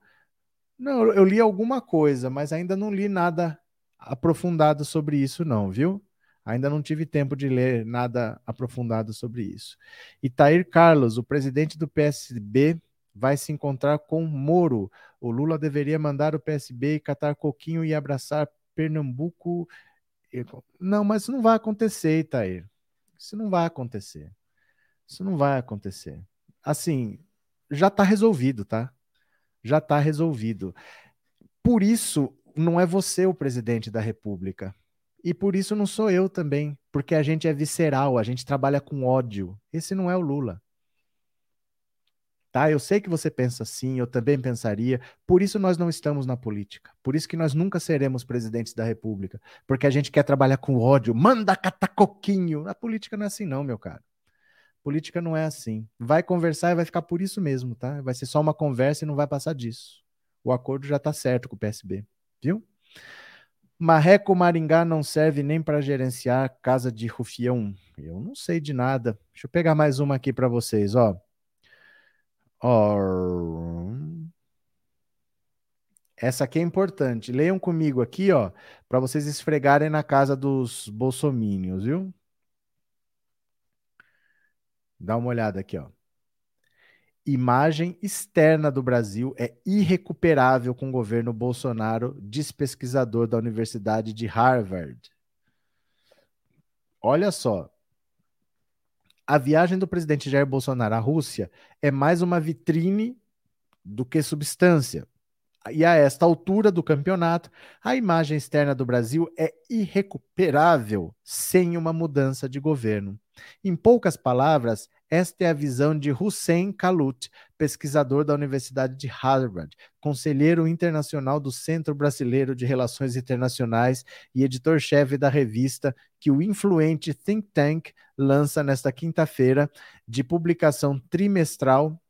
Não, eu li alguma coisa, mas ainda não li nada aprofundado sobre isso, não, viu? Ainda não tive tempo de ler nada aprofundado sobre isso. Itair Carlos, o presidente do PSB, vai se encontrar com Moro. O Lula deveria mandar o PSB catar coquinho e abraçar Pernambuco. Não, mas isso não vai acontecer, Itair. Isso não vai acontecer. Isso não vai acontecer. Assim, já está resolvido, tá? Já está resolvido. Por isso, não é você o presidente da República. E por isso não sou eu também, porque a gente é visceral, a gente trabalha com ódio. Esse não é o Lula. Tá? Eu sei que você pensa assim, eu também pensaria. Por isso nós não estamos na política. Por isso que nós nunca seremos presidentes da República, porque a gente quer trabalhar com ódio. Manda catacoquinho. A política não é assim não, meu caro. Política não é assim. Vai conversar e vai ficar por isso mesmo, tá? Vai ser só uma conversa e não vai passar disso. O acordo já está certo com o PSB, viu? Marreco Maringá não serve nem para gerenciar casa de rufião. Eu não sei de nada. Deixa eu pegar mais uma aqui para vocês, ó. Essa aqui é importante. Leiam comigo aqui, ó, para vocês esfregarem na casa dos bolsomínios, viu? Dá uma olhada aqui, ó. Imagem externa do Brasil é irrecuperável com o governo Bolsonaro, diz pesquisador da Universidade de Harvard. Olha só, a viagem do presidente Jair Bolsonaro à Rússia é mais uma vitrine do que substância. E a esta altura do campeonato, a imagem externa do Brasil é irrecuperável sem uma mudança de governo. Em poucas palavras, esta é a visão de Hussein Kalut, pesquisador da Universidade de Harvard, conselheiro internacional do Centro Brasileiro de Relações Internacionais e editor-chefe da revista que o influente think tank lança nesta quinta-feira, de publicação trimestral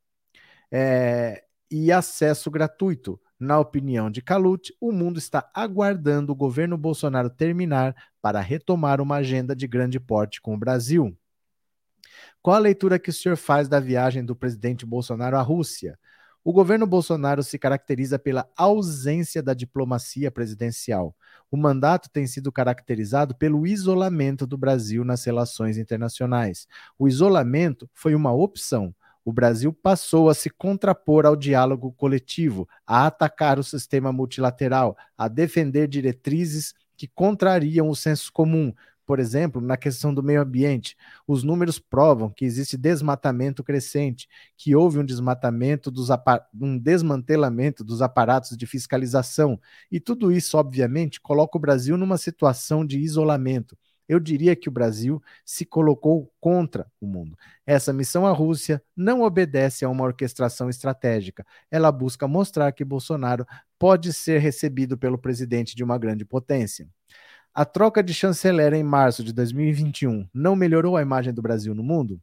é, e acesso gratuito. Na opinião de Kalut, o mundo está aguardando o governo Bolsonaro terminar para retomar uma agenda de grande porte com o Brasil. Qual a leitura que o senhor faz da viagem do presidente Bolsonaro à Rússia? O governo Bolsonaro se caracteriza pela ausência da diplomacia presidencial. O mandato tem sido caracterizado pelo isolamento do Brasil nas relações internacionais. O isolamento foi uma opção. O Brasil passou a se contrapor ao diálogo coletivo, a atacar o sistema multilateral, a defender diretrizes que contrariam o senso comum, por exemplo, na questão do meio ambiente, os números provam que existe desmatamento crescente, que houve um desmatamento dos um desmantelamento dos aparatos de fiscalização, e tudo isso, obviamente, coloca o Brasil numa situação de isolamento. Eu diria que o Brasil se colocou contra o mundo. Essa missão à Rússia não obedece a uma orquestração estratégica. Ela busca mostrar que Bolsonaro pode ser recebido pelo presidente de uma grande potência. A troca de chanceler em março de 2021 não melhorou a imagem do Brasil no mundo?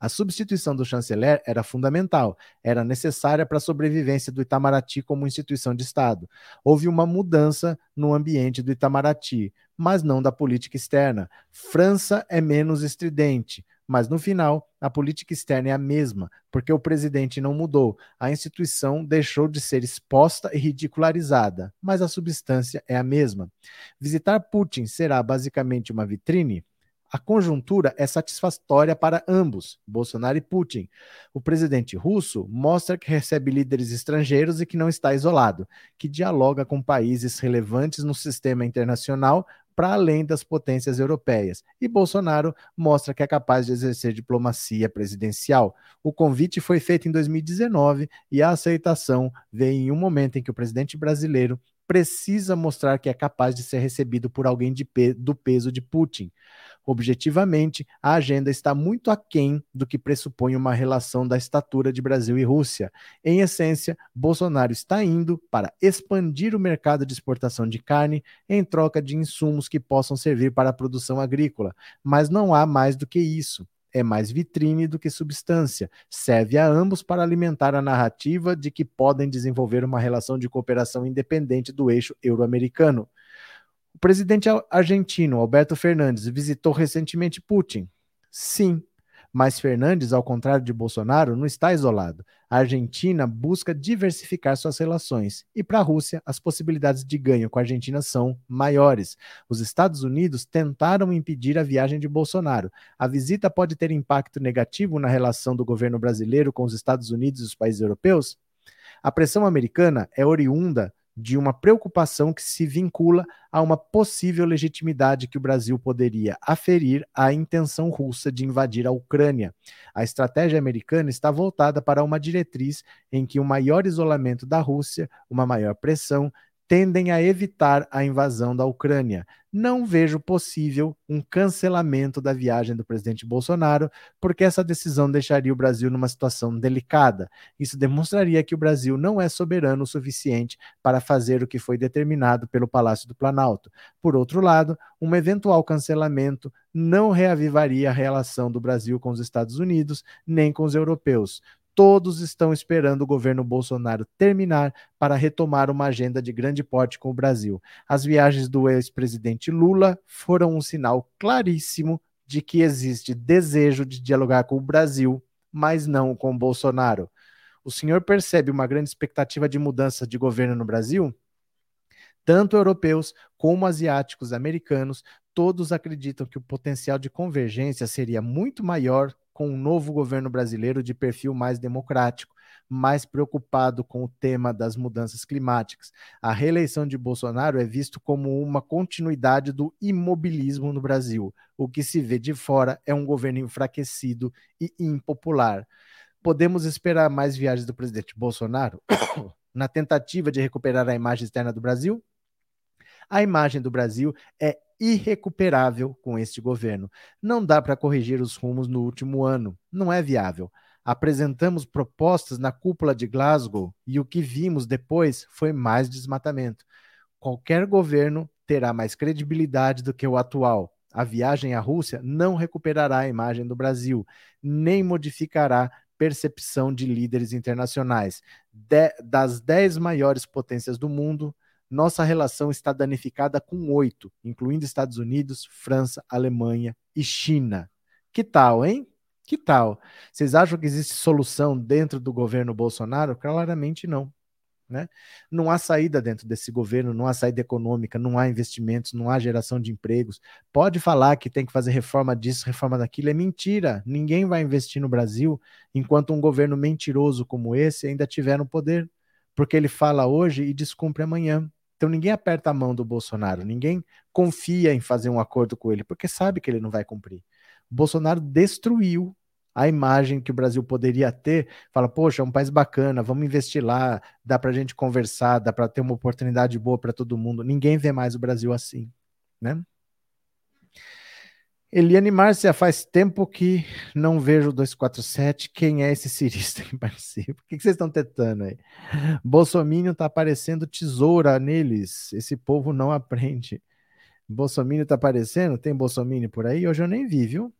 A substituição do chanceler era fundamental, era necessária para a sobrevivência do Itamaraty como instituição de Estado. Houve uma mudança no ambiente do Itamaraty, mas não da política externa. França é menos estridente, mas no final a política externa é a mesma, porque o presidente não mudou. A instituição deixou de ser exposta e ridicularizada, mas a substância é a mesma. Visitar Putin será basicamente uma vitrine? A conjuntura é satisfatória para ambos, Bolsonaro e Putin. O presidente russo mostra que recebe líderes estrangeiros e que não está isolado, que dialoga com países relevantes no sistema internacional para além das potências europeias. E Bolsonaro mostra que é capaz de exercer diplomacia presidencial. O convite foi feito em 2019 e a aceitação vem em um momento em que o presidente brasileiro precisa mostrar que é capaz de ser recebido por alguém pe do peso de Putin. Objetivamente, a agenda está muito aquém do que pressupõe uma relação da estatura de Brasil e Rússia. Em essência, Bolsonaro está indo para expandir o mercado de exportação de carne em troca de insumos que possam servir para a produção agrícola. Mas não há mais do que isso é mais vitrine do que substância. Serve a ambos para alimentar a narrativa de que podem desenvolver uma relação de cooperação independente do eixo euro-americano. O presidente argentino Alberto Fernandes visitou recentemente Putin. Sim, mas Fernandes, ao contrário de Bolsonaro, não está isolado. A Argentina busca diversificar suas relações e para a Rússia as possibilidades de ganho com a Argentina são maiores. Os Estados Unidos tentaram impedir a viagem de Bolsonaro. A visita pode ter impacto negativo na relação do governo brasileiro com os Estados Unidos e os países europeus? A pressão americana é oriunda de uma preocupação que se vincula a uma possível legitimidade que o Brasil poderia aferir à intenção russa de invadir a Ucrânia. A estratégia americana está voltada para uma diretriz em que o maior isolamento da Rússia, uma maior pressão, tendem a evitar a invasão da Ucrânia. Não vejo possível um cancelamento da viagem do presidente Bolsonaro, porque essa decisão deixaria o Brasil numa situação delicada. Isso demonstraria que o Brasil não é soberano o suficiente para fazer o que foi determinado pelo Palácio do Planalto. Por outro lado, um eventual cancelamento não reavivaria a relação do Brasil com os Estados Unidos nem com os europeus todos estão esperando o governo Bolsonaro terminar para retomar uma agenda de grande porte com o Brasil. As viagens do ex-presidente Lula foram um sinal claríssimo de que existe desejo de dialogar com o Brasil, mas não com Bolsonaro. O senhor percebe uma grande expectativa de mudança de governo no Brasil? Tanto europeus como asiáticos, americanos, todos acreditam que o potencial de convergência seria muito maior com um novo governo brasileiro de perfil mais democrático, mais preocupado com o tema das mudanças climáticas. A reeleição de Bolsonaro é visto como uma continuidade do imobilismo no Brasil. O que se vê de fora é um governo enfraquecido e impopular. Podemos esperar mais viagens do presidente Bolsonaro na tentativa de recuperar a imagem externa do Brasil? A imagem do Brasil é irrecuperável com este governo. Não dá para corrigir os rumos no último ano, não é viável. Apresentamos propostas na cúpula de Glasgow e o que vimos depois foi mais desmatamento. Qualquer governo terá mais credibilidade do que o atual. A viagem à Rússia não recuperará a imagem do Brasil, nem modificará percepção de líderes internacionais. De, das dez maiores potências do mundo, nossa relação está danificada com oito, incluindo Estados Unidos, França, Alemanha e China. Que tal, hein? Que tal? Vocês acham que existe solução dentro do governo Bolsonaro? Claramente não. Né? Não há saída dentro desse governo, não há saída econômica, não há investimentos, não há geração de empregos. Pode falar que tem que fazer reforma disso, reforma daquilo, é mentira. Ninguém vai investir no Brasil enquanto um governo mentiroso como esse ainda tiver no poder, porque ele fala hoje e descumpre amanhã. Então ninguém aperta a mão do Bolsonaro, ninguém confia em fazer um acordo com ele, porque sabe que ele não vai cumprir. Bolsonaro destruiu a imagem que o Brasil poderia ter, fala, poxa, é um país bacana, vamos investir lá, dá para a gente conversar, dá para ter uma oportunidade boa para todo mundo. Ninguém vê mais o Brasil assim, né? Eliane Márcia, faz tempo que não vejo o 247. Quem é esse cirista que participa? O que vocês estão tentando aí? Bolsonaro tá aparecendo tesoura neles. Esse povo não aprende. Bolsonaro tá aparecendo? Tem Bolsonaro por aí? Hoje eu nem vi, viu?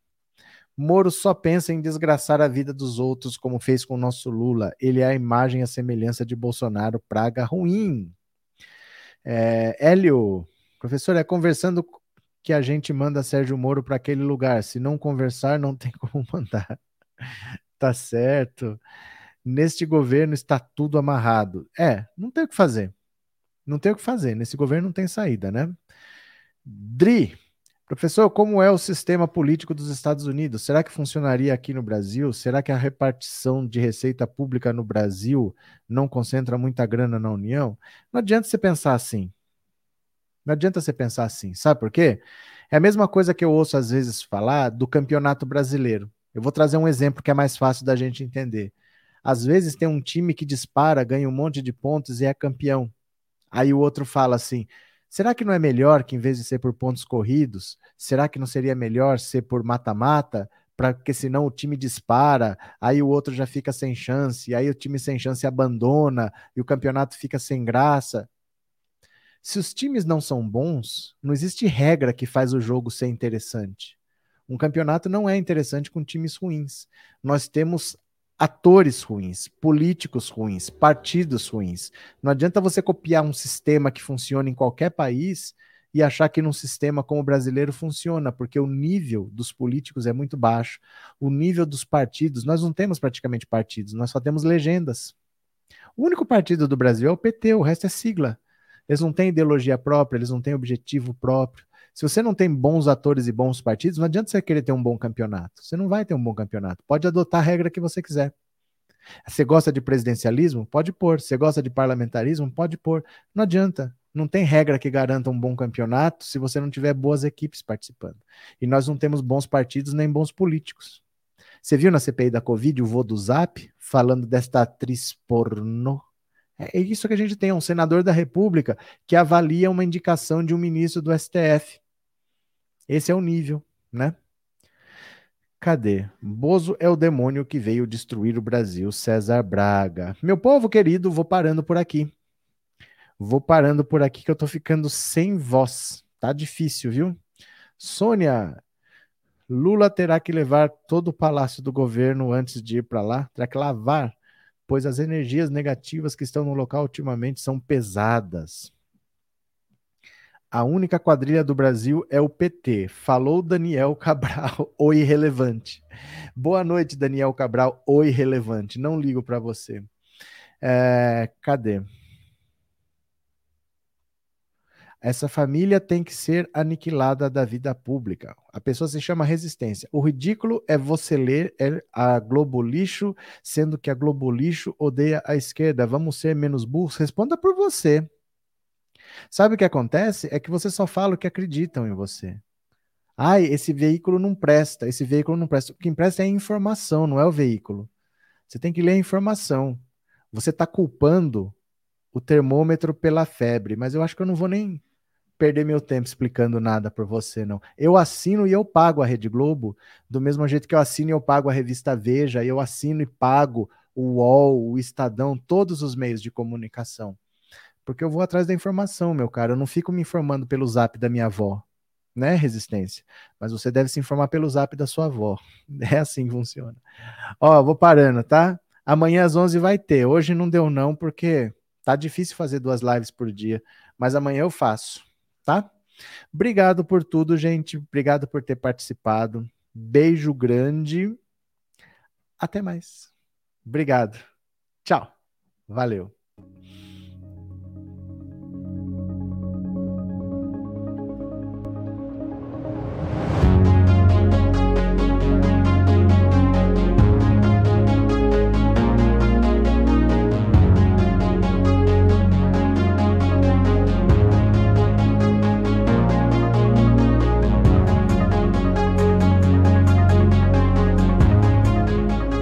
Moro só pensa em desgraçar a vida dos outros, como fez com o nosso Lula. Ele é a imagem e a semelhança de Bolsonaro, praga ruim. É, Hélio, professor, é conversando que a gente manda Sérgio Moro para aquele lugar. Se não conversar, não tem como mandar. tá certo. Neste governo está tudo amarrado. É, não tem o que fazer. Não tem o que fazer. Nesse governo não tem saída, né? Dri, Professor, como é o sistema político dos Estados Unidos? Será que funcionaria aqui no Brasil? Será que a repartição de receita pública no Brasil não concentra muita grana na União? Não adianta você pensar assim. Não adianta você pensar assim. Sabe por quê? É a mesma coisa que eu ouço às vezes falar do campeonato brasileiro. Eu vou trazer um exemplo que é mais fácil da gente entender. Às vezes tem um time que dispara, ganha um monte de pontos e é campeão. Aí o outro fala assim: Será que não é melhor que, em vez de ser por pontos corridos, será que não seria melhor ser por mata-mata? Porque senão o time dispara, aí o outro já fica sem chance, aí o time sem chance abandona e o campeonato fica sem graça. Se os times não são bons, não existe regra que faz o jogo ser interessante. Um campeonato não é interessante com times ruins. Nós temos atores ruins, políticos ruins, partidos ruins. Não adianta você copiar um sistema que funciona em qualquer país e achar que num sistema como o brasileiro funciona, porque o nível dos políticos é muito baixo. O nível dos partidos, nós não temos praticamente partidos, nós só temos legendas. O único partido do Brasil é o PT, o resto é sigla. Eles não têm ideologia própria, eles não têm objetivo próprio. Se você não tem bons atores e bons partidos, não adianta você querer ter um bom campeonato. Você não vai ter um bom campeonato. Pode adotar a regra que você quiser. Você gosta de presidencialismo? Pode pôr. Você gosta de parlamentarismo? Pode pôr. Não adianta. Não tem regra que garanta um bom campeonato se você não tiver boas equipes participando. E nós não temos bons partidos nem bons políticos. Você viu na CPI da Covid o vô do Zap falando desta atriz pornô? É isso que a gente tem, um senador da República que avalia uma indicação de um ministro do STF. Esse é o nível, né? Cadê? Bozo é o demônio que veio destruir o Brasil, César Braga. Meu povo querido, vou parando por aqui. Vou parando por aqui que eu tô ficando sem voz. Tá difícil, viu? Sônia, Lula terá que levar todo o palácio do governo antes de ir para lá, terá que lavar, pois as energias negativas que estão no local ultimamente são pesadas. A única quadrilha do Brasil é o PT. Falou Daniel Cabral, o irrelevante. Boa noite, Daniel Cabral, o irrelevante. Não ligo para você. É, cadê? Essa família tem que ser aniquilada da vida pública. A pessoa se chama resistência. O ridículo é você ler é a Globo Lixo, sendo que a Globo Lixo odeia a esquerda. Vamos ser menos burros? Responda por você. Sabe o que acontece? É que você só fala o que acreditam em você. Ai, esse veículo não presta, esse veículo não presta. O que empresta é a informação, não é o veículo. Você tem que ler a informação. Você está culpando o termômetro pela febre, mas eu acho que eu não vou nem perder meu tempo explicando nada para você, não. Eu assino e eu pago a Rede Globo, do mesmo jeito que eu assino e eu pago a revista Veja, eu assino e pago o UOL, o Estadão, todos os meios de comunicação. Porque eu vou atrás da informação, meu cara. Eu não fico me informando pelo zap da minha avó, né, Resistência? Mas você deve se informar pelo zap da sua avó. É assim que funciona. Ó, vou parando, tá? Amanhã às 11 vai ter. Hoje não deu não, porque tá difícil fazer duas lives por dia. Mas amanhã eu faço, tá? Obrigado por tudo, gente. Obrigado por ter participado. Beijo grande. Até mais. Obrigado. Tchau. Valeu.